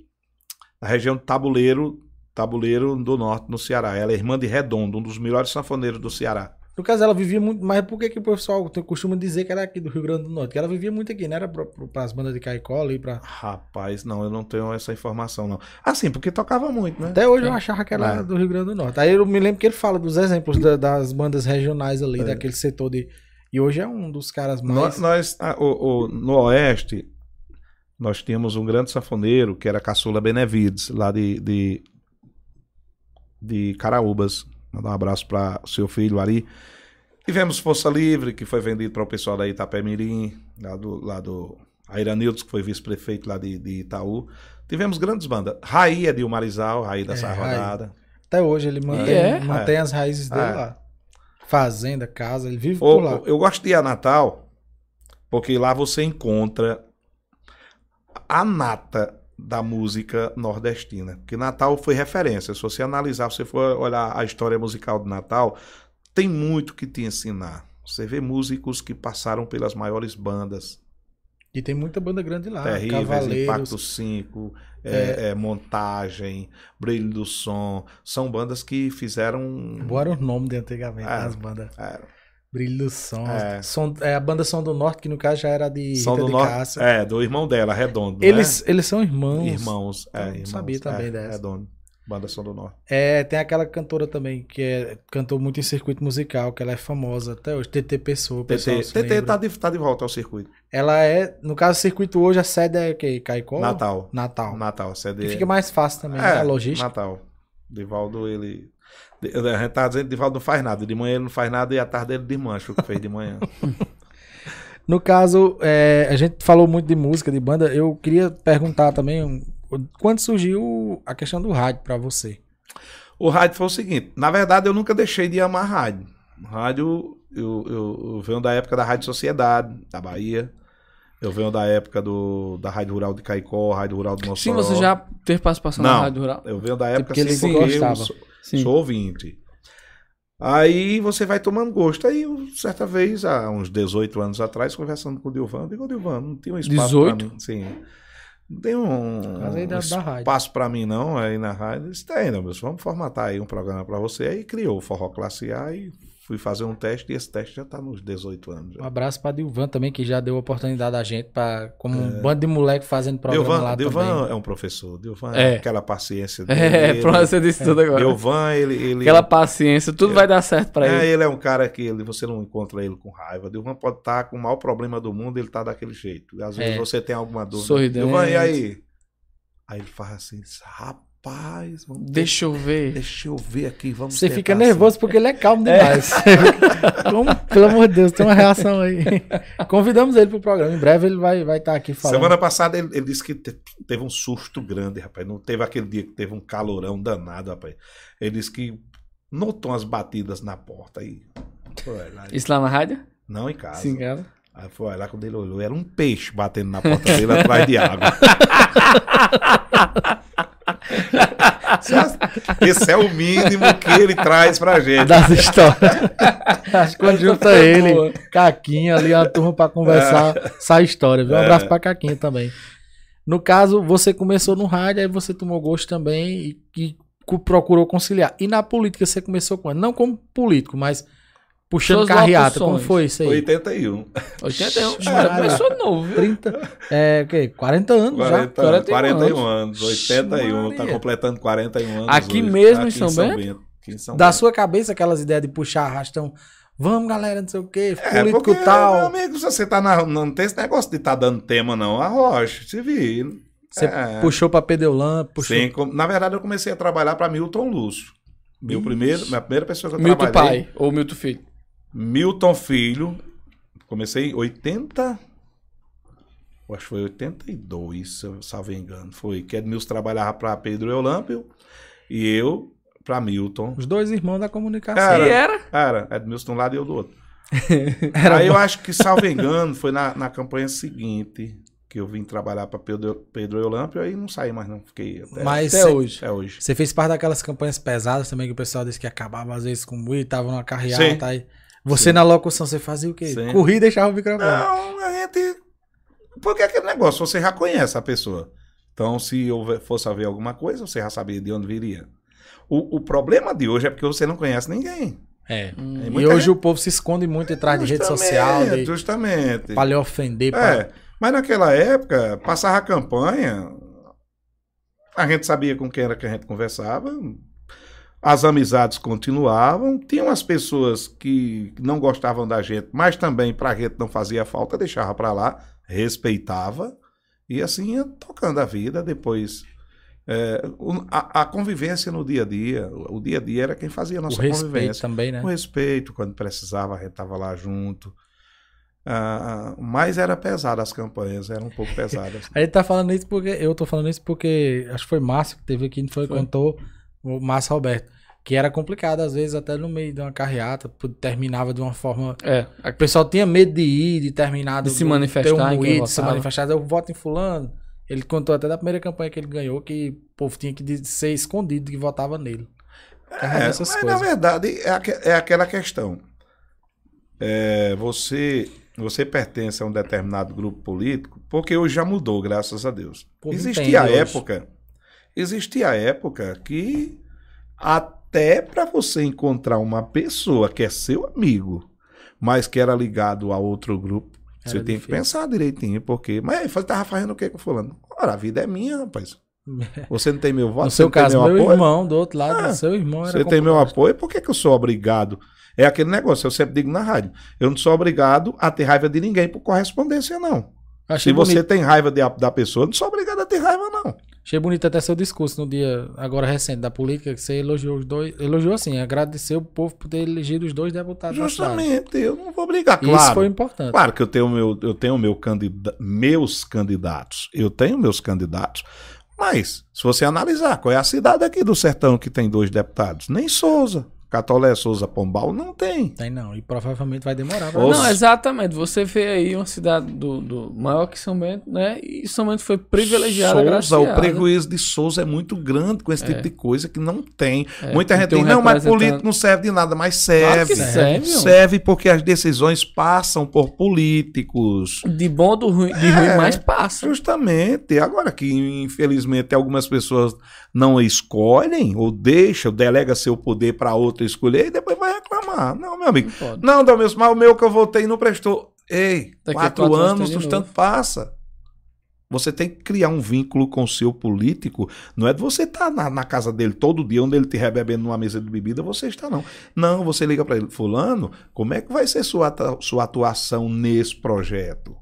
Da região de Tabuleiro, Tabuleiro do Norte, no Ceará. Ela é irmã de Redondo, um dos melhores sanfoneiros do Ceará. No caso, ela vivia muito. Mas por que, que o pessoal costuma dizer que era aqui do Rio Grande do Norte? Que ela vivia muito aqui, não era para as bandas de Caicó ali, pra... Rapaz, não, eu não tenho essa informação, não. Assim, porque tocava muito, né? Até hoje eu achava que era É. do Rio Grande do Norte. Aí eu me lembro que ele fala dos exemplos da- das bandas regionais ali, É. daquele setor de. E hoje é um dos caras Nós, mais. nós ah, o- o- no Oeste, nós tínhamos um grande sanfoneiro, que era Caçula Benevides, lá de, de, de Caraúbas. Mandar um abraço para o seu filho Ari. Tivemos Força Livre, que foi vendido para o pessoal da Itapemirim, lá do, lá do Airanildos, que foi vice-prefeito lá de, de Itaú. Tivemos grandes bandas. Raí é de Marizal, Raí da É. Até hoje ele mantém, é? mantém as raízes dele É. lá. Fazenda, casa, ele vive por lá. eu gosto de ir a Natal, porque lá você encontra a nata da música nordestina. Porque Natal foi referência. Se você analisar, se você for olhar a história musical de Natal, tem muito que te ensinar. Você vê músicos que passaram pelas maiores bandas. E tem muita banda grande lá. Terríveis, Cavaleiros. Impacto 5, é, é, Montagem, Brilho do Som. São bandas que fizeram... Boa era o nome de antigamente É. das bandas. É, Brilho do Som. É. Som- é, a banda Som do Norte, que no caso já era de Rita do de Norte. Cássia. É, do irmão dela, Redondo. né? Eles, eles são irmãos. Irmãos, é, irmãos. sabia também é, dessa. Redondo. Banda São do Norte. É, tem aquela cantora também que é, cantou muito em circuito musical, que ela é famosa até hoje, TT Pessoa. o TT, TT tá de, tá de volta ao circuito. Ela é, no caso, circuito hoje, a sede é o quê? Caicó? Natal. Natal. Natal, CD. Que fica mais fácil também, é, né? A logística. Natal. Divaldo, ele. A gente tá dizendo que Divaldo não faz nada. De manhã ele não faz nada e à tarde ele desmancha o que fez de manhã. No caso, é, a gente falou muito de música, de banda. Eu queria perguntar também quando surgiu a questão do rádio pra você? o rádio foi o seguinte: na verdade, eu nunca deixei de amar rádio. Rádio, eu, eu, eu venho da época da Rádio Sociedade, da Bahia. Eu venho da época do, da Rádio Rural de Caicó, Rádio Rural do Sim, Mossoró. você já teve participação Não. na Rádio Rural? Eu venho da época porque ele assim, gostava. eu sou, Sim. sou ouvinte. Aí você vai tomando gosto. Aí, eu, certa vez, há uns 18 anos atrás, conversando com o Dilvan, eu digo, "Ô, Dilvan, não tem um espaço 18? pra mim. Sim. Não tem um, Mas aí da- um espaço pra mim, não, aí na rádio. Disse, tem, não, mas vamos formatar aí um programa pra você. Aí criou o Forró Classe A e fui fazer um teste, e esse teste já tá nos 18 anos. Um Já. abraço pra Dilvan também, que já deu oportunidade a gente, pra, como um bando de moleque fazendo programa Dilvan, lá Dilvan também. é um professor. Dilvan É. é aquela paciência dele. É, pronto, você disse tudo agora. Dilvan, ele, ele, Aquela paciência, tudo vai dar certo pra É, ele. ele é um cara que ele, você não encontra ele com raiva. Dilvan pode estar com o maior problema do mundo, ele tá daquele jeito. Às vezes É. você tem alguma dúvida. Sorridente. Dilvan, e aí? Aí ele faz assim, rapaz, vamos ter- Deixa eu ver. deixa eu ver aqui, vamos Você fica assim. nervoso porque ele é calmo demais. Como, pelo amor de Deus, tem uma reação aí. Convidamos ele pro programa. Em breve ele vai estar vai tá aqui falando. Semana passada ele, ele disse que te- teve um susto grande, rapaz. Não teve aquele dia que teve um calorão danado, rapaz. Ele disse que notou umas batidas na porta aí. Isso lá na rádio? não em casa. Sim, cara. Aí foi lá quando ele olhou, era um peixe batendo na porta dele atrás de água. Esse é o mínimo que ele traz pra gente. Das histórias. Acho que quando junta ele, boa. Caquinha ali, a turma pra conversar, sai história. Viu? Um É. abraço pra Caquinha também. No caso, você começou no rádio, aí você tomou gosto também e, e cu- procurou conciliar. E na política você começou quando? Não como político, mas Puxando Suas carreata, como foi isso aí? 81. 81. Ixi, O cara começou novo, viu? 30, é, o quê? 40 anos já. 40, 41 41 anos, 81, tá Maria. completando 41 anos. Aqui hoje. mesmo em Aqui São Bento? Aqui em São Da Bento. sua cabeça, aquelas ideias de puxar arrastão. Vamos, galera, não sei o quê, É, político porque, tal. meu amigo, se você tá na. Não tem esse negócio de estar dando tema, não. Arrocha, se vira. Você É. puxou pra Pedeulan, puxou. Sim, com- na verdade, eu comecei a trabalhar para Milton Lúcio. Meu primeiro, minha primeira pessoa que eu Milton trabalhei. pai ou Milton filho. Milton Filho. Comecei em 80. eu Acho que foi 82, se eu salvo engano. Foi que Edmilson trabalhava para Pedro Eulâmpio e eu para Milton. Os dois irmãos da comunicação. Cara, E era? Era, Edmilson de um lado e eu do outro. Era Aí eu acho que, salvo engano, foi na, na campanha seguinte que eu vim trabalhar para Pedro, Pedro Eulâmpio, aí não saí mais não, fiquei até, Mas Até cê- hoje. até hoje. Você fez parte daquelas campanhas pesadas também que o pessoal disse que acabava às vezes com muito, tava numa carreata. Aí. Você Sim. na locução, você fazia o quê? Sim. Corria e deixava o microfone. Não, a gente. Porque é aquele negócio, você já conhece a pessoa. Então, se houver- fosse haver alguma coisa, você já sabia de onde viria. O, o problema de hoje é porque você não conhece ninguém. É. Hum. E hoje gente- o povo se esconde muito atrás de rede social, de, Justamente. pra lhe ofender. pra- É, mas naquela época, passava a campanha, a gente sabia com quem era que a gente conversava, as amizades continuavam, tinham as pessoas que não gostavam da gente, mas também pra gente não fazia falta, deixava pra lá, respeitava, e assim ia tocando a vida, depois... é, o- a, a convivência no dia a dia, o o dia a dia era quem fazia a o nossa respeito convivência. também, né? Com respeito, quando precisava, a gente estava lá junto. Ah, mas era pesado as campanhas, eram um pouco pesadas. A gente tá falando isso porque. Eu tô falando isso porque. Acho que foi Márcio que teve aqui, não foi? Foi. Contou o Márcio Roberto. Que era complicado, às vezes, até no meio de uma carreata, terminava de uma forma. É. O pessoal tinha medo de ir, de terminar. De se do- manifestar ter um moído, de se manifestar. Eu voto em Fulano. Ele contou até da primeira campanha que ele ganhou que o povo tinha que ser escondido que votava nele. É, mas coisas. na verdade é, é aquela questão. É, você, você pertence a um determinado grupo político, porque hoje já mudou, graças a Deus. Pô, existia a hoje. época, existia época que até para você encontrar uma pessoa que é seu amigo, mas que era ligado a outro grupo, Era você tem que difícil. pensar direitinho, porque. Mas você tava fazendo o que com fulano? Ora, a vida é minha, rapaz. Você não tem meu voto, No você seu caso, meu, apoio. irmão, do outro lado, Ah, seu irmão era Você tem meu apoio, por que, que eu sou obrigado? É aquele negócio, eu sempre digo na rádio. Eu não sou obrigado a ter raiva de ninguém por correspondência, não. Achei Se você bonito. tem raiva de- da pessoa, eu não sou obrigado a ter raiva, não. Achei bonito até seu discurso no dia agora recente da política, que você elogiou os dois. Elogiou assim, agradeceu o povo por ter elegido os dois deputados. Justamente, eu não vou brigar, Isso claro. foi importante. Claro que eu tenho, meu, eu tenho meu candida- meus candidatos. Eu tenho meus candidatos. Mas, se você analisar, qual é a cidade aqui do sertão que tem dois deputados? Nem Souza. Catolé, Souza, Pombal, não tem. Tem não, e provavelmente vai demorar pra Não, exatamente. Você vê aí uma cidade do, do maior que São Bento, né? E São Bento foi privilegiada, Souza, agraciada. o prejuízo de Souza é muito grande com esse É. tipo de coisa que não tem. É, Muita gente tem diz, um não, mas representante. político não serve de nada, mas Claro serve. que serve. Serve porque as decisões passam por políticos. De bom do ruim, de É. ruim mais passa. Justamente. Agora que, infelizmente, algumas pessoas não escolhem, ou deixam, delega seu poder para outro escolher, e depois vai reclamar. Não, meu amigo. Não. Não, Dalmilson, mas o meu que eu votei não prestou. Ei, Daqui quatro, quatro anos o tanto passa. Você tem que criar um vínculo com o seu político. Não é de você estar na, na casa dele todo dia, onde ele estiver bebendo numa mesa de bebida, você está não. Não, você liga para ele, fulano, como é que vai ser sua, sua atuação nesse projeto?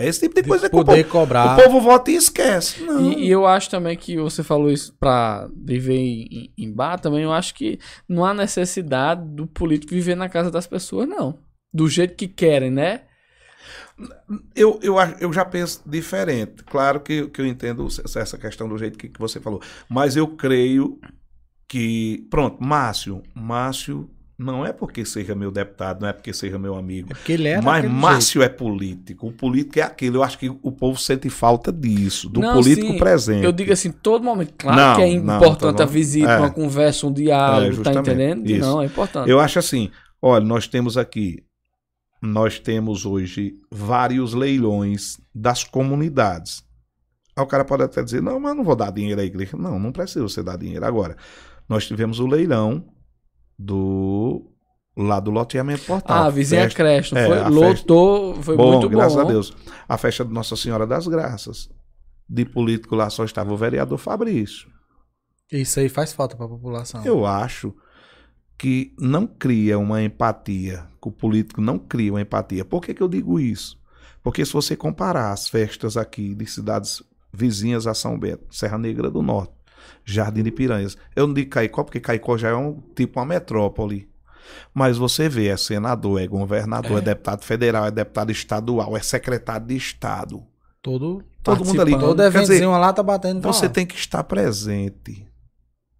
É esse tipo de coisa que o poder povo, cobrar. o povo vota e esquece. E, e eu acho também que você falou isso pra viver em, em bar também. Eu acho que não há necessidade do político viver na casa das pessoas, não. Do jeito que querem, né? Eu, eu, eu já penso diferente. Claro que, que eu entendo essa questão do jeito que, que você falou. Mas eu creio que. Pronto, Márcio. Márcio não é porque seja meu deputado, não é porque seja meu amigo. É porque ele era Mas Márcio é político. O político é aquele. Eu acho que o povo sente falta disso, do Não, político sim, presente. Eu digo assim, todo momento. Claro Não, que é não, importante tá a visita, É. uma conversa, um diálogo, É, tá entendendo? isso. Não, é importante. Eu acho assim, olha, nós temos aqui, nós temos hoje vários leilões das comunidades. Aí o cara pode até dizer, não, mas eu não vou dar dinheiro à igreja. Não, não precisa você dar dinheiro. Agora, nós tivemos o leilão do Lá do loteamento portal. Ah, a vizinha Festa- creche, não é, foi? a Lotou, foi bom, muito bom. graças a Deus. A festa de Nossa Senhora das Graças. De político lá só estava o vereador Fabrício. Isso aí faz falta pra população. Eu acho que não cria uma empatia, que o político não cria uma empatia. Por que, que eu digo isso? Porque se você comparar as festas aqui de cidades vizinhas a São Bento, Serra Negra do Norte, Jardim de Piranhas, eu não digo Caicó, porque Caicó já é um tipo uma metrópole. Mas você vê, é senador, é governador, é, deputado federal, é deputado estadual, é secretário de Estado. Todo, Todo mundo ali. Todo eventozinho lá tá batendo. Você tá. tem que estar presente.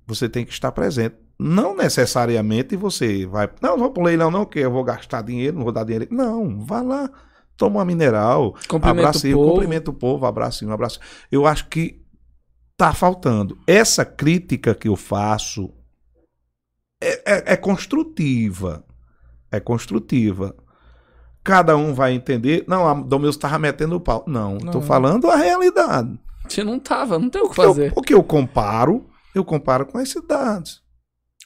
Você tem que estar presente. Não necessariamente você vai. Não, não vou pro leilão, não, que eu vou gastar dinheiro, não vou dar dinheiro. Não, vá lá, toma uma mineral, Cumprimenta abrace, o povo. cumprimenta o povo, abraço, um abraço. Eu acho que tá faltando. Essa crítica que eu faço é, é- é construtiva. É construtiva. Cada um vai entender. Não, a Domilson estava metendo o pau. Não, Não. tô falando a realidade. Você não tava, não tem o que eu, fazer. porque eu comparo, eu comparo com as cidades.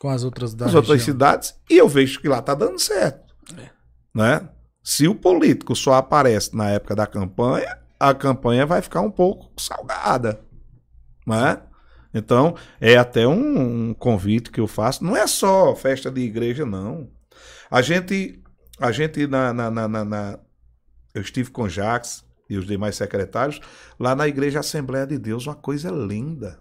Com as outras da as outras cidades, e eu vejo que lá tá dando certo. Né? Se o político só aparece na época da campanha, a campanha vai ficar um pouco salgada. Né? Então, é até um, um convite que eu faço. Não é só festa de igreja, não. A gente, a gente na, na, na, na- eu estive com o Jax e os demais secretários lá na Igreja Assembleia de Deus, uma coisa linda.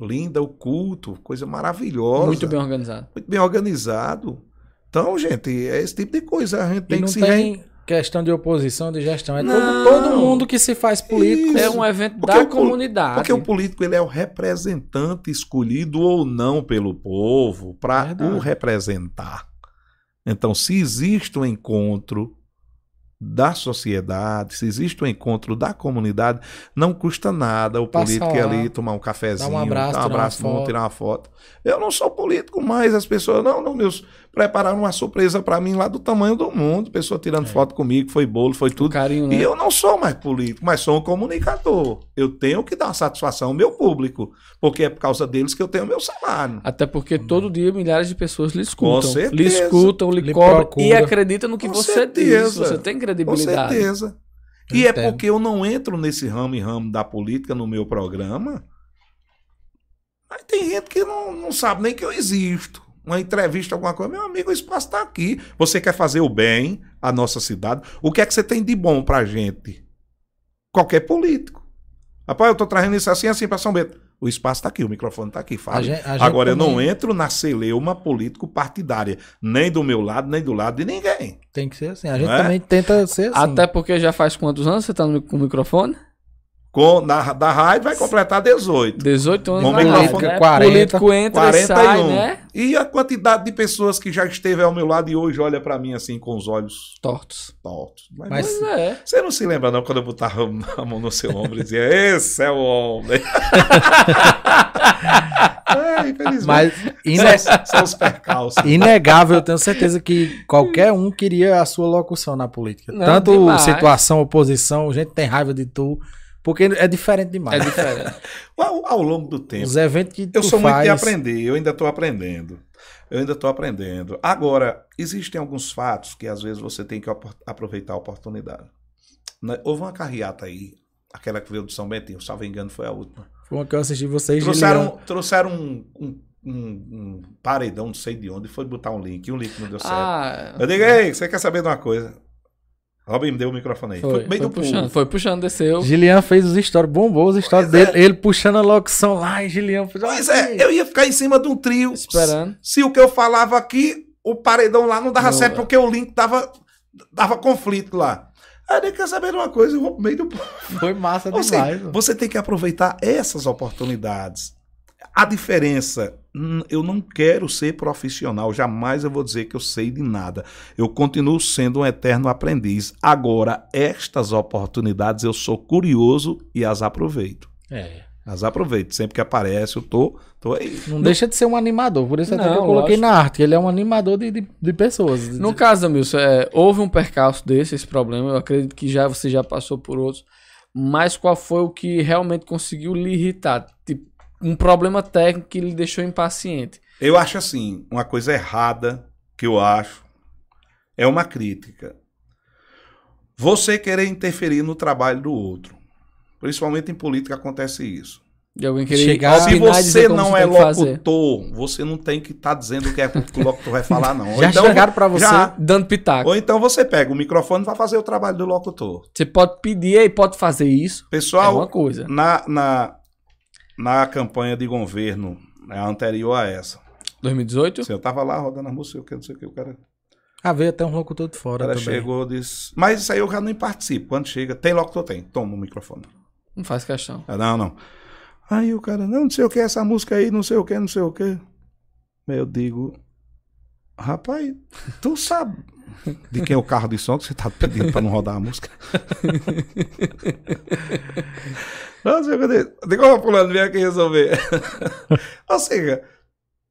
Linda, o culto, coisa maravilhosa. Muito bem organizado. Muito bem organizado. Então, gente, é esse tipo de coisa. A gente E tem que se tem questão de oposição, de gestão. É todo, todo mundo que se faz político. Isso. É um evento Porque da comunidade. Porque o político ele é o representante escolhido ou não pelo povo para o representar. Então, se existe um encontro da sociedade, se existe um encontro da comunidade, não custa nada o Passa político ir lá, ali tomar um cafezinho, dá um abraço, dar um tirar uma abraço, foto. tirar uma foto. Eu não sou político, mas as pessoas, não, não, meus, prepararam uma surpresa para mim lá do tamanho do mundo, pessoa tirando É. foto comigo, foi bolo, foi tudo. carinho, né? E eu não sou mais político, mas sou um comunicador. Eu tenho que dar satisfação ao meu público, porque é por causa deles que eu tenho meu salário. Até porque todo dia milhares de pessoas lhe escutam. certeza. Lhe escutam, lhe, Lhe cobram e acreditam no que Com você diz. certeza. Você tem Com credibilidade. certeza. Eu E é entendo. porque eu não entro nesse ramo e ramo da política no meu programa. Mas tem gente que não, não sabe nem que eu existo. Uma entrevista, alguma coisa, meu amigo, o espaço está aqui. Você quer fazer o bem à nossa cidade? O que é que você tem de bom pra gente? Qualquer político. Rapaz, eu tô trazendo isso assim, assim pra São Bento. O espaço está aqui, o microfone está aqui, A fala. gente- a gente Agora, eu não também entro na celeuma político-partidária, nem do meu lado, nem do lado de ninguém. Tem que ser assim. A gente é? também tenta ser assim. Até porque já faz quantos anos você tá no, com o microfone? Com, na, da rádio vai completar 18. 18 anos Com na rádio, né? 40, Político entra e sai, 41. né? E a quantidade de pessoas que já esteve ao meu lado e hoje olha pra mim assim com os olhos Tortos. tortos. Mas, Mas- Pois é. você não se lembra não quando eu botava a mão no seu ombro e dizia, esse é o homem. é, infelizmente. Mas ine- São, são os percalços. inegável, eu tenho certeza que qualquer um queria a sua locução na política. Não, Tanto demais. situação, oposição, gente tem raiva de tu. Porque é diferente É demais. diferente. Ao, ao longo do tempo, Os eventos que Eu tu sou muito de faz, aprender, eu ainda estou aprendendo. Eu ainda estou aprendendo. Agora, existem alguns fatos que às vezes você tem que aproveitar a oportunidade. Né? Houve uma carreata aí, aquela que veio do São Bentinho, salvo engano, foi a última. Foi uma que eu assisti vocês, Trouxeram, trouxeram um, um- um- um paredão, não sei de onde, foi botar um link, e o link não deu certo. Ah, eu digo, ei, você quer saber de uma coisa? Robin, me deu o microfone aí. Foi, foi, meio foi do puxando, povo. foi puxando, desceu. Gilian fez os stories, bombou os stories Pois é. dele, ele puxando a locução lá e Gilian. Pois é, eu ia ficar em cima de um trio. Esperando. Se o que eu falava aqui, o paredão lá não dava Não, certo, é. porque o link dava, dava conflito lá. Aí ele quer saber de uma coisa, eu vou pro meio do. Foi massa Ou demais. seja, você tem que aproveitar essas oportunidades. A diferença, hum, eu não quero ser profissional, jamais eu vou dizer que eu sei de nada. Eu continuo sendo um eterno aprendiz. Agora, estas oportunidades eu sou curioso e as aproveito. É. As aproveito. Sempre que aparece, eu tô, tô aí. Não deixa de ser um animador, por isso até Não, que eu coloquei lógico. na arte. Ele é um animador de, de, de pessoas. No caso, Amilson, é, houve um percalço desse, esse problema. Eu acredito que já você já passou por outros. Mas qual foi o que realmente conseguiu lhe irritar? Tipo, um problema técnico que lhe deixou impaciente. Eu acho assim, uma coisa errada que eu acho, é uma crítica. Você querer interferir no trabalho do outro. Principalmente em política acontece isso. De alguém querer Chegar- Se você não você é fazer. locutor, você não tem que estar dizendo o que é que o locutor vai falar, não. Ou Já chegaram pra você? já. Dando pitaco. Ou então você pega o microfone e vai fazer o trabalho do locutor. Você pode pedir e pode fazer isso. É Pessoal, uma coisa. na, na, na campanha de governo né, anterior a essa, 2018? eu tava lá rodando a música, eu quero não sei o que, o cara, Ah, veio até um loucutor de o fora cara também. chegou e disse... Mas isso aí eu já nem participo. Quando chega, tem locutor? Tem. Toma o microfone. Não faz questão. Ah, Não, não. Aí o cara, não, não sei o que, essa música aí, não sei o que, não sei o que. Eu digo, rapaz, tu sabe de quem é o carro de som que você tá pedindo pra não rodar a música? Não sei o que eu digo. Digo, ô, fulano, vem aqui resolver. Ou seja,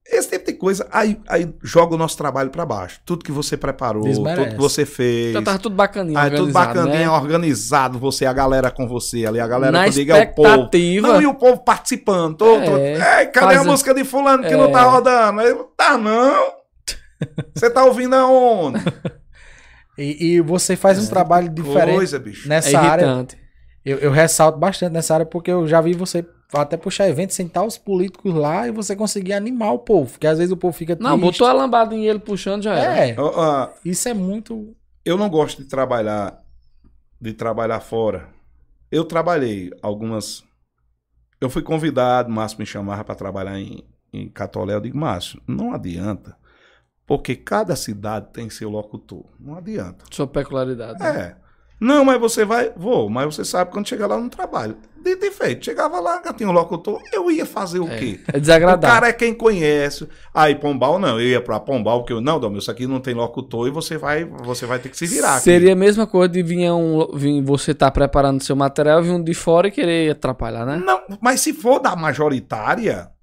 esse tipo de coisa, aí, aí joga o nosso trabalho pra baixo. Tudo que você preparou, Desmerece. tudo que você fez. Já tava tudo bacaninho, Aí tudo bacaninha, né? organizado, você, a galera com você ali, a galera Na que eu digo é o povo. Não, e o povo participando. Todo. É, cadê a faz- música de fulano que é. não tá rodando? Eu, tá não. Você tá ouvindo aonde? E, e você faz um trabalho diferente Coisa, bicho. É nessa área. Eu, eu ressalto bastante nessa área porque eu já vi você até puxar evento, sentar os políticos lá e você conseguir animar o povo. Porque às vezes o povo fica triste. Não, botou a lambada em ele puxando, já era. É, ó, isso é muito... eu não gosto de trabalhar de trabalhar fora. Eu trabalhei algumas. Eu fui convidado, o Márcio me chamava para trabalhar em, em Catolé. Eu digo, Márcio, não adianta. Porque cada cidade tem seu locutor. Não adianta. Sua peculiaridade. né? É. Não, mas você vai. Vou, mas você sabe quando chegar lá no trabalho. Dito e feito. Chegava lá, um locutor. Eu ia fazer o quê? É O desagradável. cara é quem conhece. Aí, Pombal não. Eu ia pra Pombal, porque eu, não, Dom, isso aqui não tem locutor e você vai, você vai ter que se virar. aqui. Seria a mesma coisa de vir, um, vir você estar preparando seu material e vir um de fora e querer atrapalhar, né? Não, mas se for da majoritária, não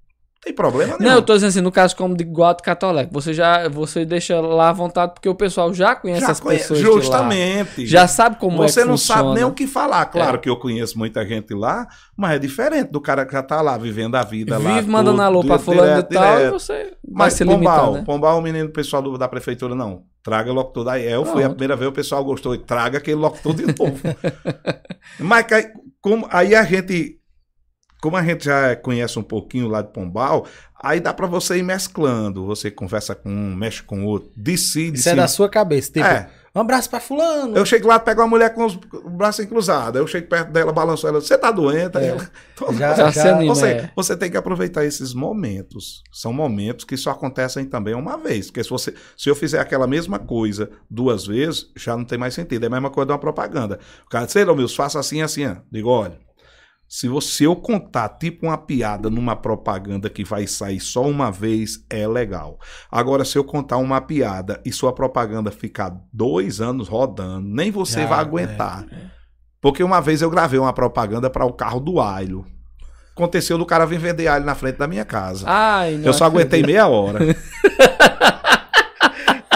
tem problema nenhum. Não, eu tô dizendo assim, no caso como de Guato Catolé, você já você deixa lá à vontade porque o pessoal já conhece Já as conhe- pessoas. Justamente. Já sabe como é Você não funciona. sabe nem o que falar. Claro É. que eu conheço muita gente lá, mas é diferente do cara que já tá lá, vivendo a vida lá. Vive mandando alô pra direto, fulano e tal e direto. você vai Mas se Pombal, né? Pombal, o menino pessoal do- da prefeitura, não. Traga locutor daí. Eu fui a primeira vez, o pessoal gostou. e Traga aquele locutor de novo. Mas como, aí a gente. Como a gente já conhece um pouquinho lá de Pombal, aí dá pra você ir mesclando. Você conversa com um, mexe com o outro, decide. Isso é da sua cabeça. Tipo, É. um abraço pra fulano. Eu chego lá, pego uma mulher com os braços cruzados. Eu chego perto dela, balanço ela. Você tá doente? É. ela, "Tô Já- Já se anima, você, é. você tem que aproveitar esses momentos. São momentos que só acontecem também uma vez. Porque se, você, se eu fizer aquela mesma coisa duas vezes, já não tem mais sentido. É a mesma coisa de uma propaganda. O cara diz, meu, faça assim, assim. ó." Digo, olha, se você eu contar tipo uma piada numa propaganda que vai sair só uma vez, é legal. Agora, se eu contar uma piada e sua propaganda ficar dois anos rodando, nem você vai é, aguentar. Porque uma vez eu gravei uma propaganda para o carro do alho. Aconteceu do cara vir vender alho na frente da minha casa. Ai, eu só aguentei meia hora.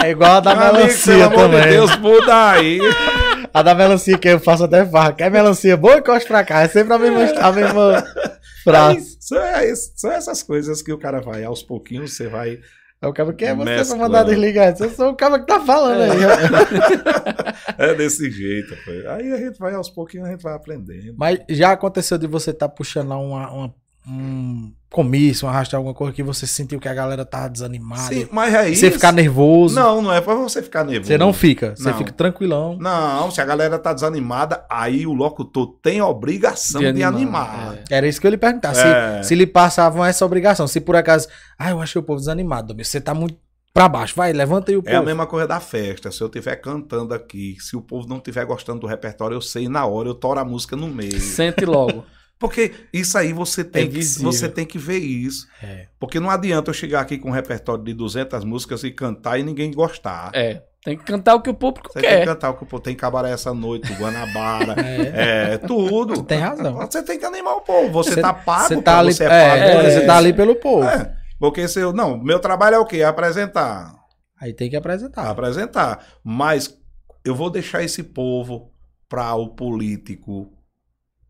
É igual a da Meu melancia também. de Deus, muda aí. A da melancia que eu faço até farra. Quer melancia boa e costa pra cá. É sempre a mesma, a mesma frase. Aí, são, é isso- são essas coisas que o cara vai, aos pouquinhos, você vai. É o cara que é você pra mandar desligar. Eu sou o cara que tá falando aí. É desse jeito. pô. Aí a gente vai, aos pouquinhos, a gente vai aprendendo. Mas já aconteceu de você estar puxando lá uma, uma- um comício, arrastar alguma coisa que você sentiu que a galera tava desanimada. Sim, mas é isso. você ficar nervoso. Não, não é pra você ficar nervoso. Você não fica. Você Não. fica tranquilão. Não, se a galera tá desanimada, aí o locutor tem obrigação de, De animar. animar, é. Era isso que eu lhe perguntar. É. Se, se lhe passavam essa obrigação. Se por acaso. Ah, eu achei o povo desanimado. Domingo. Você tá muito pra baixo. Vai, levanta aí o povo. É a mesma coisa da festa. Se eu estiver cantando aqui, se o povo não estiver gostando do repertório, eu sei na hora, eu toro a música no meio. Sente logo. Porque isso aí você tem, É que, você tem que ver isso. É. Porque não adianta eu chegar aqui com um repertório de 200 músicas e cantar e ninguém gostar. É. Tem que cantar o que o público Você tem que quer. cantar o que o povo tem cabaré essa noite, Guanabara, É. é, tudo. Tu tem razão. Você tem que animar o povo. Você, Você- tá pago Você tá ali, você é, pago. é, você tá ali pelo povo. É, porque se eu. Não, meu trabalho é o quê? Apresentar. Aí tem que apresentar. Apresentar. Mas eu vou deixar esse povo para o político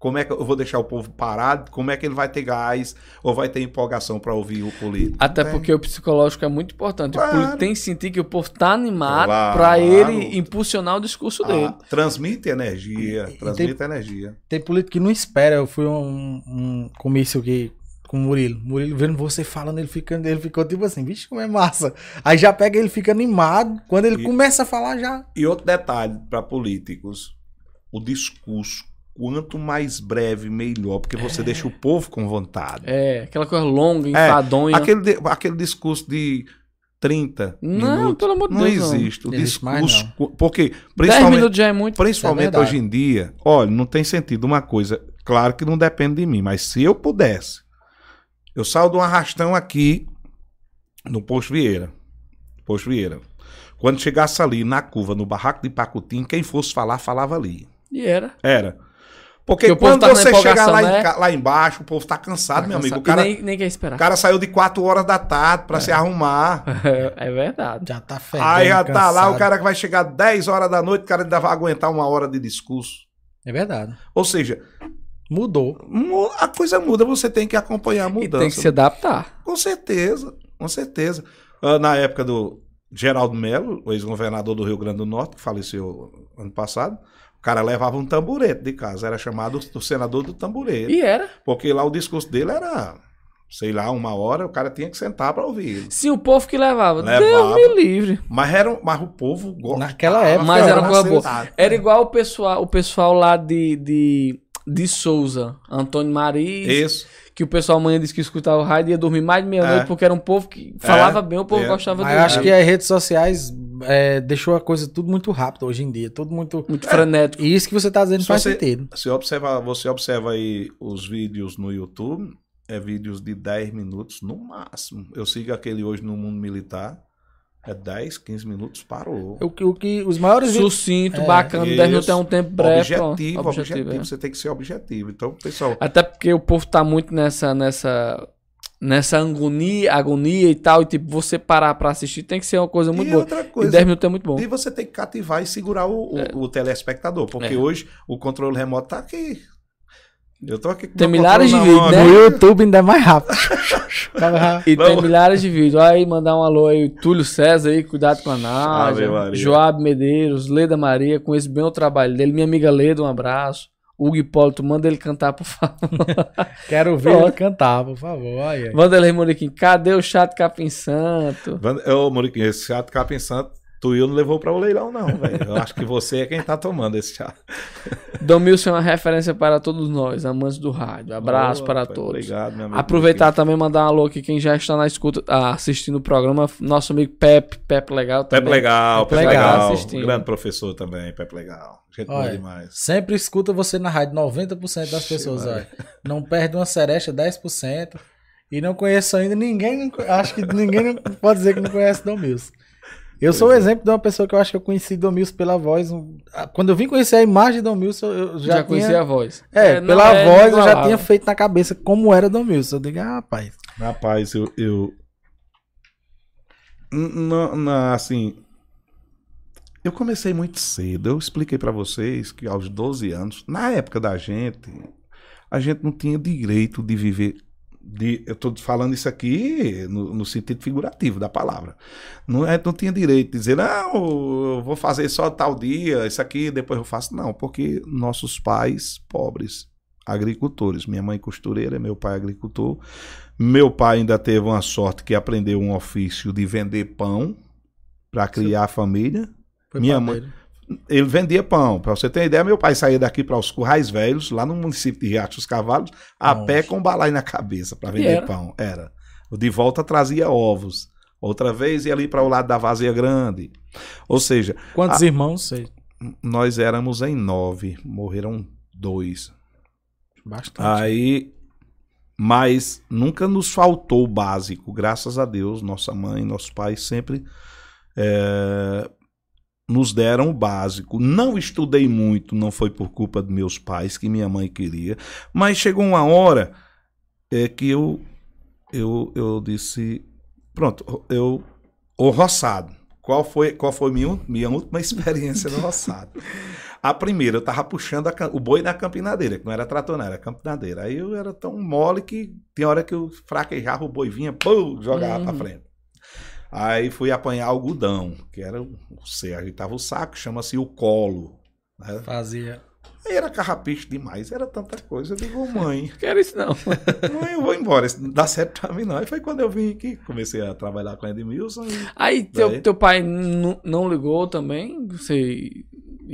Como é que eu vou deixar o povo parado? Como é que ele vai ter gás ou vai ter empolgação para ouvir o político? Até porque o psicológico é muito importante. Claro. O político tem que sentir que o povo tá animado Claro. pra ele impulsionar o discurso tem... dele. ah, transmite energia, E- transmite energia. Tem político que não espera. Eu fui um, um comício aqui com o Murilo. Murilo vendo você falando, ele, ficando, ele ficou tipo assim, vixe, como é massa. Aí já pega ele, fica animado. Quando ele E- começa a falar, já. E outro detalhe para políticos, o discurso. Quanto mais breve, melhor, porque você deixa o povo com vontade. É, aquela coisa longa, enfadonha. Aquele, de- aquele discurso de 30 Não, minutos. pelo amor de não Deus, não. existe. O Não existe mais, discurso. Porque, 10 principalmente, minutos já é muito. principalmente É hoje em dia, olha, não tem sentido uma coisa. Claro que não depende de mim, mas se eu pudesse, eu saio de um arrastão aqui no Posto Vieira. Posto Vieira. Quando chegasse ali na curva, no barraco de Pacutim, quem fosse falar, falava ali. E era. Era. Porque Porque quando tá você chegar lá, né? em lá embaixo, o povo tá cansado, Tá meu amigo. O cansado. cara, E nem, nem quer esperar. o cara saiu de 4 horas da tarde pra se arrumar. é verdade. Já tá fedendo, Aí já tá lá, cansado. o cara que vai chegar 10 horas da noite, o cara ainda vai aguentar uma hora de discurso. É verdade. Ou seja, Mudou. mu- a coisa muda, você tem que acompanhar a E mudança. tem que se adaptar. Com certeza, com certeza. Ah, na época do Geraldo Melo, o ex-governador do Rio Grande do Norte, que faleceu ano passado, o cara levava um tamborete de casa, era chamado o senador do tamborete. E era. Porque lá o discurso dele era, sei lá, uma hora, o cara tinha que sentar pra ouvir. Sim, o povo que levava. Levava. Deus me livre. Mas, era, mas o povo gostava. Naquela época, Mas era coisa boa. sentar. Era igual o pessoal, o pessoal lá de, de, de Souza, Antônio Mariz, Isso. que o pessoal amanhã disse que escutava o rádio e ia dormir mais de meia-noite É. porque era um povo que falava bem, o povo é. gostava Mas do eu acho que as redes sociais é, deixou a coisa tudo muito rápido hoje em dia. Tudo muito. Muito frenético. E isso que você tá dizendo Se faz você- sentido. Você observa, você observa aí os vídeos no YouTube, é vídeos de 10 minutos no máximo. Eu sigo aquele hoje no mundo militar, é 10, 15 minutos, parou. O que, o que os maiores vídeos. Sucinto, É, bacana, 10 minutos é um tempo breve. objetivo, pronto. objetivo, é. você tem que ser objetivo. Então, pessoal, Até porque o povo tá muito nessa nessa nessa agonia, agonia e tal, e tipo, você parar pra assistir tem que ser uma coisa muito e boa. outra E coisa, 10 minutos é muito bom. e você tem que cativar e segurar o, o- o telespectador, porque É. hoje o controle remoto tá aqui. Eu tô aqui com Tem milhares de vídeos, né? No YouTube ainda é mais rápido. E tem milhares de vídeos. Aí mandar um alô aí, Túlio César aí, cuidado com a Nádia. Joab Medeiros, Leda Maria, conheço bem o trabalho dele. Minha amiga Leda, um abraço. Hugo Hipólito, manda ele cantar, por favor. Quero ver ele cantar, por favor. Aí, aí. Vanderlei Moriquim, cadê o chato capim santo? Ô, Moriquinho, esse chato capim santo, tu e eu não levou pra o leilão, não, velho. Eu acho que você é quem tá tomando esse chá. Domilson é uma referência para todos nós, amantes do rádio. Abraço Ô, para rapaz, todos. Obrigado, meu amigo. Aproveitar também e mandar um alô aqui quem já está na escuta, ah, assistindo o programa, nosso amigo Pepe, Pepe Legal também. Pepe Legal, Pepe Pepe Legal Legal. assistindo. Grande professor também, Pepe Legal. Gente boa Olha, demais. Sempre escuta você na rádio, 90% das pessoas, olha. Não perde uma seresta, 10%. E não conheço ainda ninguém, acho que ninguém pode dizer que não conhece Domilson. Eu sou o exemplo de uma pessoa que eu acho que eu conheci Domilson pela voz. Quando eu vim conhecer a imagem de Domilson, eu já, Já, conhecia tinha... a voz. É, não pela é voz eu já tinha feito na cabeça como era Domilson. Eu digo, ah, rapaz. Rapaz, eu. eu... N- n- na- assim. Eu comecei muito cedo. Eu expliquei pra vocês que aos 12 anos, na época da gente, a gente não tinha direito de viver. De, eu tô falando isso aqui no, no sentido figurativo da palavra. Não, gente não tinha direito de dizer, não, eu vou fazer só tal dia, isso aqui, depois eu faço. Não, porque nossos pais pobres, agricultores, minha mãe costureira, meu pai agricultor, meu pai ainda teve uma sorte que aprendeu um ofício de vender pão para criar a família. Foi Minha padeiro. Ele vendia pão. Para você ter ideia, meu pai saía daqui para os Currais Velhos, lá no município de Riacho dos Cavalos, a Nossa. pé com balai na cabeça para vender era? pão. Era. De volta trazia ovos. Outra vez ia ali para o lado da Vazia Grande. Ou seja, Quantos irmãos? Sei. nós éramos em nove, morreram dois. Bastante. Aí, mas nunca nos faltou o básico, graças a Deus, nossa mãe, nossos pais sempre é, nos deram o básico. Não estudei muito, não foi por culpa dos meus pais, que minha mãe queria, mas chegou uma hora é, que eu, eu, eu disse, pronto, eu, o roçado, qual foi, qual foi minha, minha última experiência no roçado? A primeira, eu tava puxando a o boi na campinadeira, que não era trator, não, era campinadeira. Aí eu era tão mole que tem hora que eu fraquejava, o boi vinha, pum, jogava Uhum. pra frente. Aí fui apanhar algodão, que era o você ajeitava o saco, chama-se o colo. né? Fazia. Aí era carrapicho demais, era tanta coisa. Eu digo, "Ô, mãe, Quero isso não. mãe, eu vou embora, isso não dá certo pra mim não. Aí foi quando eu vim aqui, comecei a trabalhar com Edmilson. E... Aí teu, Daí? teu pai não ligou também? Você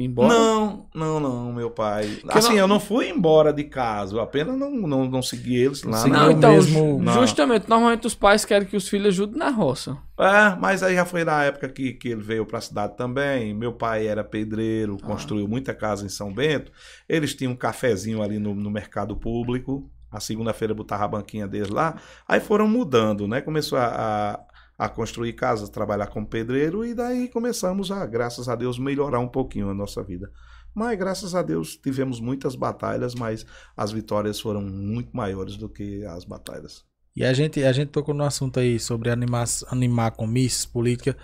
embora? Não, não, não, meu pai. Porque assim, não- eu não fui embora de casa, eu apenas não, não, não segui eles lá. Não, na- então, mesmo- ju- Não. justamente, normalmente os pais querem que os filhos ajudem na roça. É, mas aí já foi na época que, que ele veio pra cidade também. Meu pai era pedreiro, Ah. construiu muita casa em São Bento. Eles tinham um cafezinho ali no, no mercado público. A segunda-feira botava a banquinha deles lá. Aí foram mudando, né? Começou a, a, a construir casas, trabalhar como pedreiro. E daí começamos a, graças a Deus, melhorar um pouquinho a nossa vida. Mas graças a Deus tivemos muitas batalhas, mas as vitórias foram muito maiores do que as batalhas. E a gente, a gente tocou no assunto aí sobre animar, animar com misses, política.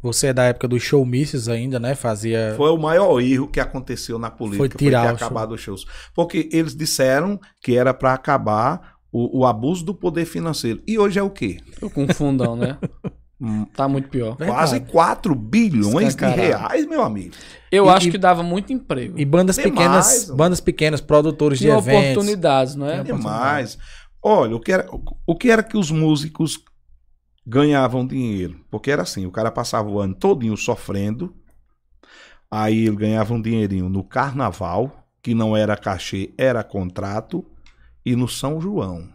Você é da época dos showmisses ainda, né? Fazia. Foi o maior erro que aconteceu na política, Foi foi, tirar ter o acabado os shows. Porque eles disseram que era para acabar o, o abuso do poder financeiro. E hoje é o quê? Eu com fundão, né? Tá muito pior. Verdade. Quase 4 bilhões de reais, meu amigo. Eu E- acho que dava muito emprego. E bandas Demais, pequenas, mano. bandas pequenas, produtores de Tinha eventos. oportunidades, não é? Demais. Olha, o que, era, o que era que os músicos ganhavam dinheiro? Porque era assim, o cara passava o ano todinho sofrendo, aí ele ganhava um dinheirinho no carnaval, que não era cachê, era contrato, e no São João.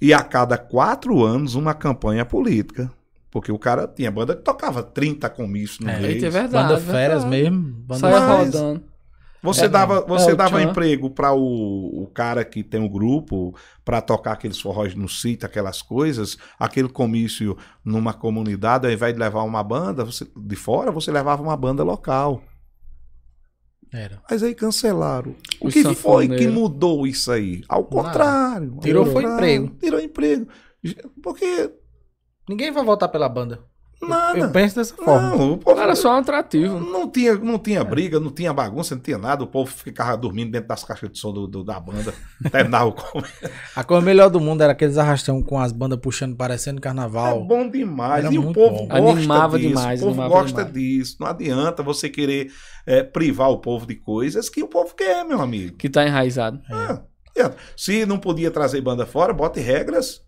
E a cada quatro anos, uma campanha política. Porque o cara tinha banda que tocava 30 comícios no É, mês. É verdade. Banda férias verdade. mesmo. Banda Saia Mas- rodando. Você É, dava, você É, o dava Tchan. emprego para o, o cara que tem um grupo para tocar aqueles forróis no sítio, aquelas coisas, aquele comício numa comunidade, ao invés de levar uma banda você- de fora, você levava uma banda local. Era. Mas aí cancelaram. O Os que foi que mudou isso aí? Ao contrário. ao Tirou foi contrário. emprego. Tirou emprego. Porque Ninguém vai voltar pela banda. Nada. Eu penso dessa forma. Não, o povo- Era só um atrativo. Não tinha, não tinha briga, não tinha bagunça, não tinha nada. O povo ficava dormindo dentro das caixas de som do, do- da banda. Terminava o A coisa melhor do mundo era aqueles arrastão com as bandas puxando, parecendo É carnaval. bom demais. Era e o povo bom. gosta Animava disso. demais, O povo animava gosta demais. disso. Não adianta você querer é, privar o povo de coisas que o povo quer, meu amigo. Que tá enraizado. Ah, adianta. Se não podia trazer banda fora, bote regras.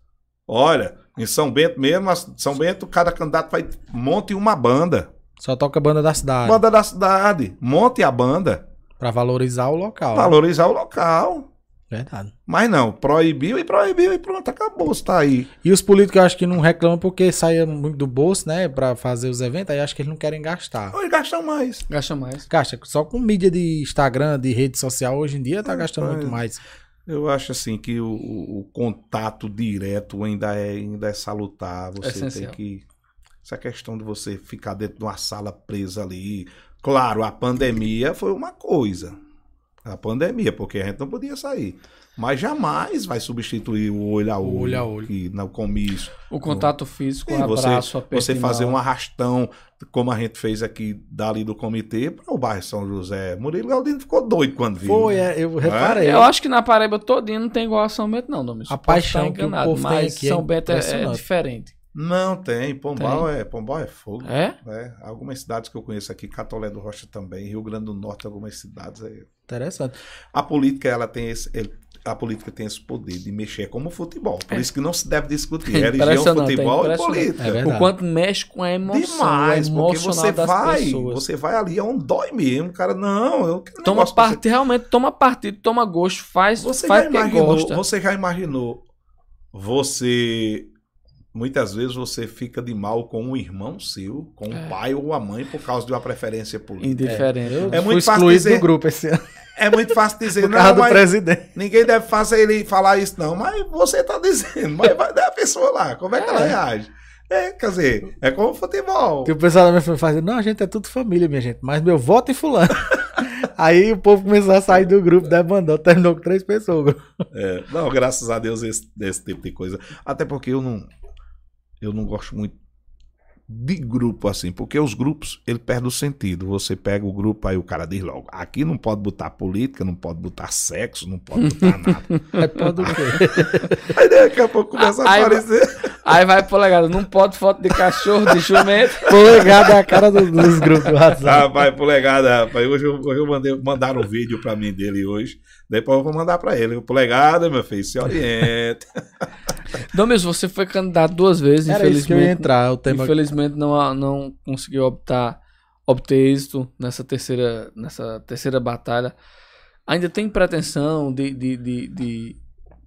Olha, em São Bento mesmo, São Bento, cada candidato vai monte uma banda. Só toca banda da cidade. Banda da cidade. Monte a banda. Pra valorizar o local. Valorizar o local. Verdade. Mas não, proibiu e proibiu e pronto, acabou, está aí. E os políticos eu acho que não reclamam porque saia muito do bolso, né? Pra fazer os eventos, aí acho que eles não querem gastar. Hoje gastam mais. Gasta mais. Gasta só com mídia de Instagram, de rede social, hoje em dia tá gastando Rapaz. muito mais. Eu acho assim que o, o- contato direto ainda é, ainda é salutar. Você Essencial. tem que. Essa questão de você ficar dentro de uma sala presa ali. Claro, a pandemia foi uma coisa. A pandemia, porque a gente não podia sair. Mas jamais vai substituir o olho a olho. olho a olho. Que, no comício. O contato físico, E o abraço, aperto Você fazer um arrastão, como a gente fez aqui dali do comitê, para o bairro São José. Murilo Galdino ficou doido quando viu. Foi, é, eu reparei. Eu acho que na Paraíba todinha não tem igual a São Bento, não, Domingo. A paixão estar que o povo tem mas aqui é São Bento é- é, diferente. Não tem. Pombal é Pombal é fogo. É? É, algumas cidades que eu conheço aqui, Catolé do Rocha também, Rio Grande do Norte, algumas cidades. é- Interessante. A política ela tem esse, ele- a política tem esse poder de mexer é como o futebol. Por É. isso que não se deve discutir É religião, impressionante, é futebol e impressionante. política. É. O quanto mexe com a emoção, Demais, porque você das vai, pessoas. você vai ali onde dói mesmo, cara. Não, eu Toma partido, realmente toma partido, toma gosto, faz, Você faz já imaginou, gosta. você já imaginou você muitas vezes você fica de mal com um irmão seu, com É. o pai ou a mãe por causa de uma preferência política. Indiferente. Eu É fui muito fácil dizer- do grupo esse ano. É muito fácil dizer, Por não, do mas presidente. ninguém deve fazer ele falar isso, não. Mas você tá dizendo, mas vai dar a pessoa lá, como é que ela É. reage? É, quer dizer, é como futebol. Que o pessoal da minha família fazia, não, a gente é tudo família, minha gente, mas meu voto em fulano. Aí o povo começou a sair do grupo, debandou, terminou com três pessoas. É, não, graças a Deus esse, esse tipo de coisa. Até porque eu não, eu não gosto muito de grupo, assim, porque os grupos, ele perde o sentido. Você pega o grupo, aí o cara diz logo, aqui não pode botar política, não pode botar sexo, não pode botar nada. É pode o quê? aí daqui a pouco começa a Aí- aparecer. Aí vai polegada, não pode foto de cachorro, de jumento. Polegada é a cara do- dos grupos do WhatsApp. Rapaz, polegada, rapaz. Hoje eu, hoje eu mandei, mandaram um vídeo pra mim dele hoje. Depois eu vou mandar pra ele. Polegada, meu filho, se oriente. Domingo, você foi candidato duas vezes, Era isso que eu ia infelizmente. entrar, o tema. Infelizmente não, não conseguiu optar, obter êxito nessa terceira, nessa terceira batalha. Ainda tem pretensão de, de, de, de,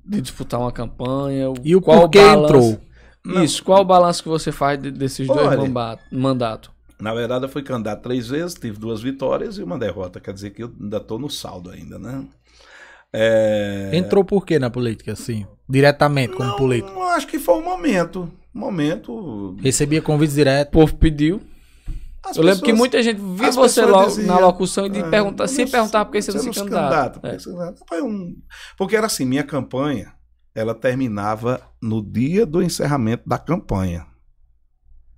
de disputar uma campanha? E o qual porquê balanço- entrou? Não. Isso, qual o balanço que você faz de- desses dois Olha. mamba- mandatos? Na verdade, eu fui candidato três vezes, tive duas vitórias e uma derrota. Quer dizer que eu ainda tô no saldo ainda, né? É... Entrou por quê na política, assim? Diretamente, como não, político? não, acho que foi um momento. Um momento. Recebia convites O direto. povo pediu. As Eu lembro que pessoas- muita gente viu você pessoas logo diziam, na locução e de é, perguntar, não- perguntar por que você não se candidata. por que É. se um... Porque era assim, minha campanha, ela terminava no dia do encerramento da campanha.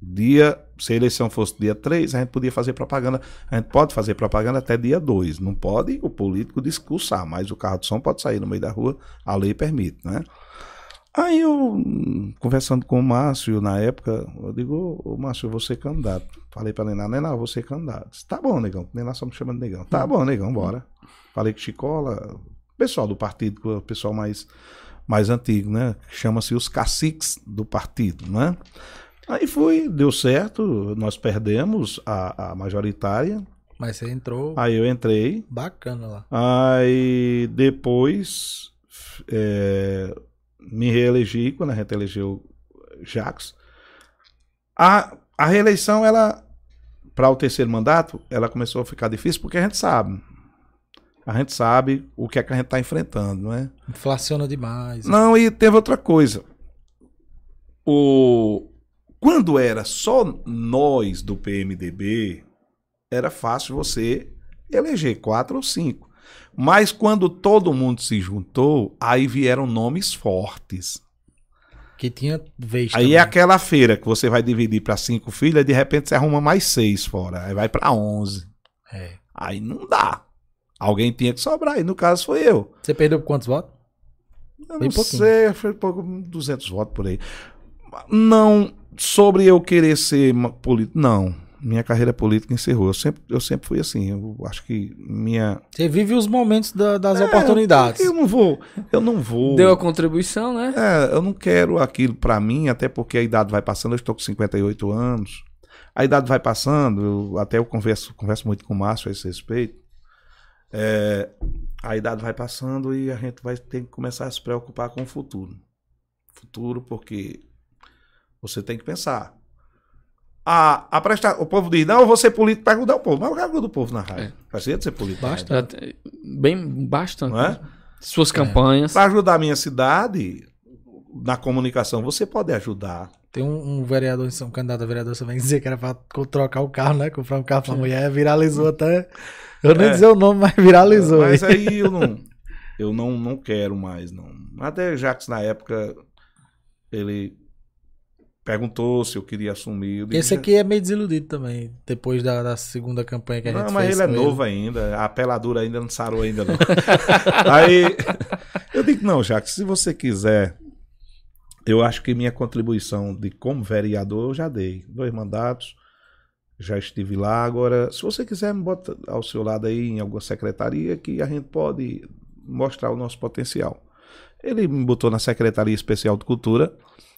Dia, se a eleição fosse dia 3, a gente podia fazer propaganda. A gente pode fazer propaganda até dia 2. Não pode o político discursar, mas o carro de som pode sair no meio da rua, a lei permite, né? Aí eu, conversando com o Márcio na época, eu digo, ô Márcio, eu vou ser candidato. Falei pra Nená, Nená, eu vou ser candidato. Disse, Tá bom, negão. Nená só me chama de negão. Tá bom, negão, bora. Falei com Chicola, pessoal do partido, o pessoal mais, mais antigo, né? Chama-se os caciques do partido, né? Aí fui, deu certo, nós perdemos a, a majoritária. Mas você entrou Aí eu entrei, bacana lá. Aí depois é, me reelegi quando a gente elegeu Jacques. A, a reeleição, ela, para o terceiro mandato, ela começou a ficar difícil porque a gente sabe. A gente sabe o que é que a gente está enfrentando, não é? Inflaciona demais. Não, e teve outra coisa. O... Quando era só nós do PMDB, era fácil você eleger quatro ou cinco. Mas quando todo mundo se juntou, aí vieram nomes fortes. Que tinha vez Aí também. é aquela feira que você vai dividir para cinco filhas, de repente você arruma mais seis fora. Aí vai para onze. É. Aí não dá. Alguém tinha que sobrar, e no caso foi eu. Você perdeu por quantos votos? Eu Bem não pouquinho. sei, foi pouco, 200 votos por aí. Não, sobre eu querer ser político, não. Minha carreira política encerrou. Eu sempre, eu sempre fui assim. Eu acho que minha. Você vive os momentos da- das É, oportunidades. Eu não vou. Eu não vou. Deu a contribuição, né? É, eu não quero aquilo pra mim, até porque a idade vai passando. Eu estou com 58 anos. A idade vai passando. eu- até eu converso, converso muito com o Márcio a esse respeito. É, a idade vai passando e a gente vai ter que começar a se preocupar com o futuro. Futuro, porque você tem que pensar. A, a prestar, o povo diz, não, eu vou ser político para ajudar o povo. Mas eu quero ajudar o povo na rádio. É. Faz sentido ser político. Basta. Bem, bastante. Não é? Suas campanhas. Para ajudar a minha cidade, na comunicação, você pode ajudar. Tem um, um vereador, um candidato a vereador também dizia que era pra co- trocar o carro, né? Comprar um carro pra mulher, viralizou até. Eu nem É. dizer o nome, mas viralizou. Mas hein? aí eu não, eu não, não quero mais, não. Até Jacques, na época, ele perguntou se eu queria assumir. Disse, Esse aqui é meio desiludido também, depois da, da segunda campanha que a gente Não, mas fez. ele é com novo ainda, a peladura ainda não sarou ainda não. Aí eu digo, não, Jacques, se você quiser, eu acho que minha contribuição de como vereador eu já dei. Dois mandatos, já estive lá. Agora, se você quiser, me bota ao seu lado aí em alguma secretaria que a gente pode mostrar o nosso potencial. Ele me botou na Secretaria Especial de Cultura.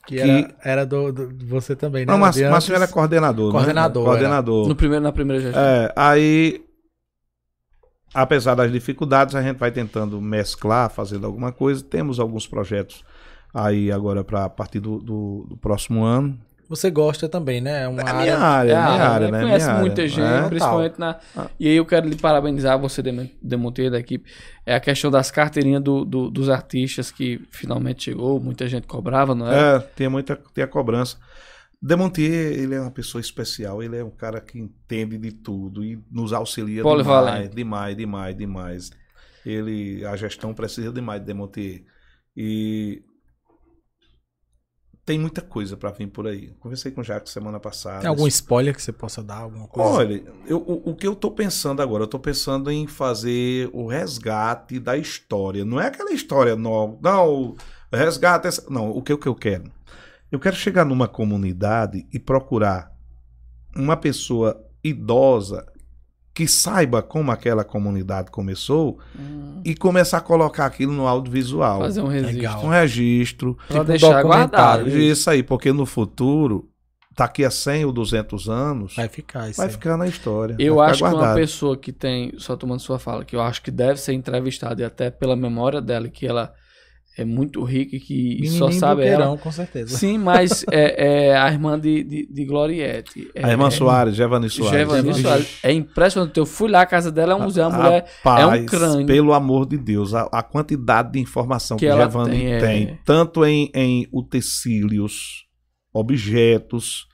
Que que- era, era do, do- de você também, né? Não, mas Márcio antes. era coordenador. né? Coordenador, Coordenador. No primeiro, na primeira gestão. É, aí, apesar das dificuldades, a gente vai tentando mesclar, fazendo alguma coisa. Temos alguns projetos aí agora para a partir do, do- do próximo ano. Você gosta também, né? É uma É a área. minha área, É, é a minha área, né? Conhece Minha muita área, gente, né? principalmente na. Ah. E aí eu quero lhe parabenizar, você, Dem- Demonteiro da equipe. É a questão das carteirinhas do- do- dos artistas que finalmente chegou, muita gente cobrava, não é? É, tem muita tem a cobrança. Demontier, ele é uma pessoa especial, ele é um cara que entende de tudo e nos auxilia demais, demais, demais, demais. Ele, a gestão precisa demais de Demontier. E tem muita coisa pra vir por aí. Conversei com o Jacques semana passada. Tem algum spoiler que você possa dar? Alguma coisa? Olha, eu- o, o que eu tô pensando agora, eu tô pensando em fazer o resgate da história. Não é aquela história nova. Não, o resgate. essa- Não, o que, o que eu quero? Eu quero chegar numa comunidade e procurar uma pessoa idosa que saiba como aquela comunidade começou Hum, e começar a colocar aquilo no audiovisual. fazer um registro. Legal. Um registro. Pra Tipo deixar guardado. Isso aí, porque no futuro, daqui a 100 ou 200 anos, Vai ficar isso vai aí. ficar na história. Eu acho que uma pessoa que tem, só tomando sua fala, que eu acho que deve ser entrevistada e até pela memória dela, que ela é muito rica e que só Menininho sabe ela. Boqueirão, com certeza. Sim, mas é, é a irmã de, de, de Gloriette. É, A irmã Soares, Giovanni Soares. Giovanni Giovanni. Soares. É impressionante. Eu fui lá, a casa dela é um museu, a mulher Rapaz, é um crânio. Pelo amor de Deus, a, a quantidade de informação Que que, ela Giovanni tem, tem, é. tanto em, em utensílios, objetos,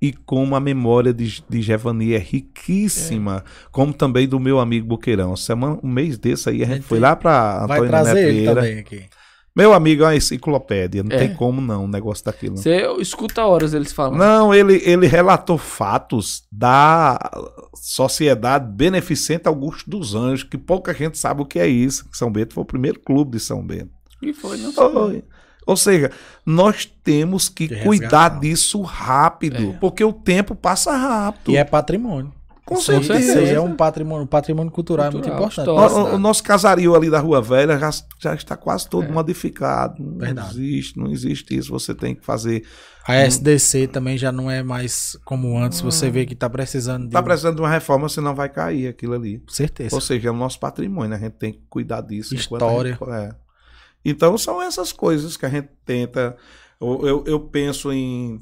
e como a memória de, de Giovanni é riquíssima, como também do meu amigo Boqueirão. Semana, um mês desse aí, a gente Gente, foi lá para Vai Antônio trazer Neto ele também aqui. Meu amigo é uma enciclopédia, não É. tem como não, um negócio daquilo. Você escuta horas eles falando. Não, ele, ele relatou fatos da Sociedade Beneficente Augusto dos Anjos, que pouca gente sabe o que é isso. que São Bento foi o primeiro clube de São Bento. E foi, não sei. Foi. Ou seja, nós temos que cuidar disso rápido, É. porque o tempo passa rápido. E é patrimônio. Com certeza. seja é um patrimônio, um patrimônio cultural, é muito Cultural, importante. O, o- nosso casario ali da Rua Velha já, já está quase todo É. modificado. Não Verdade. existe, não existe isso. Você tem que fazer. A SDC também já não é mais como antes. Você vê que tá precisando de. Está precisando de uma reforma, senão vai cair aquilo ali. Com certeza. Ou seja, é o nosso patrimônio, a gente tem que cuidar disso. enquanto História. a gente- é. Então são essas coisas que a gente tenta. Eu, eu, eu penso em,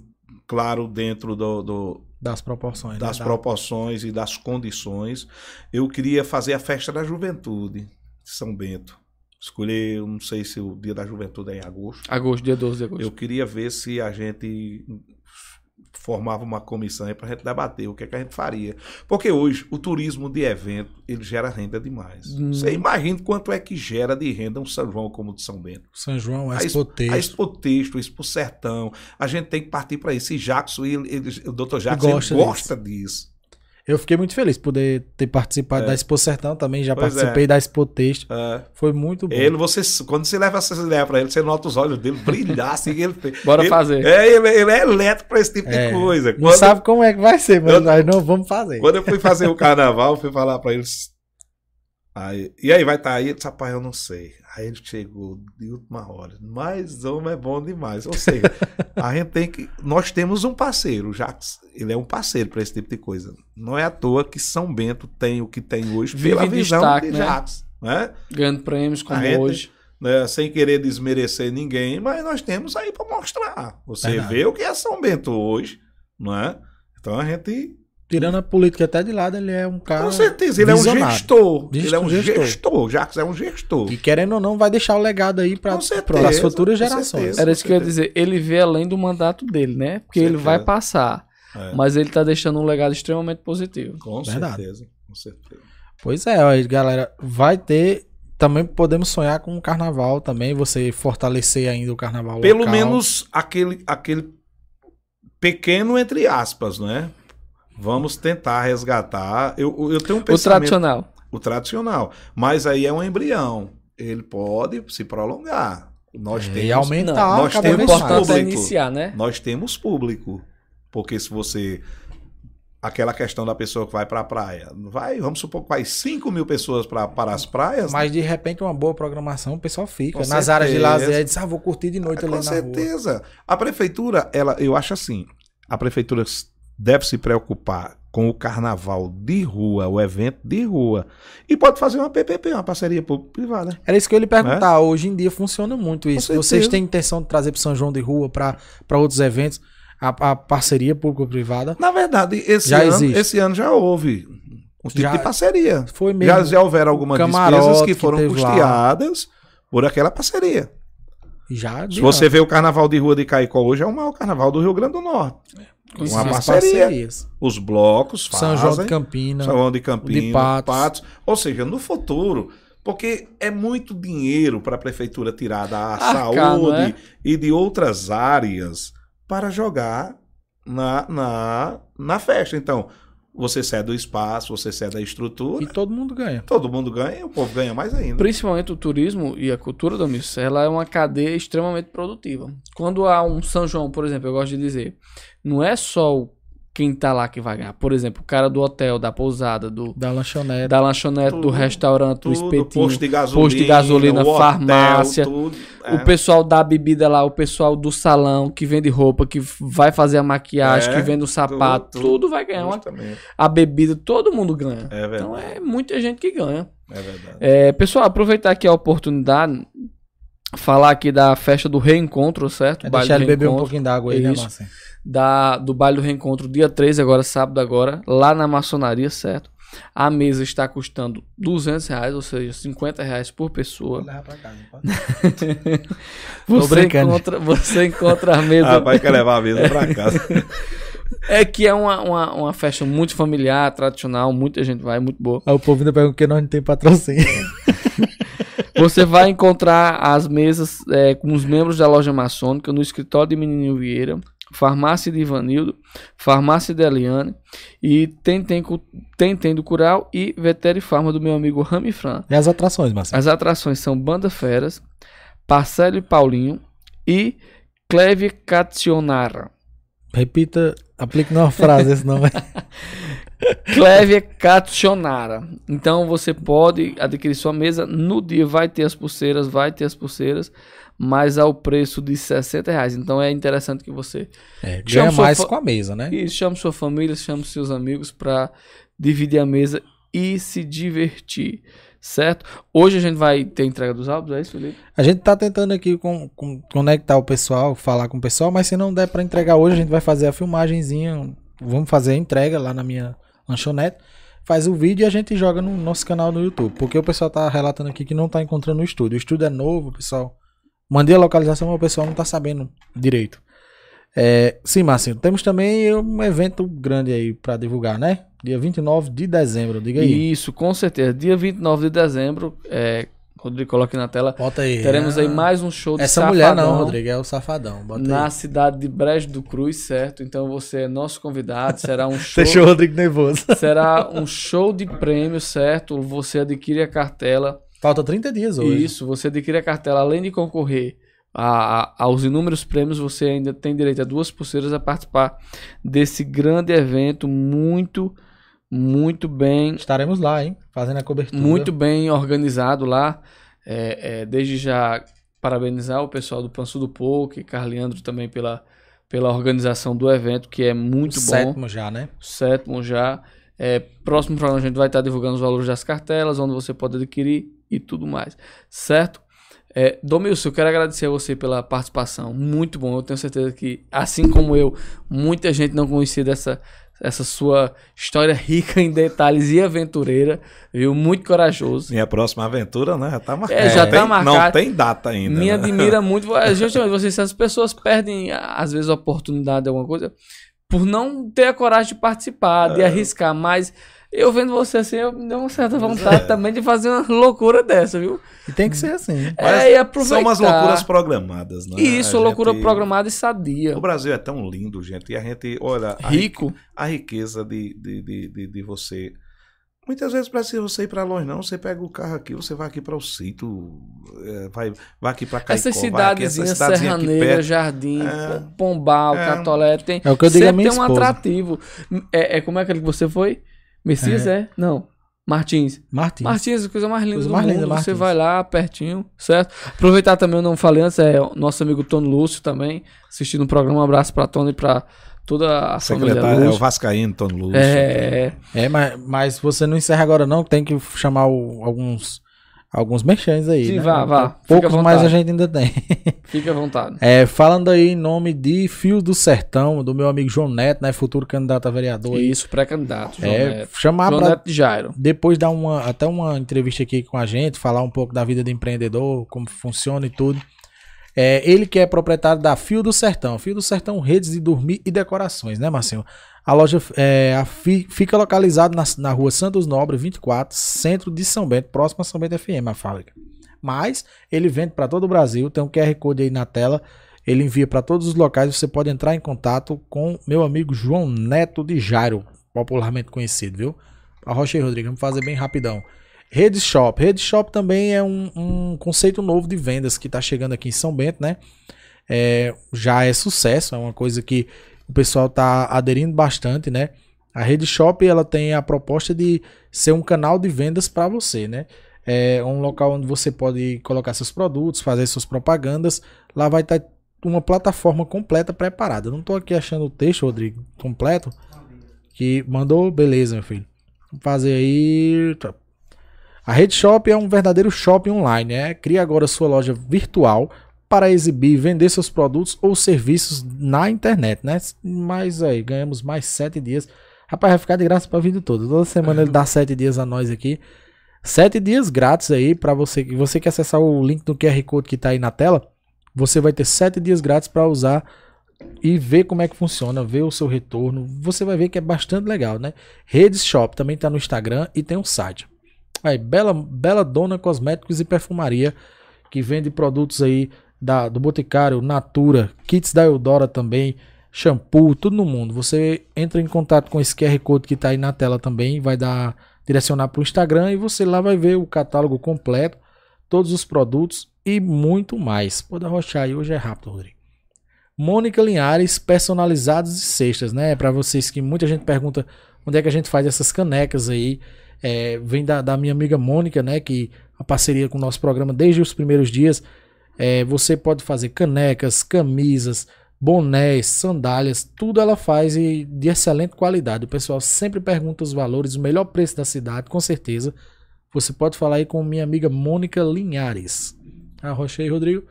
claro, dentro do, do- Das proporções. das né? Proporções e das condições. Eu queria fazer a festa da juventude de São Bento. Escolher, não sei se o dia da juventude é em agosto. Agosto, dia 12 de agosto. Eu queria ver se a gente formava uma comissão aí para a gente debater o que, é que a gente faria. Porque hoje o turismo de evento ele gera renda demais. Hum. Você imagina quanto é que gera de renda um São João como o de São Bento. São João, A Expo A Texto. Expo Sertão. A gente tem que partir para isso. E Jackson, ele, ele- o Dr. Jackson, Gosta ele gosta disso. Eu fiquei muito feliz por poder ter participado É. da Expo Sertão também. Já Pois participei da Expo Texto. É. Foi muito bom. Ele, você, quando você leva essas ideias para ele, você nota os olhos dele brilhar assim. Ele, Bora ele- fazer. É, ele, ele é elétrico para esse tipo É. de coisa. Não Quando- sabe como é que vai ser, mas Eu- nós não vamos fazer. Quando eu fui fazer o carnaval, eu fui falar pra eles. Aí, e aí, vai estar aí? Ele disse, rapaz, eu não sei. Aí ele chegou de última hora. Mas homem é bom demais. Ou seja, a gente tem que. Nós temos um parceiro, o Jacques. Ele é um parceiro para esse tipo de coisa. Não é à toa que São Bento tem o que tem hoje Vive pela visão destaque, de né? Jacques. Né? Ganhando prêmios como gente- hoje. Né? Sem querer desmerecer ninguém, mas nós temos aí para mostrar. Você Verdade. vê o que é São Bento hoje, não é? Então a gente Tirando a política até de lado, ele é um cara. Com certeza, ele é um visionário. gestor. Gestor, Ele é um gestor. gestor. Jacques é um gestor. E querendo ou não, vai deixar o legado aí para certeza, as futuras com gerações. certeza. Era isso que eu ia certeza. dizer. Ele vê além do mandato dele, né? Porque ele Certeza. vai passar. É, Mas ele tá deixando um legado extremamente positivo. com Verdade. certeza. Com certeza. Pois é, ó, galera, vai ter. Também podemos sonhar com o carnaval também, você fortalecer ainda o carnaval Pelo local. menos aquele, aquele pequeno entre aspas, né? Vamos tentar resgatar. Eu, eu tenho um O pensamento. tradicional. o tradicional. Mas aí é um embrião. Ele pode se prolongar. Nós É, temos, e aumentar Não, nós temos O é público. iniciar, né? nós temos público. Porque se você. Aquela questão da pessoa que vai para a praia. Vai, vamos supor que vai 5 mil pessoas pra, para as praias. Mas de repente uma boa programação, o pessoal fica. Com Nas áreas de certeza. lazer, diz, ah, vou curtir de noite É, ali com na certeza. A prefeitura, ela, eu acho assim, a prefeitura deve se preocupar com o carnaval de rua, o evento de rua. E pode fazer uma PPP, uma parceria público-privada. Era isso que eu ia lhe perguntar. Hoje em dia funciona muito isso. Vocês têm intenção de trazer para São João de Rua, para outros eventos, a, a parceria público-privada? Na verdade, esse, Já ano, existe. esse ano já houve um tipo Já- de parceria. Foi mesmo. Já, já houveram algumas despesas que que foram teve lá. custeadas por aquela parceria. Já Se você vê o carnaval de rua de Caicó hoje, é o maior carnaval do Rio Grande do Norte. com uma parceria. parcerias. Os blocos fazem. São João de Campina. São João de Campinas, de Patos. Ou seja, no futuro, Porque é muito dinheiro para a prefeitura tirar da Arcar, saúde é? e de outras áreas para jogar na, na, na festa. Então, você cede o espaço, você cede a estrutura, E todo mundo ganha. todo mundo ganha, o povo ganha mais ainda. Principalmente o turismo e a cultura do Miss, ela é uma cadeia extremamente produtiva. Quando há um São João, por exemplo, eu gosto de dizer, não é só o- quem tá lá que vai ganhar. Por exemplo, o cara do hotel, da pousada, do, Da lanchonete. da lanchonete, do Tudo, restaurante, do Tudo, espetinho, posto de gasolina, posto de gasolina, o hotel, farmácia, tudo, é. o pessoal da bebida lá, o pessoal do salão que vende roupa, que vai fazer a maquiagem, É, que vende o sapato, tudo, tudo, vai ganhar. Uma- a bebida, todo mundo ganha. É verdade. Então é muita gente que ganha. É verdade. É, pessoal, aproveitar aqui a oportunidade, falar aqui da festa do reencontro, certo? É deixar do ele beber um pouquinho d'água aí, né, Isso. Da, do baile do reencontro, dia 13, agora, sábado agora, lá na maçonaria, certo? A mesa está custando 200 reais, ou seja, 50 reais por pessoa. Vou levar pra casa, Você encontra, você encontra a mesa. Ah, vai quer levar a mesa pra casa. É que é uma, uma, uma festa muito familiar, tradicional, muita gente vai, muito boa. Aí o povo ainda pergunta que nós não tem patrocínio. Você vai encontrar as mesas é, com os membros da loja maçônica no escritório de Menininho Vieira, farmácia de Ivanildo, farmácia de Eliane e tem tem, cu- tem, tem do Cural e Vetério Farma do meu amigo Rami Fran. E as atrações, Marcelo? As atrações são Banda Feras, Parcelo e Paulinho e Cleve Cationara. Repita, aplique numa frase esse nome. Cleve Cationara. Então você pode adquirir sua mesa. No dia vai ter as pulseiras, vai ter as pulseiras, mas ao preço de 60 reais. Então é interessante que você É, ganha mais com a mesa, né? e chame sua família, chame seus amigos para dividir a mesa e se divertir, certo? Hoje a gente vai ter entrega dos álbuns, é isso, Felipe? A gente tá tentando aqui com, com- conectar o pessoal, falar com o pessoal, mas se não der pra entregar hoje, a gente vai fazer a filmagenzinha. Vamos fazer a entrega lá na minha lanchonete. Faz o vídeo e a gente joga no nosso canal no YouTube. Porque o pessoal tá relatando aqui que não tá encontrando o estúdio. O estúdio é novo, pessoal. Mandei a localização, mas o pessoal não tá sabendo direito. É, sim, Marcinho, temos também um evento grande aí pra divulgar, né? Dia 29 de dezembro, diga aí. Isso, com certeza. Dia 29 de dezembro, é, Rodrigo, coloque na tela. Bota aí. Teremos aí mais um show de Essa mulher não, Safadão Rodrigo, é o Safadão. Bota Na aí. cidade de Brejo do Cruz, certo? Então você é nosso convidado. Será um show. Deixou o Rodrigo nervoso. Será um show de prêmio, certo? Você adquire a cartela. Falta 30 dias hoje. Isso, você adquire a cartela, além de concorrer a- a- aos inúmeros prêmios, você ainda tem direito a duas pulseiras a participar desse grande evento muito, muito bem, Estaremos lá, hein? Fazendo a cobertura. muito bem organizado lá. É, é, desde já parabenizar o pessoal do Panço do Pouco e Carleandro também pela, pela organização do evento, que é muito o bom sétimo já, né? sétimo já. É, próximo programa a gente vai estar divulgando os valores das cartelas, onde você pode adquirir e tudo mais. Certo? É, Domilson, eu quero agradecer a você pela participação. Muito bom. Eu tenho certeza que, assim como eu, muita gente não conhecia dessa essa sua história rica em detalhes e aventureira. Viu? Muito corajoso. Minha próxima aventura, né? Já tá marcada. É, já tá tem- marcado. Não tem data ainda. Me né? admira muito. é, Justamente, vocês, as pessoas perdem, às vezes, a oportunidade de alguma coisa por não ter a coragem de participar, É. de arriscar. Mas eu vendo você assim, eu me deu uma certa vontade é. também de fazer uma loucura dessa, viu? E tem que ser assim. É, e aproveitar. São umas loucuras programadas, né? Isso, A loucura programada e sadia. O Brasil é tão lindo, gente. E a gente, olha, a, Rico. a riqueza de, de, de, de, de você. Muitas vezes precisa você ir para longe, não. Você pega o carro aqui, você vai aqui para o sítio, é, vai, vai aqui para Caicó, Essas essa cidadezinhas, cidadezinha aqui Serraneira. Jardim, É. Pombal, É. Catolé, tem. É o que eu digo sempre minha tem um esposa. atrativo. É, é como é que você foi? Messias, é? Não. Martins. Martins. Martins, a coisa mais linda Coisa do mais mundo. linda, Você vai lá pertinho, certo? Aproveitar também, eu não falei antes, é o nosso amigo Tony Lúcio também, assistindo o programa. Um abraço pra Tony e pra toda a família Secretário, é o. Vascaíno, Tom Lúcio. É, É, mas, mas você não encerra agora não, tem que chamar o- alguns alguns merchans aí, Sim, né? vá, vá. Poucos, mas a gente ainda tem. fique à vontade. É, falando aí em nome de Fios do Sertão, do meu amigo João Neto, né, futuro candidato a vereador. Isso, pré-candidato, João É, Neto. chamar João pra Neto de Jairo. depois dar uma, até uma entrevista aqui com a gente, falar um pouco da vida do empreendedor, como funciona e tudo. É, ele que é proprietário da Fio do Sertão. Fio do Sertão, redes de dormir e decorações, né, Marcinho? A loja é, a fi- fica localizada na, na rua Santos Nobre, 24, centro de São Bento, próximo a São Bento FM, a fábrica. Mas ele vende para todo o Brasil, tem um QR Code aí na tela. Ele envia para todos os locais. Você pode entrar em contato com meu amigo João Neto de Jairo, popularmente conhecido, viu? Arrocha aí, Rodrigo, vamos fazer bem rapidão. Rede Shop. Rede Shop também é um, um conceito novo de vendas que está chegando aqui em São Bento, né? É, já é sucesso, é uma coisa que o pessoal está aderindo bastante, né? A Rede Shop ela tem a proposta de ser um canal de vendas para você, né? É um local onde você pode colocar seus produtos, fazer suas propagandas. Lá vai estar uma plataforma completa preparada. Não estou aqui achando o texto, Rodrigo, completo. Que mandou, beleza, meu filho. Vamos fazer aí. tá. A Rede Shop é um verdadeiro shopping online, né? Cria agora sua loja virtual para exibir e vender seus produtos ou serviços na internet, né? Mas aí, ganhamos mais sete dias. Rapaz, vai ficar de graça para a vida toda. Toda semana ele dá sete dias a nós aqui. Sete dias grátis aí para você. Você que acessar o link do QR Code que tá aí na tela, você vai ter sete dias grátis para usar e ver como é que funciona, ver o seu retorno. Você vai ver que é bastante legal, né? Redes Shop também tá no Instagram e tem um site. Aí, Bela, Bela Dona Cosméticos e Perfumaria, que vende produtos aí da, do Boticário, Natura, kits da Eudora também, shampoo, tudo no mundo. Você entra em contato com esse QR Code que tá aí na tela também, vai dar direcionar para o Instagram e você lá vai ver o catálogo completo, todos os produtos e muito mais. Pode arrochar aí, hoje é rápido, Rodrigo. Mônica Linhares, personalizados e cestas, né? Para vocês que muita gente pergunta onde é que a gente faz essas canecas aí. É, vem da, da minha amiga Mônica, né? Que a parceria com o nosso programa desde os primeiros dias. É, você pode fazer canecas, camisas, bonés, sandálias, tudo ela faz e de excelente qualidade. O pessoal sempre pergunta os valores, o melhor preço da cidade, com certeza. Você pode falar aí com minha amiga Mônica Linhares. Arrocha aí, Rodrigo.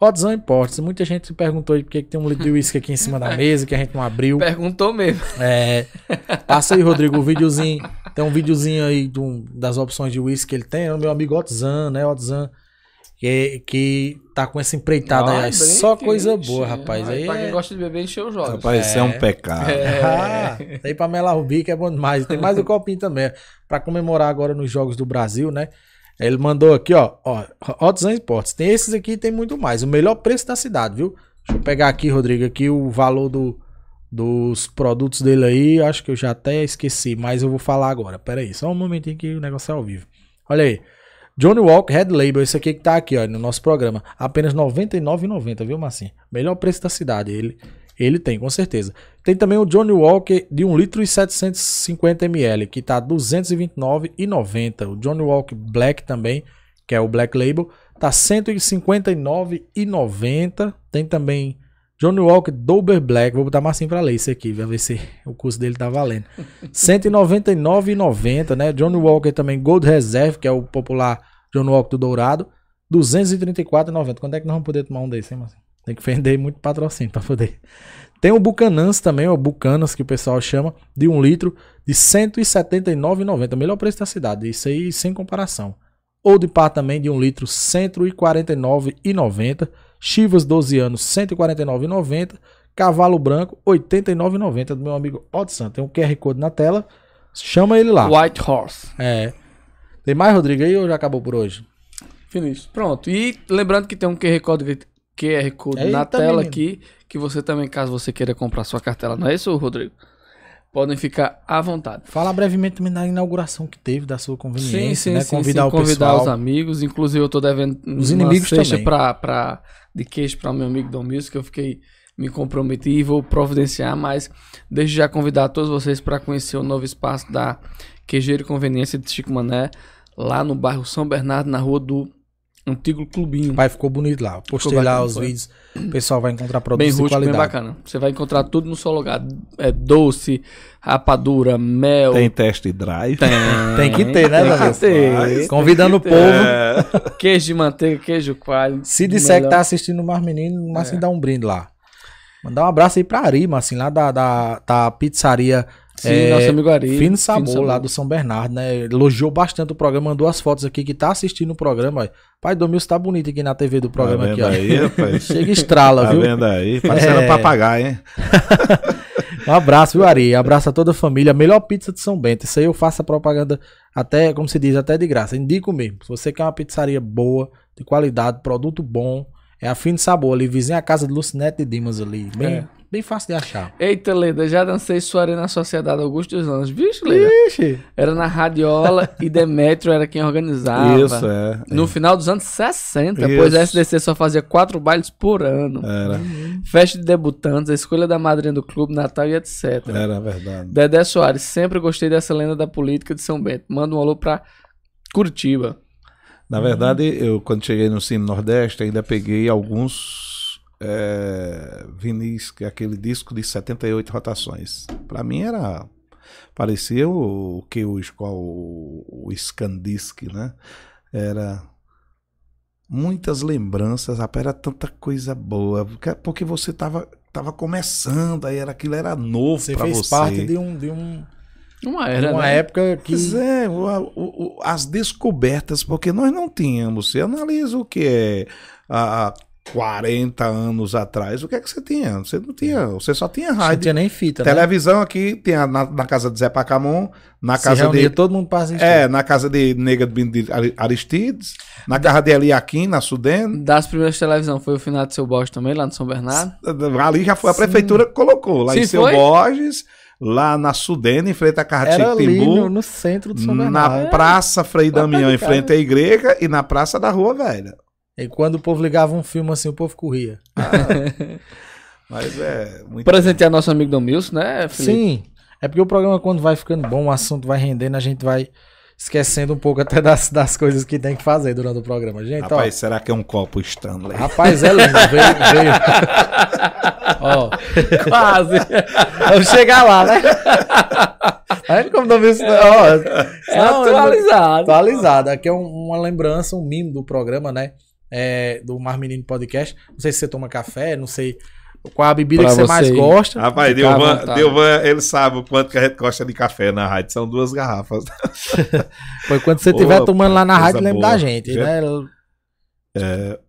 Odzão Imports. Muita gente se perguntou aí por que tem um litro de uísque aqui em cima da mesa que a gente não abriu. Perguntou mesmo. É, passa aí, Rodrigo, o videozinho. Tem um videozinho aí um- das opções de uísque que ele tem. É o meu amigo Otzan, né? Otzan. Que, que tá com essa empreitada aí. Ai, Só coisa boa, rapaz. Ai, Aí pra quem é... gosta de beber, encheu os olhos. Rapaz, isso é um pecado. Ah, tem pra melar o bico, é bom demais. Tem mais um copinho também. Pra comemorar agora nos Jogos do Brasil, né? Ele mandou aqui, ó. ó Otzan Sports. Tem esses aqui e tem muito mais. O melhor preço da cidade, viu? Deixa eu pegar aqui, Rodrigo, aqui o valor do, dos produtos dele aí. Acho que eu já até esqueci, mas eu vou falar agora. Pera aí, só um momentinho que o negócio é ao vivo. Olha aí. Johnny Walker Red Label, esse aqui que tá aqui, ó, no nosso programa. Apenas R$ 99,90, viu, Marcinho? Melhor preço da cidade. Ele, ele tem, com certeza. Tem também o Johnny Walker de 1 litro e 750 ml, que tá R$ 229,90. O Johnny Walker Black também, que é o Black Label, tá R$ 159,90. Tem também Johnny Walker Dober Black, vou botar Marcinho pra ler isso aqui, vai ver se o custo dele tá valendo. R$ 199,90, né? Johnny Walker também Gold Reserve, que é o popular Johnny Walker do Dourado, R$ 234,90. Quando é que nós vamos poder tomar um desse, hein, Marcinho? Tem que vender muito patrocínio pra poder. Tem o Bucanans também, o Bucanas, que o pessoal chama, de 1 litro, de R$ 179,90. O melhor preço da cidade, isso aí sem comparação. Ou de par também, de 1 litro, R$ 149,90. Chivas 12 anos, R$ 149,90. Cavalo Branco, R$ 89,90 do meu amigo Odson. Tem um QR Code na tela. Chama ele lá. White Horse. É. Tem mais, Rodrigo, aí ou já acabou por hoje? Finish. Pronto. E lembrando que tem um QR Code, QR Code Eita, na tela menino. aqui, que você também, caso você queira comprar sua cartela, não é isso, Rodrigo? Podem ficar à vontade. Fala brevemente também da inauguração que teve da sua conveniência, né? convidar o convidar pessoal. os amigos. Inclusive, eu tô devendo Os inimigos também. pra, pra, de queijo para meu amigo Dom Mills, que eu fiquei me comprometi e vou providenciar, mas desde já convidar todos vocês para conhecer o novo espaço da Queijeira e Conveniência de Chico Mané, lá no bairro São Bernardo, na rua do antigo clubinho. Pai, ficou bonito lá. Postei Ficou lá bacana, os foi. vídeos. O pessoal vai encontrar Bem produtos de rústico, bem qualidade. bacana. Você vai encontrar tudo no seu lugar. É doce, rapadura, mel. Tem test drive. Tem, Tem que ter, né, tem que ter. Convidando o povo. É, Queijo de manteiga, queijo coalho. Se disser melhor. que tá assistindo o Mar Menino, o Marcinho É. dá um brinde lá. Mandar um abraço aí pra Ari, Marcinho, lá da, da, da pizzaria Sim, é, nosso amigo Ari. Fino Sabor, lá do São Bernardo, né? Elogiou bastante o programa, mandou as fotos aqui que tá assistindo o programa. Ó. Pai Domilson tá bonito aqui na TV do tá programa aqui, vendo ó. aí, rapaz? Chega e estrala, Tá viu? vendo aí? Parecendo É. papagaio, hein? Um abraço, viu, Ari? Abraço a toda a família. Melhor pizza de São Bento. Isso aí eu faço a propaganda até, como se diz, até de graça. Indico mesmo. Se você quer uma pizzaria boa, de qualidade, produto bom, é a fim de sabor ali, vizinho à casa de Lucinete e Dimas ali. Bem, É. bem fácil de achar. Eita, Leda, já dancei soirée na Sociedade Augusto dos Anos. Vixe, Leda. Ixi. Era na Radiola e Demetrio era quem organizava. Isso, é. No final dos anos 60, Isso. pois a SDC só fazia quatro bailes por ano. Era, Festa de debutantes, a escolha da madrinha do clube, Natal e etc. era verdade. Dedé Soares, sempre gostei dessa lenda da política de São Bento. Manda um alô pra Curitiba. Na verdade, eu quando cheguei no Cine Nordeste, ainda peguei alguns é, vinis, que é aquele disco de 78 rotações. Pra mim era. Parecia o, o que hoje, qual o, o Scandisc, né? Era muitas lembranças, rapaz, era tanta coisa boa. porque- Porque você tava, tava começando, aí era, aquilo era novo Você pra fez você. parte de, um, de, um, Uma era, uma né? época que. Pois é, o- o- as descobertas, porque nós não tínhamos. Você analisa o que é há 40 anos atrás, o que é que você tinha? Você não tinha, você só tinha Não rádio. tinha nem fita, né? Televisão aqui, tinha na, na casa de Zé Pacamon, na Se casa reunia de. todo mundo assistir. É, na casa de Nega de Ari- Aristides, na casa de Eliakim, na Sudene. Das primeiras televisão, foi o final de seu Bosch também, lá no São Bernardo. Ali já foi a Sim. prefeitura que colocou, lá em Sim, Seu foi? Borges, lá na Sudene, em frente à de Era Chiquimbu. no, no centro do São Bernardo. Na Praça Frei Damião, em frente à igreja, e na Praça da Rua Velha. E quando o povo ligava um filme assim, o povo corria. Mas é muito. Presentear nosso amigo Domilson, né, Felipe? Sim. É porque o programa, quando vai ficando bom, o assunto vai rendendo, a gente vai esquecendo um pouco até das, das coisas que tem que fazer durante o programa. Gente, Rapaz, será que é um copo Stanley? ó. Rapaz, é lindo. Veio. veio. ó. Quase. Vamos chegar lá, né? A gente como não viu isso. Ó, É não, atualizado. Atualizado. Aqui é um- uma lembrança, um mimo do programa, né? É, do Mar Menino Podcast. Não sei se você toma café, não sei qual a bebida Pra que você mais você. gosta. Rapaz, vontade. Dilvan, ele sabe o quanto que a gente gosta de café na rádio. São duas garrafas. Foi quando você estiver tomando lá na rádio, lembra boa. da gente, Gente, né?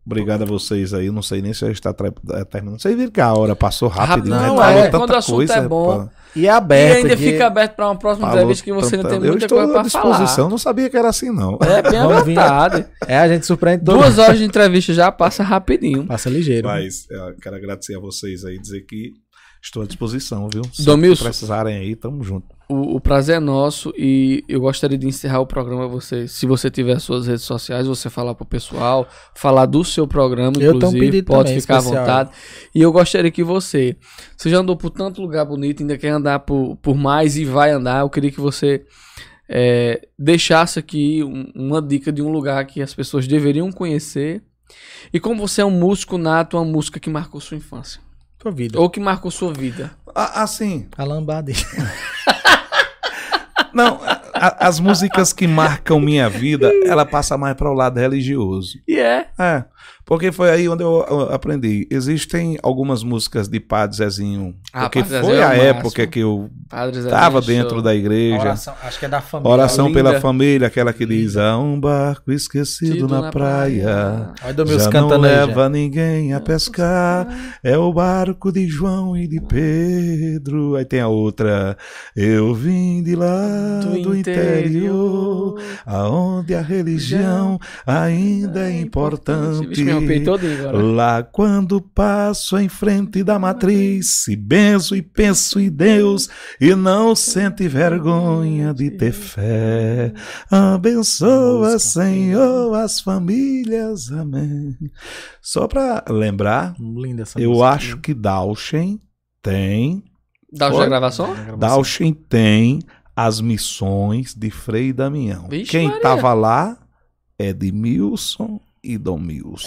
Obrigado a vocês aí. Não sei nem se já está eh, terminando. Vocês viram que a hora passou rápido, Rápido, né? não, Falou é. tanta Quando o assunto é bom, pô. E é E aberto. ainda aqui. fica aberto pra uma próxima Falou entrevista que você ainda tanta- tem Eu muita estou coisa à pra disposição. falar. Não sabia que era assim, não. É bem à vontade. É, a gente surpreende todo Duas horas de entrevista já passa rapidinho. Passa ligeiro. Mas eu quero agradecer a vocês aí, dizer que estou à disposição, viu? Se Domilson. precisarem aí, tamo junto. O, o prazer é nosso e eu gostaria de encerrar o programa você, se você tiver suas redes sociais, você falar pro pessoal, falar do seu programa, Eu inclusive, pode também ficar especial. à vontade. E eu gostaria que você, você já andou por tanto lugar bonito, ainda quer andar por, por mais e vai andar, eu queria que você é, deixasse aqui um- uma dica de um lugar que as pessoas deveriam conhecer. E como você é um músico nato, uma música que marcou sua infância. Tua vida. Ou que marcou sua vida. Ah, assim, A lambada. não, a- as músicas que marcam minha vida, ela passa mais para o lado religioso. E é. É, porque foi aí onde eu aprendi. Existem algumas músicas de Padre Zezinho, Ah, porque Padre foi Zezinho é a época máximo. que eu estava Show. dentro da igreja. Oração, acho que é da família. Oração linda. pela família, aquela que diz: Há um barco esquecido Tido na, praia. Olha do meus Já não já. leva ninguém a pescar. É o barco de João e de Pedro. Aí tem a outra. Eu vim de lá do, interior, aonde a religião ainda é importante. Vixe, todinho agora. Lá quando passo em frente da matriz, se benzo e penso em Deus e não sente vergonha de ter fé. Abençoa, Música. Senhor, as famílias. Amém. Só para lembrar, Linda essa eu música. acho que Dauschen tem, já gravação? Dauschen tem as missões de Frei Damião. Vixe, Quem Maria. estava lá é Edmilson e.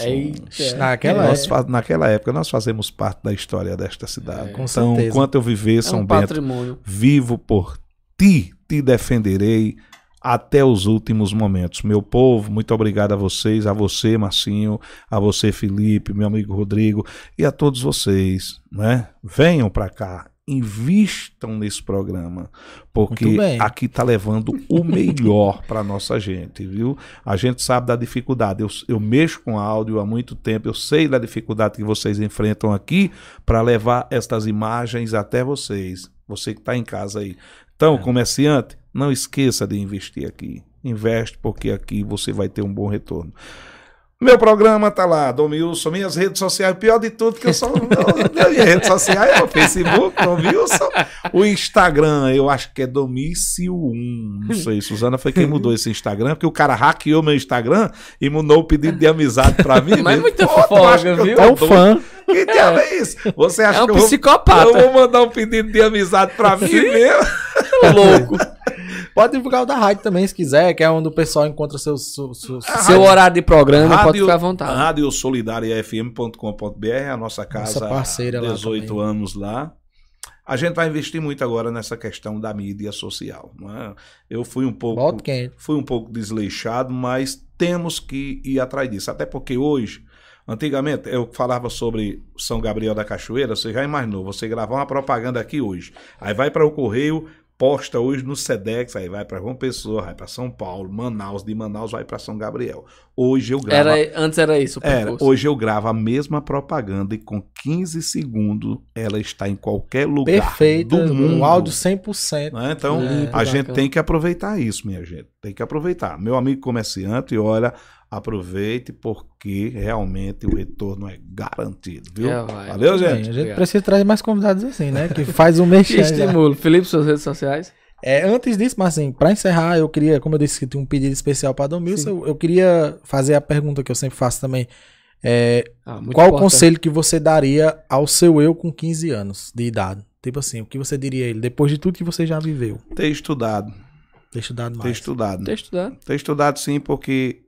Eita. Naquela Nós época. naquela época nós fazemos parte da história desta cidade. É, com então, certeza. enquanto eu viver É São um Bento, patrimônio. vivo por ti, te defenderei até os últimos momentos. Meu povo, muito obrigado a vocês, a você, Marcinho, a você, Felipe, meu amigo Rodrigo, e a todos vocês, né? Venham para cá, invistam nesse programa, porque aqui tá levando o melhor para nossa gente, viu? A gente sabe da dificuldade. Eu, eu mexo com áudio há muito tempo, eu sei da dificuldade que vocês enfrentam aqui para levar estas imagens até vocês. Você que está em casa aí. Então, comerciante, não esqueça de investir aqui. Investe, porque aqui você vai ter um bom retorno. Meu programa tá lá, Domilson, minhas redes sociais, pior de tudo que eu só. minha rede social é o Facebook, Domilson. O Instagram, eu acho que é Domício1. Não sei, Suzana foi quem mudou esse Instagram, porque o cara hackeou meu Instagram e mudou o pedido de amizade pra mim. Mas que eu viu? tô É um fã. Que diabo é isso? Você acha É um que eu vou, psicopata. eu vou mandar um pedido de amizade pra mim mesmo? louco. Pode divulgar o da rádio também, se quiser, que é onde o pessoal encontra seus. seus, seus- Seu horário de programa pode ficar à vontade. Rádio solidariafm.com.br, a nossa casa Nossa parceira há lá 18 também. anos lá. A gente vai investir muito agora nessa questão da mídia social. é? Eu fui um pouco fui um pouco desleixado, mas temos que ir atrás disso. Até porque hoje, antigamente, eu falava sobre São Gabriel da Cachoeira, você já imaginou, você gravar uma propaganda aqui hoje, aí vai para o Correio, posta hoje no Sedex, aí vai para João Pessoa, vai para São Paulo, Manaus, de Manaus vai para São Gabriel. Hoje eu gravo. Era, antes era isso o Era, hoje eu gravo a mesma propaganda e com 15 segundos ela está em qualquer lugar Perfeito. do mundo. Um áudio 100%. né? Então, Limpo, a gente bacana. tem que aproveitar isso, minha gente. Tem que aproveitar. Meu amigo comerciante, olha, aproveite porque realmente o retorno é garantido, viu? É. Valeu, Bem, gente? a gente Obrigado. precisa trazer mais convidados assim, né? Que faz o Que mexer. estímulo. Felipe, suas redes sociais? É, antes disso, mas assim, pra encerrar, eu queria, como eu disse que tinha um pedido especial pra Domilson, eu, eu queria fazer a pergunta que eu sempre faço também. É, Ah, qual o importante. conselho que você daria ao seu eu com 15 anos de idade? Tipo assim, o que você diria a ele depois de tudo que você já viveu? Ter estudado, Ter estudado ter mais. estudado. Ter estudado. Ter estudado sim, porque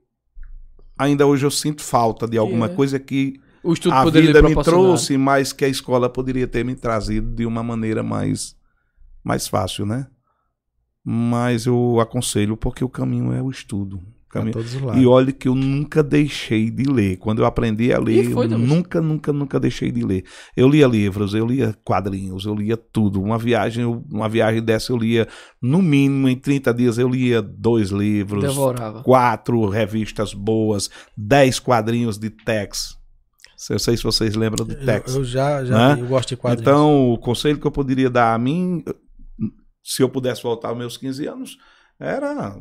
ainda hoje eu sinto falta de alguma É. coisa que O estudo a vida me trouxe, mas que a escola poderia ter me trazido de uma maneira mais, mais fácil, né? Mas eu aconselho porque o caminho é o estudo. Caminho- todos os lados. E olhe que eu nunca deixei de ler. Quando eu aprendi a ler, foi, eu nunca, nunca, nunca deixei de ler. Eu lia livros, eu lia quadrinhos, eu lia tudo. Uma viagem, uma viagem dessa eu lia, no mínimo, em 30 dias eu lia dois livros, Devorava. quatro revistas boas, dez quadrinhos de Tex. Eu sei se vocês lembram de Tex. Eu, eu já, já Né? vi, eu gosto de quadrinhos. Então, o conselho que eu poderia dar a mim, se eu pudesse voltar aos meus 15 anos, era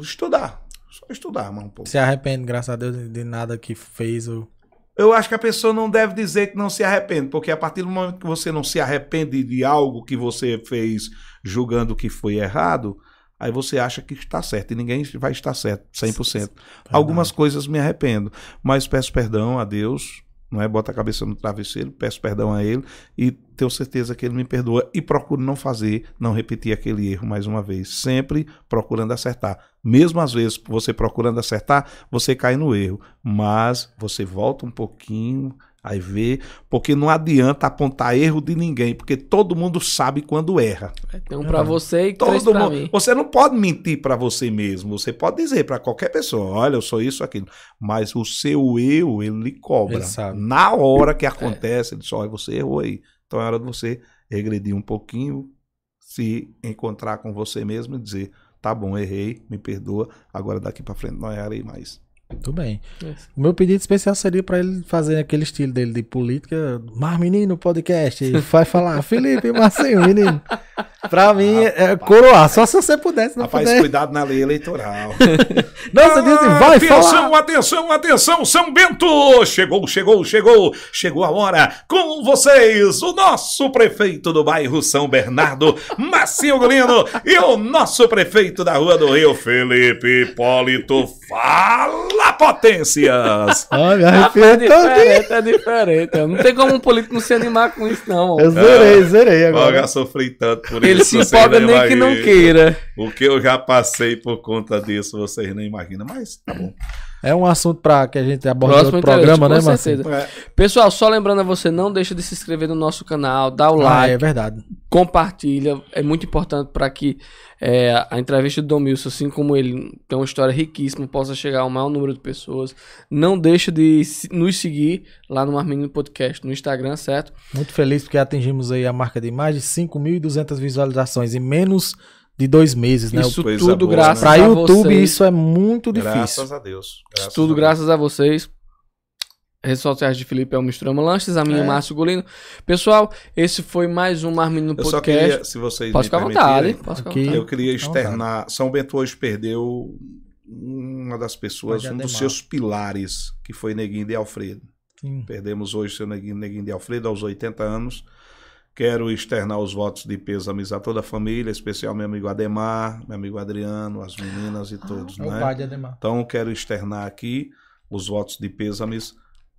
estudar. Só estudar mais um pouco. Se arrepende, graças a Deus, de nada que fez. Ou... Eu acho que a pessoa não deve dizer que não se arrepende, porque a partir do momento que você não se arrepende de algo que você fez julgando que foi errado, aí você acha que está certo. E ninguém vai estar certo 100%. Algumas coisas me arrependo, mas peço perdão a Deus, não é? Bota a cabeça no travesseiro, peço perdão a Ele e tenho certeza que Ele me perdoa e procuro não fazer, não repetir aquele erro mais uma vez. Sempre procurando acertar. Mesmo às vezes você procurando acertar, você cai no erro, mas você volta um pouquinho. Aí vê, porque não adianta apontar erro de ninguém, porque todo mundo sabe quando erra. Tem um pra você e Todo pra mundo, mim. você não pode mentir para você mesmo. Você pode dizer para qualquer pessoa, olha, eu sou isso, aquilo. Mas o seu eu, ele lhe cobra. Ele. Na hora que acontece, ele diz, olha, você errou aí. Então é hora de você regredir um pouquinho, se encontrar com você mesmo e dizer, tá bom, errei, me perdoa, agora daqui para frente não errarei mais. Muito bem. Isso. O meu pedido especial seria pra ele fazer aquele estilo dele de política. Mas, menino, podcast. e Vai falar, Felipe, Marcinho, menino. Pra mim, é coroar. Só se você pudesse, não Rapaz, puder. cuidado na lei eleitoral. Não, você diz vai atenção, falar. atenção, atenção, São Bento! Chegou, chegou, chegou, chegou a hora. Com vocês, o nosso prefeito do bairro São Bernardo, Massinho Golino, e o nosso prefeito da Rua do Rio, Felipe Hipólito. Fala, potências! Olha, Ah, arrepiei é diferente, é diferente. Não tem como um político não se animar com isso, não. Eu zerei, zerei Eu agora. já sofri tanto por Ele isso. se vocês empolga não nem que não queira. O que eu já passei por conta disso, vocês nem imaginam. Mas tá bom. É um assunto pra que a gente aborde no programa, né, certeza. É, Pessoal, só lembrando a você, não deixa de se inscrever no nosso canal, dá o Ah, like, é verdade. compartilha. É muito importante para que é, a entrevista do Domilson, assim como ele tem uma história riquíssima, possa chegar ao maior número de pessoas. Não deixa de nos seguir lá no Marmenino Podcast, no Instagram, certo? Muito feliz porque atingimos aí a marca de mais de 5.200 visualizações em menos de dois meses, né? Isso coisa tudo boa, graças Pra a YouTube vocês. isso é muito difícil. Graças a Deus. Isso tudo graças a vocês. Redes sociais de Felipe é o Misturama Lanches, a minha é. Márcio Golino. Pessoal, esse foi mais um Marmino Podcast. Eu só queria, se vocês Pode ficar à vontade. Pode ficar vontade. Eu queria externar. São Bento hoje perdeu uma das pessoas, um dos seus pilares, que foi Neguinho de Alfredo. Sim. Perdemos hoje seu Neguinho, Neguinho de Alfredo aos 80 anos. Quero externar os votos de peso a toda a família, especial meu amigo Ademar, meu amigo Adriano, as meninas e ah, todos. É né? o pai de Ademar. Então quero externar aqui os votos de pêsames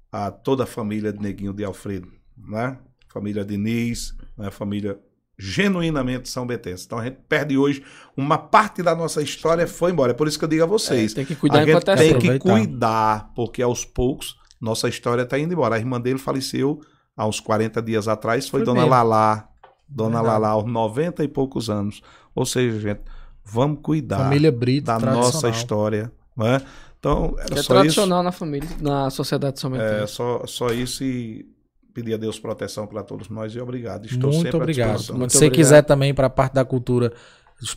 a toda a família de Neguinho de Alfredo, né? Família Diniz, né? família genuinamente São Betense. Então a gente perde hoje uma parte da nossa história foi embora. É por isso que eu digo a vocês. É, tem que cuidar a gente tem que cuidar, porque aos poucos nossa história está indo embora. A irmã dele faleceu há uns 40 dias atrás, foi, foi Dona mesmo. Lalá. Dona Verdade. Lalá, aos 90 e poucos anos. Ou seja, gente, vamos cuidar Família Brito, da nossa história. Né? Então, é tradicional isso. na família, na sociedade somente. É, só, só isso e pedir a Deus proteção para todos nós e obrigado. Estou Muito obrigado. Se você quiser também para a parte da cultura,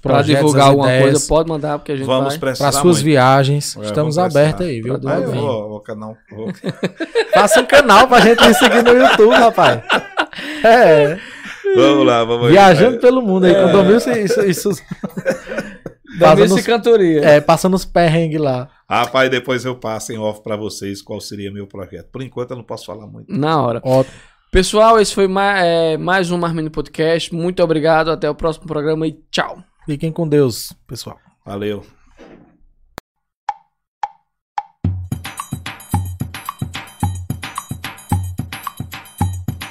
para divulgar alguma ideias, coisa, pode mandar, porque a gente vamos vai. Para suas muito. viagens, é, estamos abertos aí, viu? Ah, eu vou, vou, canal, vou. Faça um canal pra gente seguir no YouTube, rapaz. É. Vamos lá, vamos Viajando aí. pelo mundo aí, é. com Domilson, isso. isso... Domilson e cantoria. É, passando os perrengues lá. Rapaz, depois eu passo em off para vocês qual seria meu projeto. Por enquanto eu não posso falar muito. Na hora. Ótimo. Pessoal, esse foi mais, é, mais um Marmino Podcast. Muito obrigado. Até o próximo programa e tchau. Fiquem com Deus, pessoal. Valeu.